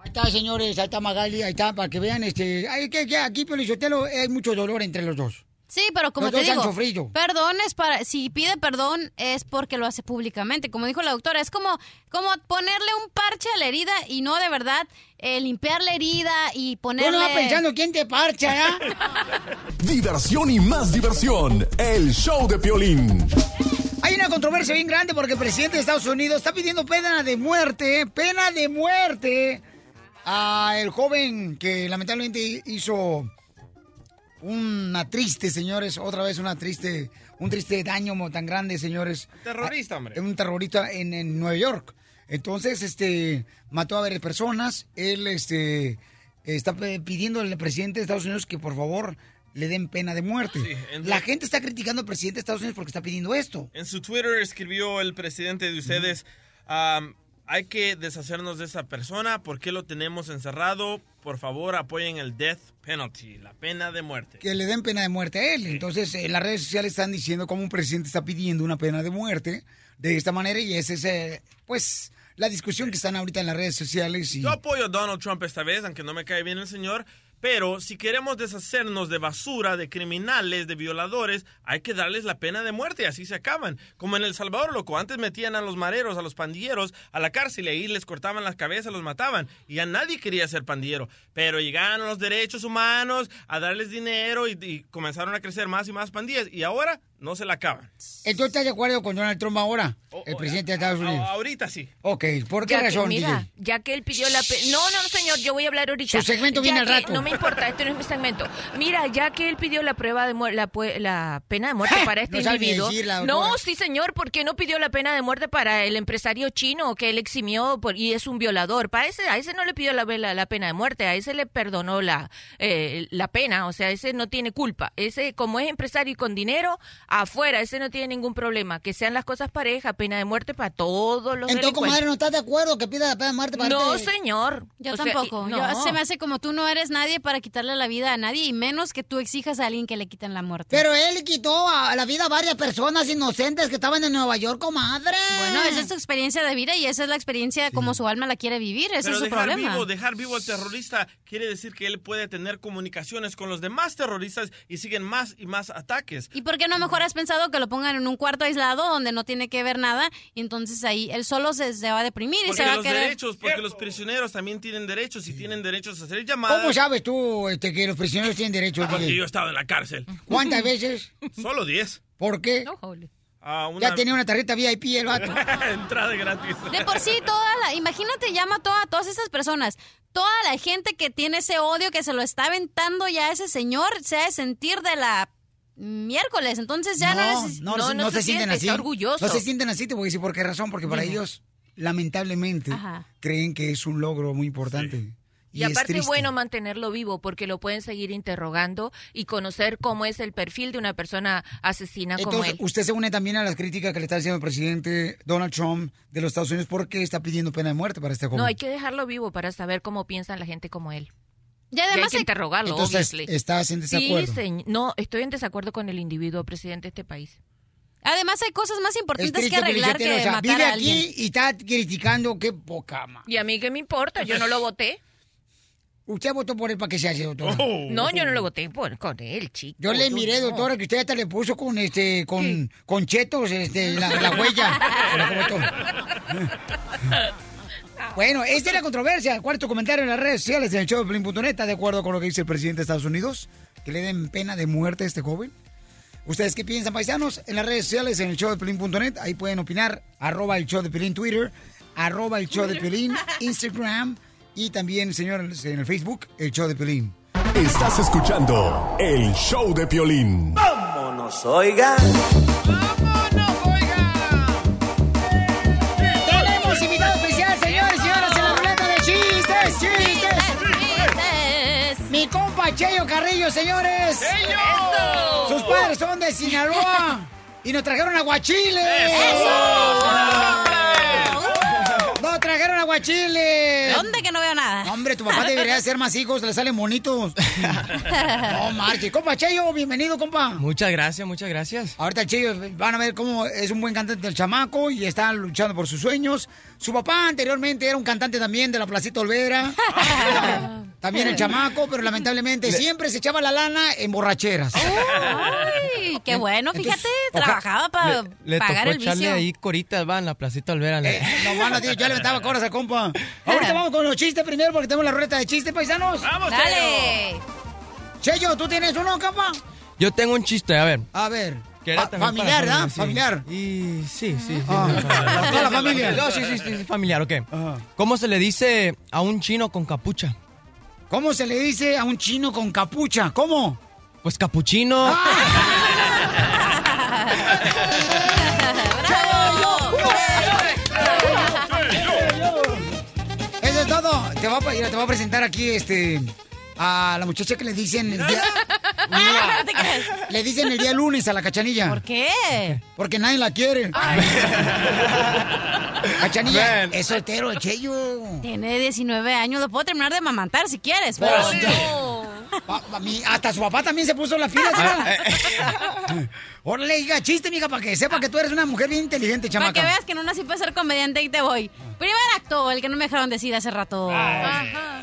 Ahí está, señores, ahí está Magali, ahí está, para que vean, este, hay que, que aquí, Pelizotelo, hay mucho dolor entre los dos. Sí, pero como Los te dos han digo, sufrido. perdón es para, si pide perdón es porque lo hace públicamente, como dijo la doctora, es como, como ponerle un parche a la herida y no de verdad eh, limpiar la herida y ponerle... no vas pensando quién te parcha, ¿ya? Diversión y más diversión. El show de Piolín. Hay una controversia bien grande porque el presidente de Estados Unidos está pidiendo pena de muerte, pena de muerte a el joven que lamentablemente hizo una triste, señores, otra vez una triste, un triste daño tan grande, señores. Terrorista, hombre. Un terrorista en, en Nueva York. Entonces, este, mató a varias personas. Él, este, está pidiendo al presidente de Estados Unidos que por favor le den pena de muerte. La gente está criticando al presidente de Estados Unidos porque está pidiendo esto. En su Twitter escribió el presidente de ustedes, am, hay que deshacernos de esa persona, ¿por qué lo tenemos encerrado? Por favor, apoyen el death penalty, la pena de muerte. que le den pena de muerte a él. Entonces, en las redes sociales están diciendo cómo un presidente está pidiendo una pena de muerte. de esta manera y esa es, eh, pues, la discusión que están ahorita en las redes sociales. Y... Yo apoyo a Donald Trump esta vez, aunque no me cae bien el señor. Pero si queremos deshacernos de basura, de criminales, de violadores, hay que darles la pena de muerte y así se acaban. Como en El Salvador, loco, antes metían a los mareros, a los pandilleros a la cárcel y ahí les cortaban las cabezas, los mataban. Y ya nadie quería ser pandillero. Pero llegaron los derechos humanos a darles dinero y, y comenzaron a crecer más y más pandillas. Y ahora no se la acaban. ¿Entonces estás de acuerdo con Donald Trump ahora? el presidente de Estados Unidos. A- ahorita sí. Ok, ¿por qué Ya que- razón, mira, DJ? ya que él pidió la pena... No, no, no, señor, yo voy a hablar ahorita. Su segmento Ya viene al rato. No me importa, este no es mi segmento. Mira, ya que él pidió la prueba de muerte, la, la pena de muerte para este No individuo... decirla, no, sí, señor, ¿por qué no pidió la pena de muerte para el empresario chino que él eximió por- y es un violador? Para ese, a ese no le pidió la, la, la pena de muerte, a ese le perdonó la, eh, la pena, o sea, ese no tiene culpa. Ese, como es empresario y con dinero, afuera, ese no tiene ningún problema. Que sean las cosas pareja, pena de muerte para todos los Entonces, comadre, ¿no estás de acuerdo que pida la pena de muerte para No, este- señor. Yo O sea, tampoco. Yo- no. se me hace como tú no eres nadie para quitarle la vida a nadie y menos que tú exijas a alguien que le quiten la muerte. Pero él le quitó a la vida a varias personas inocentes que estaban en Nueva York, comadre. Bueno, esa es su experiencia de vida y esa es la experiencia como su alma la quiere vivir. Ese Pero es su dejar problema. vivo, dejar vivo al terrorista quiere decir que él puede tener comunicaciones con los demás terroristas y siguen más y más ataques. ¿Y por qué no mejor has pensado que lo pongan en un cuarto aislado donde no tiene que ver nada y entonces ahí él solo se, se va a deprimir y Porque se va a los querer... derechos, porque los prisioneros también tienen derechos y tienen derechos a hacer llamadas. ¿Cómo sabes tú este, que los prisioneros tienen derecho a Porque yo he estado en la cárcel. ¿Cuántas veces? Solo 10. ¿Por qué? Ah, una- Ya tenía una tarjeta VIP el vato. Entrada gratis. De por sí, toda la, imagínate, llama a toda- todas esas personas, toda la gente que tiene ese odio, que se lo está aventando ya a ese señor, se ha de sentir de la miércoles, entonces ya no, neces- no, no, no se, sienten así. orgulloso. No se sienten así, te voy a decir por qué razón. Porque para Dime. ellos, lamentablemente, Ajá. creen que es un logro muy importante. Y, es aparte bueno mantenerlo vivo porque lo pueden seguir interrogando y conocer cómo es el perfil de una persona asesina como Entonces, él. usted se une también a las críticas que le está haciendo el presidente Donald Trump de los Estados Unidos porque está pidiendo pena de muerte para este joven. No, hay que dejarlo vivo para saber cómo piensa la gente como él. Ya hay además que hay- interrogarlo, Entonces, obviously. ¿estás en desacuerdo? Sí, no, estoy en desacuerdo con el individuo presidente de este país. Además hay cosas más Es importantes triste, que arreglar que o sea, matar vive a aquí alguien. y está criticando qué poca ma. ¿Y a mí qué me importa? Yo no lo voté. Usted votó por él para que se hace, doctora. No, yo no lo voté por, con él, chico. Yo le miré, no. doctora, que usted hasta le puso con este, con, con chetos, este, la, la huella. Bueno, esta es la controversia. ¿Cuál es tu comentario en las redes sociales en el show de de acuerdo con lo que dice el presidente de Estados Unidos? ¿Que le den pena de muerte a este joven? ¿Ustedes qué piensan, paisanos? En las redes sociales, en el show de Pelín.net, ahí pueden opinar. Arroba el show de Pelín Twitter, arroba el show de Pelín Instagram y también, señores, en el Facebook, el show de Pelín. Estás escuchando el show de Piolín. Vámonos, oiga. Cheyo Carrillo, señores. ¡Cheyo! Sus padres son de Sinaloa y nos trajeron aguachiles. Nos trajeron aguachiles. ¿Dónde que no veo nada? Hombre, tu papá debería hacer más hijos, le salen bonitos. No marche. Compa Cheyo, bienvenido, compa. Muchas gracias, muchas gracias. Ahorita el Cheyo van a ver cómo es un buen cantante del chamaco y está luchando por sus sueños. Su papá anteriormente era un cantante también de la Placita Olvera. también el chamaco, pero lamentablemente siempre se echaba la lana en borracheras. Ay, qué bueno, fíjate, trabajaba para Le pagar tocó el echarle vicio. ahí coritas, va, en la placita Olvera. le- No, mano, tío, ya levantaba coras al compa. Ahorita vamos con los chistes primero porque tenemos la ruleta de chistes, paisanos. ¡Vamos, Dale. Cheyo, ¿tú tienes uno, compa? Yo tengo un chiste, a ver. A ver. Que era Fa- también para familiar, ¿verdad? sí. Familiar. Y sí, sí, sí. Ah, toda la familia. No, sí, sí, sí, sí, familiar, ok. ¿Cómo se le dice a un chino con capucha? ¿Cómo se le dice a un chino con capucha? ¿Cómo? Pues capuchino. Eso es todo. A, te voy a presentar aquí este a la muchacha que le dicen el día, Ah, no te creas. le dicen el día lunes a la cachanilla. ¿Por qué? Porque nadie la quiere. Cachanilla, es soltero el Cheyo. Tiene 19 años, lo puedo terminar de mamantar si quieres, pero... Pero- Pa- pa- mi- hasta su papá también se puso la fila. Ah, Órale, diga chiste, mija, para que sepa que tú eres una mujer bien inteligente, Para que chamaca. veas que no nací para ser comediante y te voy. Primer acto, el que no me dejaron decir hace rato. Ajá.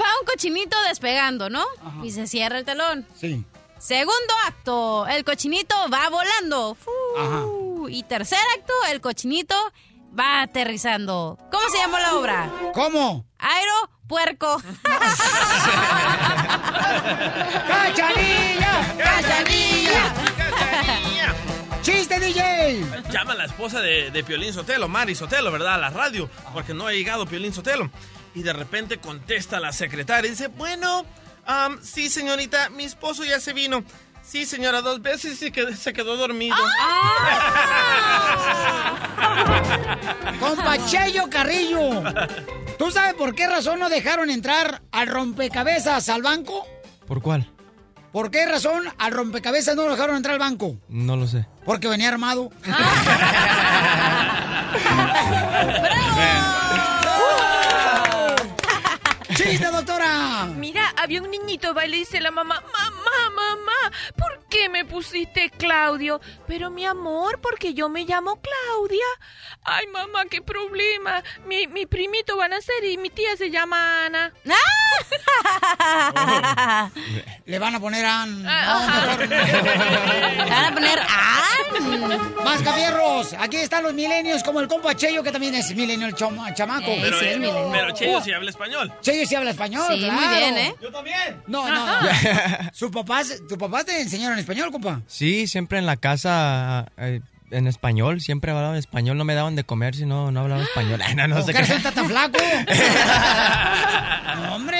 Va un cochinito despegando, ¿no? Y se cierra el telón. Sí. Segundo acto, el cochinito va volando. Y tercer acto, el cochinito va aterrizando. ¿Cómo se llamó la obra? ¿Cómo? Aero Puerco. ¡Cachanilla! ¡Cachanilla! ¡Chiste, DJ! Llama a la esposa de, de Piolín Sotelo, Mari Sotelo, ¿verdad? A la radio, porque no ha llegado Piolín Sotelo. Y de repente contesta la secretaria y dice, bueno, am, sí, señorita, mi esposo ya se vino. Sí, señora, dos veces y que se quedó dormido. Compa Cheyo Carrillo. ¿Tú sabes por qué razón no dejaron entrar al rompecabezas al banco? ¿Por cuál? ¿Por qué razón al rompecabezas no lo dejaron entrar al banco? No lo sé. Porque venía armado. ¡Chiste, doctora! Mira, había un niñito, va y le dice la mamá, mamá, mamá, ¿por qué me pusiste Claudio? Pero mi amor, porque yo me llamo Claudia. Ay, mamá, qué problema. Mi, mi primito va a nacer y mi tía se llama Ana. Le van a poner an. Ah. No. Le van a poner an. Más cafierros. Aquí están los milenios, como el compa Cheyo, que también es milenio el chamaco. Pero, eh, pero Cheyo sí habla español. Cheyo sí habla español, Sí, muy claro. bien, ¿eh? Yo también. No, no, no. ¿Sus papás, ¿Tu papás te enseñaron español, compa? Sí, siempre en la casa eh, en español, siempre hablaba español, no me daban de comer si no, no hablaba español. Ay, no, no ¿Por sé qué resulta tan flaco? no, hombre.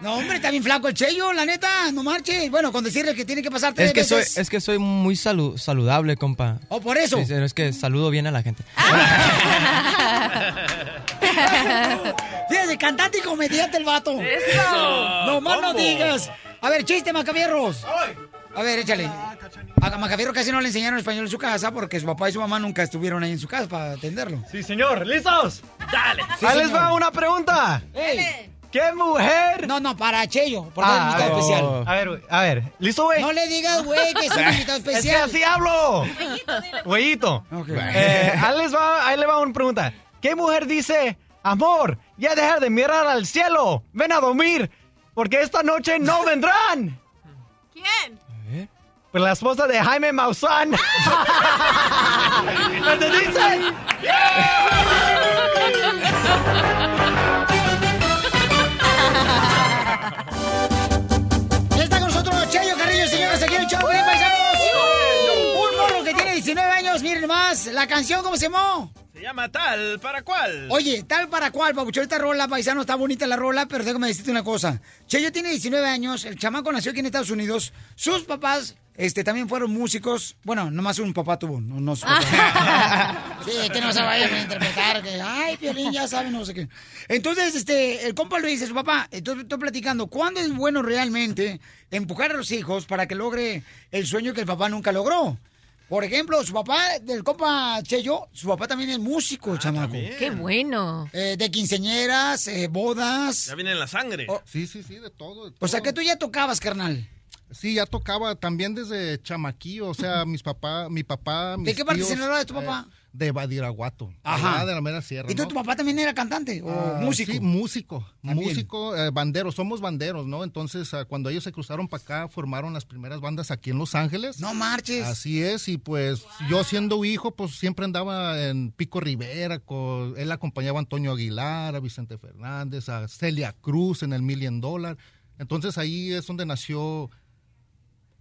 No, hombre, está bien flaco el Cheyo, la neta, no marche. Bueno, con decirle que tiene que pasar tres Es que soy, es que soy muy salu- saludable, compa. Oh, por eso. Sí, sí, es que saludo bien a la gente. Fíjate, cantante y comediante el vato. ¡Eso! No más no digas. A ver, chiste, Macabierros. A ver, échale. A Macabierro casi no le enseñaron español en su casa porque su papá y su mamá nunca estuvieron ahí en su casa para atenderlo. Sí, señor. ¿Listos? Dale. Sí, Ahí les va una pregunta. ¿Qué mujer? No, no, para Cheyo, porque es Ah, invitado a ver, especial. A ver, güey, a ver. ¿Listo, güey? No le digas, güey, que es un invitado Es que especial. así hablo. Güeyito. Eh, ahí, les va, ahí le va una pregunta. ¿Qué mujer dice, amor, ya dejar de mirar al cielo, ven a dormir, porque esta noche no vendrán? ¿Quién? Pues la esposa de Jaime Maussan. ¿Entendiste? Ya está con nosotros Cheyo Carrillo, señores, aquí en el show, ¿eh, paisanos? Un morro que tiene 19 años, miren más. La canción, ¿cómo se llamó? Se llama tal, ¿para cuál? Oye, tal para cual, papucho, esta rola, paisano, está bonita la rola, pero déjame decirte una cosa. Cheyo tiene 19 años, el chamaco nació aquí en Estados Unidos, sus papás, este, también fueron músicos, bueno, nomás un papá tuvo, no, no su papá. Sí, que no se vayan a interpretar, que, ay, Piolín, ya saben, no sé qué. Entonces, este, el compa le dice a su papá, estoy, estoy platicando, ¿cuándo es bueno realmente empujar a los hijos para que logre el sueño que el papá nunca logró? Por ejemplo, su papá, del compa Cheyo, su papá también es músico, chamaco. ¡Qué bueno! Eh, de quinceñeras, eh, bodas. Ya viene en la sangre. Sí, sí, sí, de todo. de O sea que tú ya tocabas, carnal. Sí, ya tocaba también desde chamaquillo, o sea, mis papás, mi papá, mis ¿De qué parte de tíos, Sinaloa es tu papá? eh, de Badiraguato, Ajá. de la mera sierra. ¿Y tú, ¿no? tu papá también era cantante o Ah, músico? Sí, músico, También. músico, eh, bandero, somos banderos, ¿no? Entonces, ah, cuando ellos se cruzaron para acá, formaron las primeras bandas aquí en Los Ángeles. No marches. Así es, y pues yo siendo hijo, pues siempre andaba en Pico Rivera, con, él acompañaba a Antonio Aguilar, a Vicente Fernández, a Celia Cruz en el Million Dollar. Entonces ahí es donde nació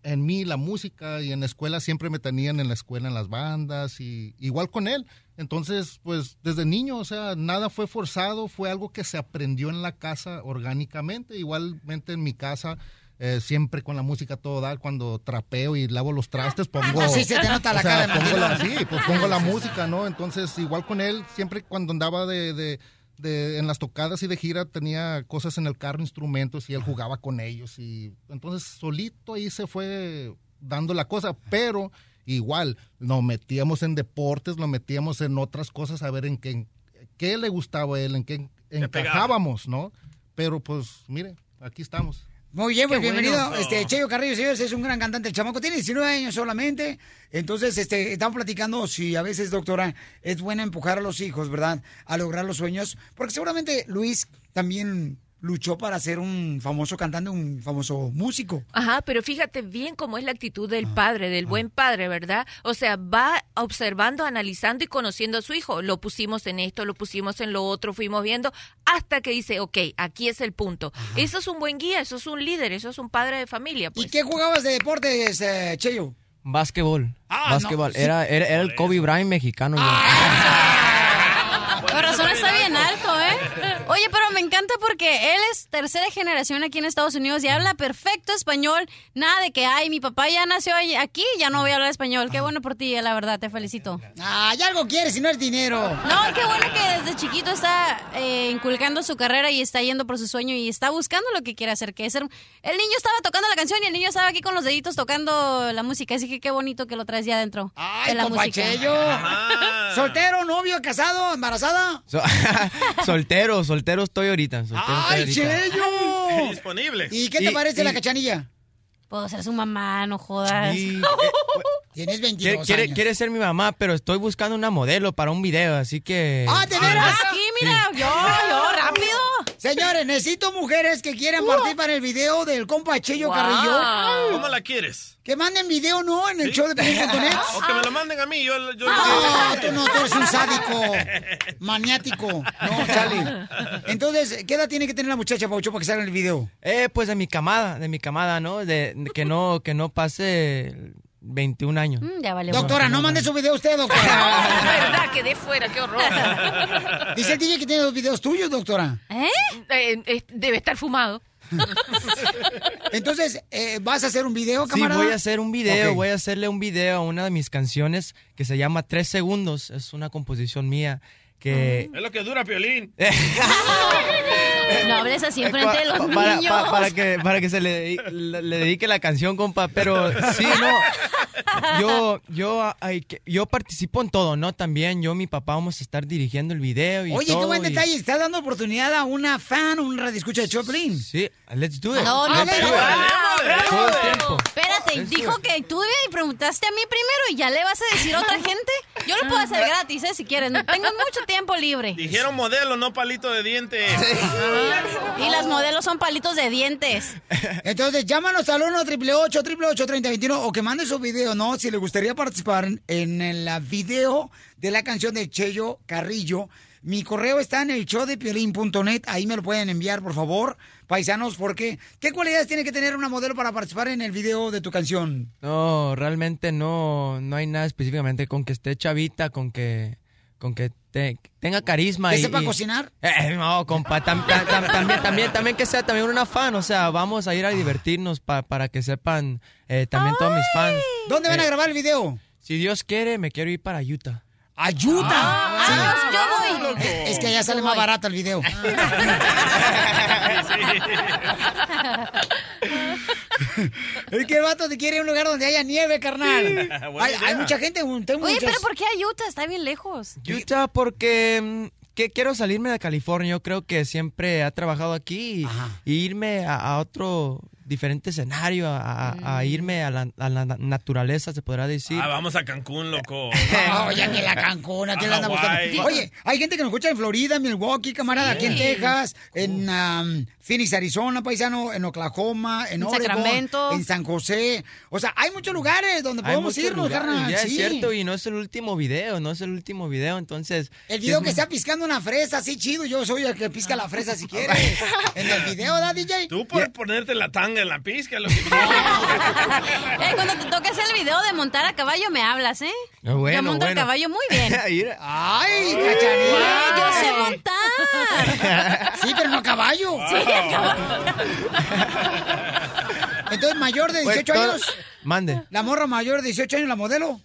en mí la música y en la escuela siempre me tenían en la escuela en las bandas y igual con él. Entonces, pues desde niño, o sea, nada fue forzado, fue algo que se aprendió en la casa orgánicamente. Igualmente en mi casa, eh, siempre con la música todo dar, cuando trapeo y lavo los trastes, pongo... Así se te nota la o sea, cara pongo la. Sí, pues pongo la música, ¿no? Entonces, igual con él, siempre cuando andaba de... de de- en las tocadas y de gira tenía cosas en el carro, instrumentos, y él jugaba con ellos. Y entonces solito ahí se fue dando la cosa, pero igual nos metíamos en deportes, nos metíamos en otras cosas a ver en qué, qué le gustaba a él, en qué encajábamos, ¿no? Pero pues, mire, aquí estamos. Muy bien, pues Qué bienvenido. Este, Cheyo Carrillo, señores, es un gran cantante. El chamaco tiene 19 años solamente. Entonces, este, estamos platicando si a veces, doctora, es bueno empujar a los hijos, ¿verdad? A lograr los sueños. Porque seguramente Luis también luchó para ser un famoso cantante, un famoso músico. Ajá, pero fíjate bien cómo es la actitud Ah, del padre, del buen padre, ¿verdad? O sea, va observando, analizando y conociendo a su hijo. Lo pusimos en esto, lo pusimos en lo otro, fuimos viendo hasta que dice, ok, aquí es el punto. Eso es un buen guía, eso es un líder, eso es un padre de familia. Pues. ¿Y qué jugabas de deportes, eh, Cheyo? Básquetbol. Ah, Básquetbol. no, sí. era, era, era el Kobe Bryant mexicano. yo. Corazón está bien alto. Oye, pero me encanta porque él es tercera generación aquí en Estados Unidos y habla perfecto español. Nada de que, ay, mi papá ya nació ahí- aquí, ya no voy a hablar español. Qué bueno por ti, la verdad, te felicito. Ah, ya algo quieres si no es dinero. No, qué bueno que desde chiquito está eh, inculcando su carrera y está yendo por su sueño y está buscando lo que quiere hacer, que es ser... El niño estaba tocando la canción y el niño estaba aquí con los deditos tocando la música, así que qué bonito que lo traes ya adentro Ay, de la música. ¿Soltero, novio, casado, embarazada? So- soltero, soltero estoy ahorita. soltero estoy ¡Ay, ahorita. Cheyo! Disponible. ¿Y qué te Y- parece y- la cachanilla? Puedo ser su mamá, no jodas. Sí, Tienes 22 Quiere, años. quiere ser mi mamá, pero estoy buscando una modelo para un video, así que... ¡Ah, de veras! Aquí, mira, yo, yo, rápido. Señores, necesito mujeres que quieran participar en el video del compa Cheyo Wow. Carrillo. ¿Cómo la quieres? Que manden video, ¿no? En el show de Pelín.net. O que me lo manden a mí, yo, yo Ah, tú no, tú eres un sádico, maniático. No, Charlie. Entonces, ¿qué edad tiene que tener la muchacha, Paucho, para que salga en el video? Eh, pues de mi camada, de mi camada, ¿no? De, de que no que no pase 21 años. Mm, ya vale. Doctora, no mande su video usted, doctora. verdad, quedé fuera, qué horror. Dice el DJ que tiene dos videos tuyos, doctora. ¿Eh? Eh, eh, debe estar fumado. Entonces, eh, ¿vas a hacer un video, Sí, camarada? voy a hacer un video, voy a hacerle un video a una de mis canciones que se llama Tres Segundos. Es una composición mía que... Es lo que dura, Piolín. No hables así enfrente de los Pa- para, niños. pa- para que, para que se le, le, le dedique la canción, compa. Pero sí, no. Yo, yo, ay, que- yo participo en todo, ¿no? También yo, mi papá, vamos a estar dirigiendo el video y Oye, todo. qué buen y- detalle. Estás dando oportunidad a una fan, un radioescucha de Choplin. Sí, let's do it. No, no, Let's pero- do it. Ah, Todo el tiempo. Dijo que tú me preguntaste a mí primero y ya le vas a decir a otra gente. Yo lo puedo hacer gratis, ¿eh? Si quieres. Tengo mucho tiempo libre. Dijeron modelo, no palito de diente. Y las modelos son palitos de dientes. Entonces, llámanos al 1 888 888 3021 o que mande su video, ¿no? Si le gustaría participar en el ah, video de la canción de Cheyo Carrillo. Mi correo está en el showdepiolín.net. Ahí me lo pueden enviar, por favor, paisanos, porque ¿qué cualidades tiene que tener una modelo para participar en el video de tu canción? No, realmente no, no hay nada específicamente con que esté chavita, con que, con que te- tenga carisma. ¿Que y, sepa y- cocinar? Eh, no, compa, tam- tam- tam- también, también, también que sea también una fan, o sea, vamos a ir a divertirnos pa- para que sepan eh, también todos mis fans. ¿Dónde van a Eh, grabar el video? Si Dios quiere, me quiero ir para Utah. ¡A Utah! Ah, yo voy. Es que allá sale más barato el video. Es que el vato te quiere un lugar donde haya nieve, carnal. Hay, hay mucha gente, un- tengo Oye, muchas- pero ¿por qué a Utah? Está bien lejos. Utah porque mm, que quiero salirme de California. Yo creo que siempre he trabajado aquí y, y irme a, a otro diferente escenario, a, a- a irme a la, a la naturaleza, se podrá decir. Ah, vamos a Cancún, loco. Oye, que la Cancún, aquí la anda buscando. Oye, hay gente que nos escucha en Florida, en Milwaukee, camarada, aquí en. Texas, en um, Phoenix, Arizona, paisano, en Oklahoma, en, En Oregon, Sacramento. en San José. O sea, hay muchos lugares donde Hay podemos irnos, carnal. ya sí. es cierto, y no es el último video, no es el último video, entonces... El video es- que está piscando una fresa, así chido, yo soy el que pisca la fresa si quieres. en el video, ¿da, DJ? Tú por ponerte la tanga en la pizca, lo que Eh, cuando te toque hacer el video de montar a caballo, me hablas, ¿eh? Ah, bueno, yo monto bueno. el caballo muy bien. ¡Ay, cachanilla! yo sé montar. Sí, pero no a caballo. Sí, a caballo. Entonces, mayor de Pues, 18 todo- años. Mande. La morra mayor de 18 años, la modelo.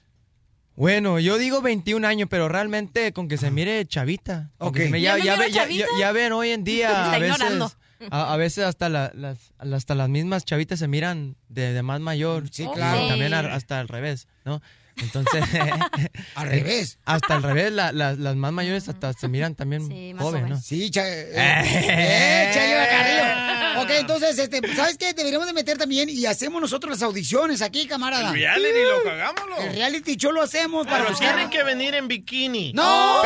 Bueno, yo digo 21 años, pero realmente con que se mire chavita. Ok. se me- ¿Yo ya, chavita? ven hoy en día está a veces, ignorando. A, a veces hasta, la- las, hasta las mismas chavitas se miran de, de más mayor. Sí, claro. También a- hasta al revés, ¿no? Entonces. Al revés. Hasta al revés, la- la- las más mayores hasta se miran también más jóvenes, ¿no? Sí, cha, eh, eh, Chayo Carrillo. Ok, entonces, este, ¿sabes qué? Deberíamos de meter también y hacemos nosotros las audiciones aquí, camarada. El reality, loco, hagámoslo. El reality show lo hacemos para Pero buscar... tienen que venir en bikini. ¡No!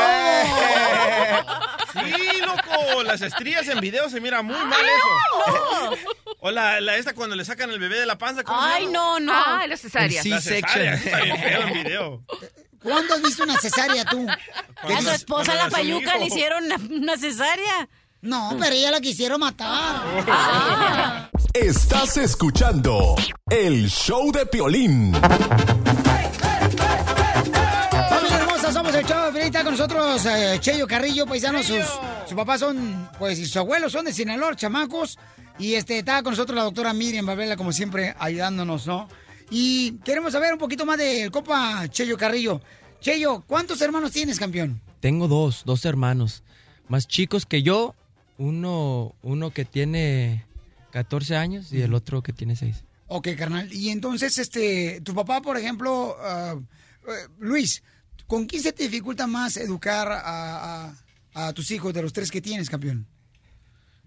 Sí, loco, las estrías en video se mira muy mal eso. O la, la esta cuando le sacan el bebé de la panza. ¿cómo se Ay, llama? no, no. Ah, la cesárea. La cesárea, está bien feo en video. ¿Cuándo has visto una cesárea tú? A su esposa la payuca le hicieron una, una cesárea. No, pero ella la quisieron matar. Estás escuchando el show de Piolín. Familia hermosa, somos el show de. Está con nosotros eh, Cheyo Carrillo, paisanos. Sus, sus papás son, pues, y sus abuelos son de Sinaloa, chamacos. Y este, está con nosotros la doctora Miriam Babela, como siempre, ayudándonos, ¿no? Y queremos saber un poquito más del copa Cheyo Carrillo. Cheyo, ¿cuántos hermanos tienes, campeón? Tengo dos, dos hermanos. Más chicos que yo. Uno, uno que tiene 14 años y el otro que tiene 6. Ok, carnal. Y entonces, este, tu papá, por ejemplo, ah, eh, Luis, ¿con quién se te dificulta más educar a, a- a tus hijos de los tres que tienes, campeón?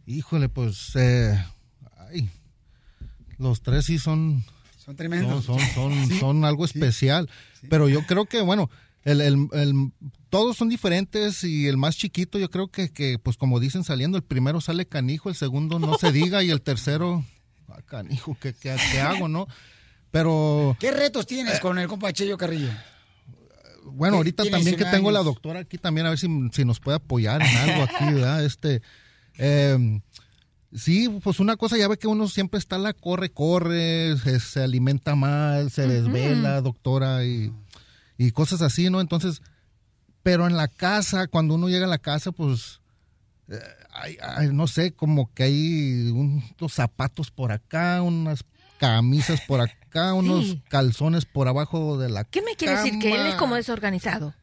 Híjole, pues eh, ay, los tres sí son Son tremendos. son, son, son, son algo especial. Pero yo creo que, bueno, el, el- el- todos son diferentes y el más chiquito, yo creo que, que, pues como dicen saliendo, el primero sale canijo, el segundo no se diga y el tercero, ah, canijo, ¿qué, qué, qué hago, no? Pero ¿Qué retos tienes con el compa Cheyo Carrillo? bueno, ahorita también que 19 tengo la doctora aquí también, a ver si, si nos puede apoyar en algo aquí, ¿verdad? Este, eh, sí, pues una cosa, ya ve que uno siempre está la corre, corre, se, se alimenta mal, se desvela, doctora, y, y cosas así, ¿no? Entonces, pero en la casa, cuando uno llega a la casa, pues, eh, hay- hay, no sé, como que hay unos zapatos por acá, unas camisas por acá, unos calzones por abajo de la ¿Qué me quiere decir? ¿Que él es como desorganizado?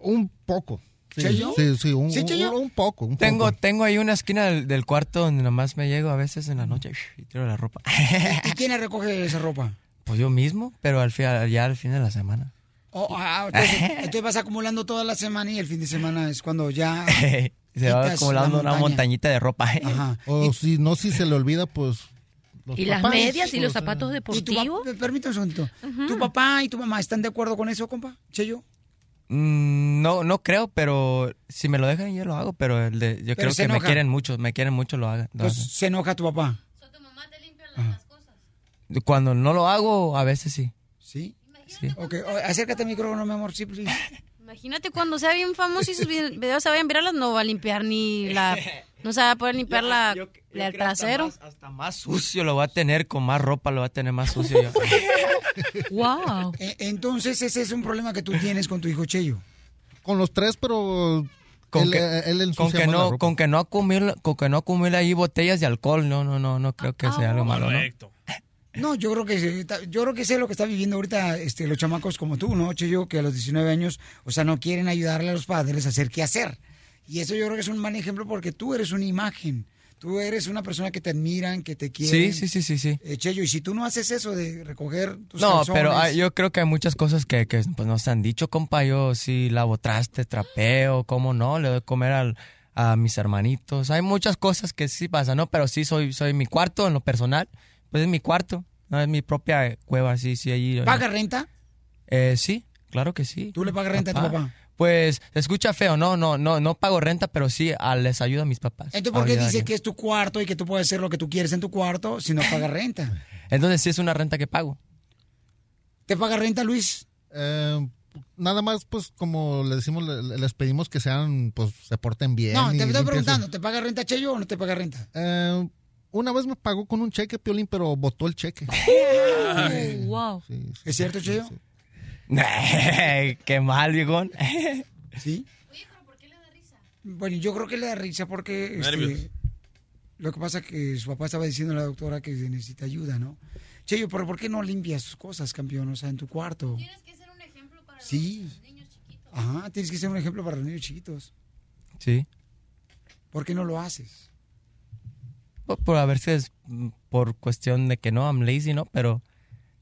Un poco. Sí, ¿Cheyo? sí, sí, un, ¿Sí, un- Cheyo? un poco. un Tengo, poco. tengo ahí una esquina del, del cuarto donde nomás me llego a veces en la noche y tiro la ropa. ¿Y quién recoge esa ropa? Pues yo mismo, pero al fin, ya al fin de la semana. Oh, ah, entonces, entonces vas acumulando toda la semana y el fin de semana es cuando ya... Se va acumulando la una montañita de ropa. O si no, si se le olvida, pues. los ¿Y las medias y los zapatos ¿Y tu deportivos? papá, permítame un segundito. ¿Tu papá y tu mamá están de acuerdo con eso, compa? Cheyo. Mm, no, no creo, pero si me lo dejan yo lo hago, pero el de, yo Pero creo que me quieren mucho, me quieren mucho lo hagan. Pues se enoja tu papá. Cuando no lo hago, a veces sí. ¿Sí? Sí. Ok, acércate al micrófono, mi amor, sí, please. Imagínate cuando sea bien famoso y sus vide- videos se vayan virales, no va a limpiar ni la... No se va a poder limpiar la, la- el trasero. Hasta más sucio lo va a tener, con más ropa lo va a tener más sucio. yo. wow. E, Entonces ese es un problema que tú tienes con tu hijo Cheyo. Con los tres, pero. Con él, que, eh, él con que más no, con que no acumule, con que no acumule ahí botellas de alcohol, no, no, no, no creo que sea algo malo, ¿no? No, yo creo que yo creo que sé lo que está viviendo ahorita este, los chamacos como tú, ¿no, Cheyo? Que a los 19 años, o sea, no quieren ayudarle a los padres a hacer qué hacer. Y eso yo creo que es un mal ejemplo porque tú eres una imagen. Tú eres una persona que te admiran, que te quieren. Sí, sí, sí, sí, sí. Eh, Cheyo, y si tú no haces eso de recoger tus No, calzones- pero hay- yo creo que hay muchas cosas que, que pues nos han dicho, compa. Yo sí lavo traste, trapeo, cómo no, le doy comer al- a mis hermanitos. Hay muchas cosas que sí pasan, ¿no? Pero sí soy, soy mi cuarto en lo personal. Pues es mi cuarto, no es mi propia cueva, sí, sí, allí. ¿Paga renta? Eh, sí, claro que sí. ¿Tú le pagas renta a tu papá? Pues se escucha feo, no, no, no, no pago renta, pero sí ah, les ayudo a mis papás. Entonces, ¿por qué Ayuda a dice alguien. que es tu cuarto y que tú puedes hacer lo que tú quieres en tu cuarto si no pagas renta? Entonces sí es una renta que pago. ¿Te paga renta, Luis? Eh, nada más, pues, como le decimos, le- les pedimos que sean, pues, se porten bien. no, te estoy su- preguntando, ¿te paga renta Cheyo o no te paga renta? Eh, una vez me pagó con un cheque, Piolín, pero botó el cheque. wow. ¿Es cierto, Cheyo? Qué mal, viejón. ¿Sí? Bueno, yo creo que le da risa porque este, lo que pasa es que su papá estaba diciendo a la doctora que necesita ayuda, ¿no? Cheyo, pero ¿por qué no limpias sus cosas, campeón? O sea, en tu cuarto. Tienes que ser un ejemplo para sí. los niños chiquitos. Ajá, tienes que ser un ejemplo para los niños chiquitos. Sí. ¿Por qué no lo haces? Por, por a veces, mm, por cuestión de que no, I'm lazy, ¿no? Pero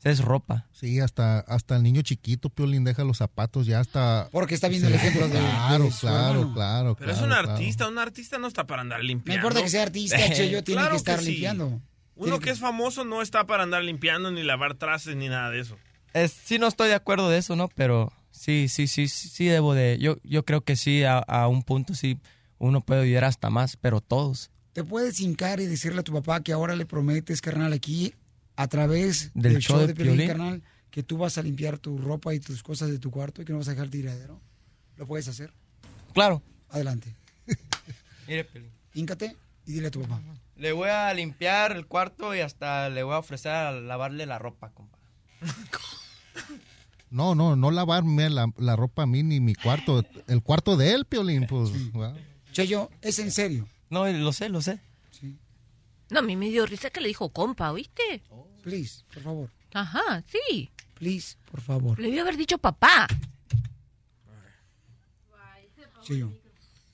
Es ropa. Sí, hasta, hasta el niño chiquito, Piolín, deja los zapatos ya hasta... Porque está viendo el ejemplo de- Claro, de su claro, hermano. claro, Pero es claro, un claro. artista, un artista no está para andar No limpiando. importa que sea artista, Cheyo, tiene Claro que estar sí. limpiando. Uno que es famoso no está para andar limpiando, ni lavar trastes, ni nada de eso. Es, sí, no estoy de acuerdo de eso, ¿no? Pero sí, sí, sí, sí, sí debo de... Yo, yo creo que sí, a, a un punto sí, uno puede ayudar hasta más, pero todos. Te puedes hincar y decirle a tu papá que ahora le prometes, carnal, aquí, a través Del del, show show de de Piolín, Piolín. carnal, que tú vas a limpiar tu ropa y tus cosas de tu cuarto y que no vas a dejar tiradero. ¿Lo puedes hacer? Claro. Adelante. Mire, Piolín. Híncate y dile a tu papá. Le voy a limpiar el cuarto y hasta le voy a ofrecer a lavarle la ropa, compa. No, no, no lavarme la, la ropa a mí ni mi cuarto. El cuarto de él, Piolín, pues... wow. Cheyo, es en serio. No, lo sé, lo sé. No, a mí me dio risa que le dijo compa, ¿oíste? Please, por favor. Ajá, sí. Please, por favor. Le iba a haber dicho papá. Cheyo,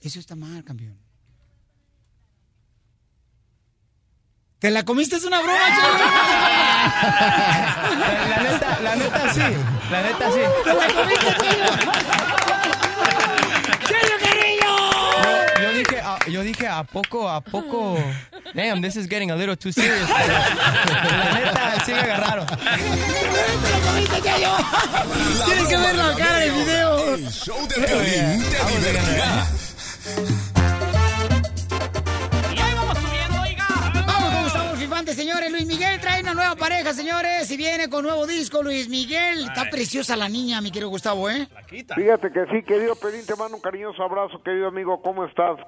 eso está mal, campeón. ¿Te la comiste? Es una broma, La neta, la neta sí. La neta sí. ¡Te la comiste, Cheyo! Dije, a, yo dije a poco, a poco. Damn, this is getting a little too serious. la neta, sí me agarraron. Tienen que ver la cara del video. El show de Piolín te divertirá. Señores. Luis Miguel trae una nueva pareja, señores. Y viene con nuevo disco, Luis Miguel. Está preciosa la niña, mi querido Gustavo, ¿eh? Fíjate que sí, querido Pelín, te mando un cariñoso abrazo, querido amigo, ¿cómo estás?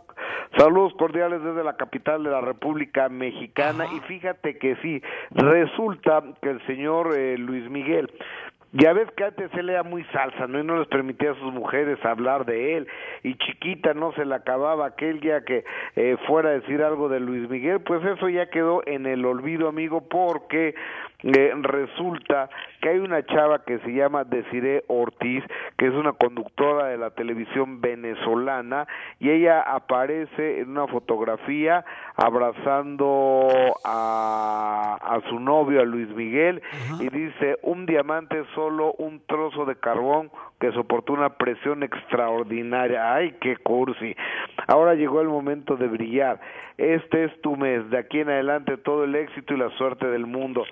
Saludos cordiales desde la capital de la República Mexicana y fíjate que sí, resulta que el señor eh, Luis Miguel, ya ves que antes él era muy salsa, ¿no? Y no les permitía a sus mujeres hablar de él. Y chiquita no se le acababa aquel día que eh, fuera a decir algo de Luis Miguel. Pues eso ya quedó en el olvido, amigo, porque eh, resulta que hay una chava que se llama Desiree Ortiz, que es una conductora de la televisión venezolana, y ella aparece en una fotografía abrazando a, a su novio, a Luis Miguel, y dice, un diamante es solo un trozo de carbón que soportó una presión extraordinaria. ¡Ay, qué cursi! Ahora llegó el momento de brillar. Este es tu mes, de aquí en adelante todo el éxito y la suerte del mundo.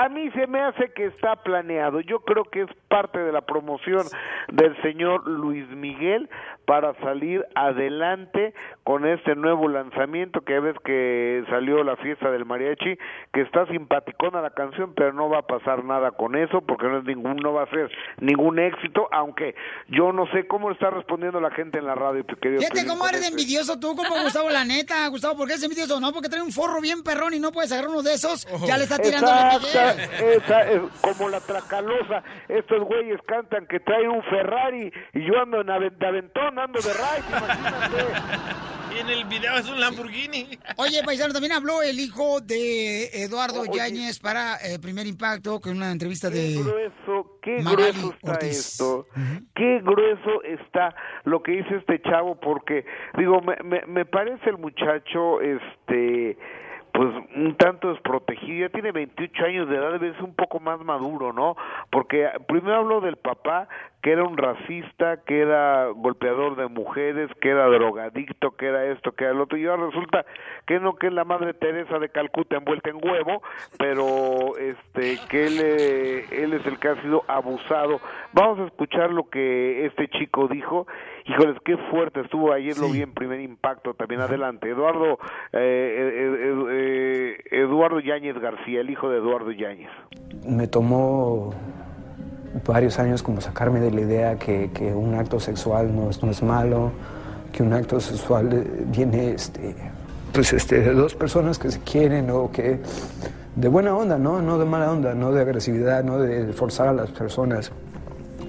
A mí se me hace que está planeado. Yo creo que es parte de la promoción del señor Luis Miguel para salir adelante con este nuevo lanzamiento que ves que salió la fiesta del mariachi, que está simpaticona la canción, pero no va a pasar nada con eso porque no es ningún no va a ser ningún éxito, aunque yo no sé cómo está respondiendo la gente en la radio, querido Fíjate cómo eres este. envidioso tú, como Gustavo, la neta. Gustavo, ¿por qué eres envidioso? No, porque trae un forro bien perrón y no puedes agarrar uno de esos. Ya le está tirando a Luis Exacta- Miguel. esa es como la tracalosa. Estos güeyes cantan que traen un Ferrari y yo ando en aventón, ando de ride, imagínate. Y en el video es un Lamborghini. Oye, paisano, también habló el hijo de Eduardo Yáñez para eh, Primer Impacto con una entrevista de... Qué grueso, qué Magali grueso está Ortiz. esto. Qué grueso está lo que dice este chavo, porque, digo, me, me, me parece el muchacho, este pues un tanto desprotegido, ya tiene 28 años de edad, debe ser un poco más maduro, ¿no? Porque primero habló del papá, que era un racista, que era golpeador de mujeres, que era drogadicto, que era esto, que era lo otro, y ahora resulta que no, que es la madre Teresa de Calcuta envuelta en huevo, pero este que él, eh, él es el que ha sido abusado. Vamos a escuchar lo que este chico dijo. Híjoles, qué fuerte estuvo ayer, lo vi en primer impacto también. Adelante, Eduardo, eh, eh, eh, eh, Eduardo Yáñez García, el hijo de Eduardo Yáñez. Me tomó varios años como sacarme de la idea que, que un acto sexual no es, no es malo, que un acto sexual eh, viene este, pues este, de dos personas que se quieren o que de buena onda, ¿no? No de mala onda, no de agresividad, no de forzar a las personas.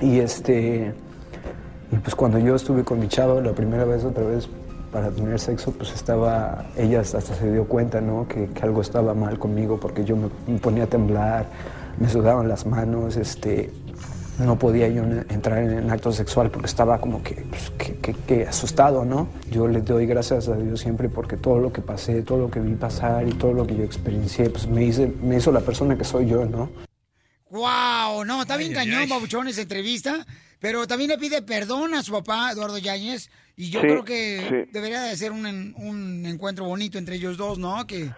Y este y pues cuando yo estuve con mi chavo la primera vez otra vez para tener sexo, pues estaba, ella hasta se dio cuenta, ¿no? Que, algo estaba mal conmigo porque yo me, me ponía a temblar, me sudaban las manos, este, no podía yo en- entrar en, en acto sexual porque estaba como que, pues, que, que- que asustado, ¿no? Yo le doy gracias a Dios siempre porque todo lo que pasé, todo lo que vi pasar y todo lo que yo experiencié, pues me, hice, me hizo la persona que soy yo, ¿no? Wow, no, está bien Ay, cañón, ay. babuchón, esa entrevista. Pero también le pide perdón a su papá, Eduardo Yáñez. Y yo Sí, creo que sí. debería de ser un, en- un encuentro bonito entre ellos dos, ¿no? Que,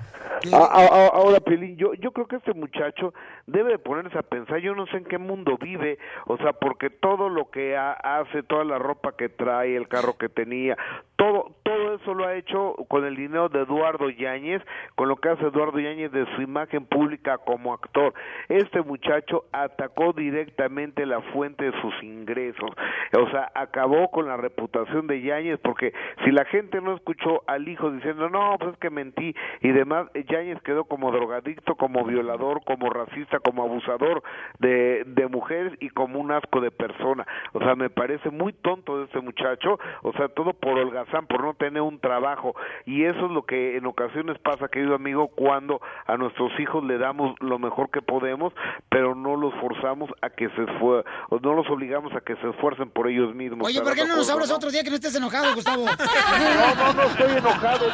que- A- a- a- ahora, Pelín, yo, yo creo que este muchacho debe de ponerse a pensar, yo no sé en qué mundo vive, o sea, porque todo lo que ha- hace, toda la ropa que trae, el carro que tenía, todo, todo eso lo ha hecho con el dinero de Eduardo Yáñez, con lo que hace Eduardo Yáñez de su imagen pública como actor. Este muchacho atacó directamente la fuente de sus ingresos, o sea, acabó con la reputación de Yáñez, porque si la gente no escuchó al hijo diciendo, no, pues es que mentí y demás, Yáñez quedó como drogadicto, como violador, como racista, como abusador de, de mujeres y como un asco de persona. O sea, me parece muy tonto de este muchacho, o sea, todo por holgazán, por no tener un trabajo. Y eso es lo que en ocasiones pasa, querido amigo, cuando a nuestros hijos le damos lo mejor que podemos, pero no los forzamos a que se esfuer o no los obligamos a que se esfuercen por ellos mismos. Oye, ¿por qué no nos hablas otro día que no estés enojado, Gustavo? No, no, no estoy enojado.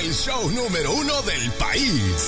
El show número uno del país.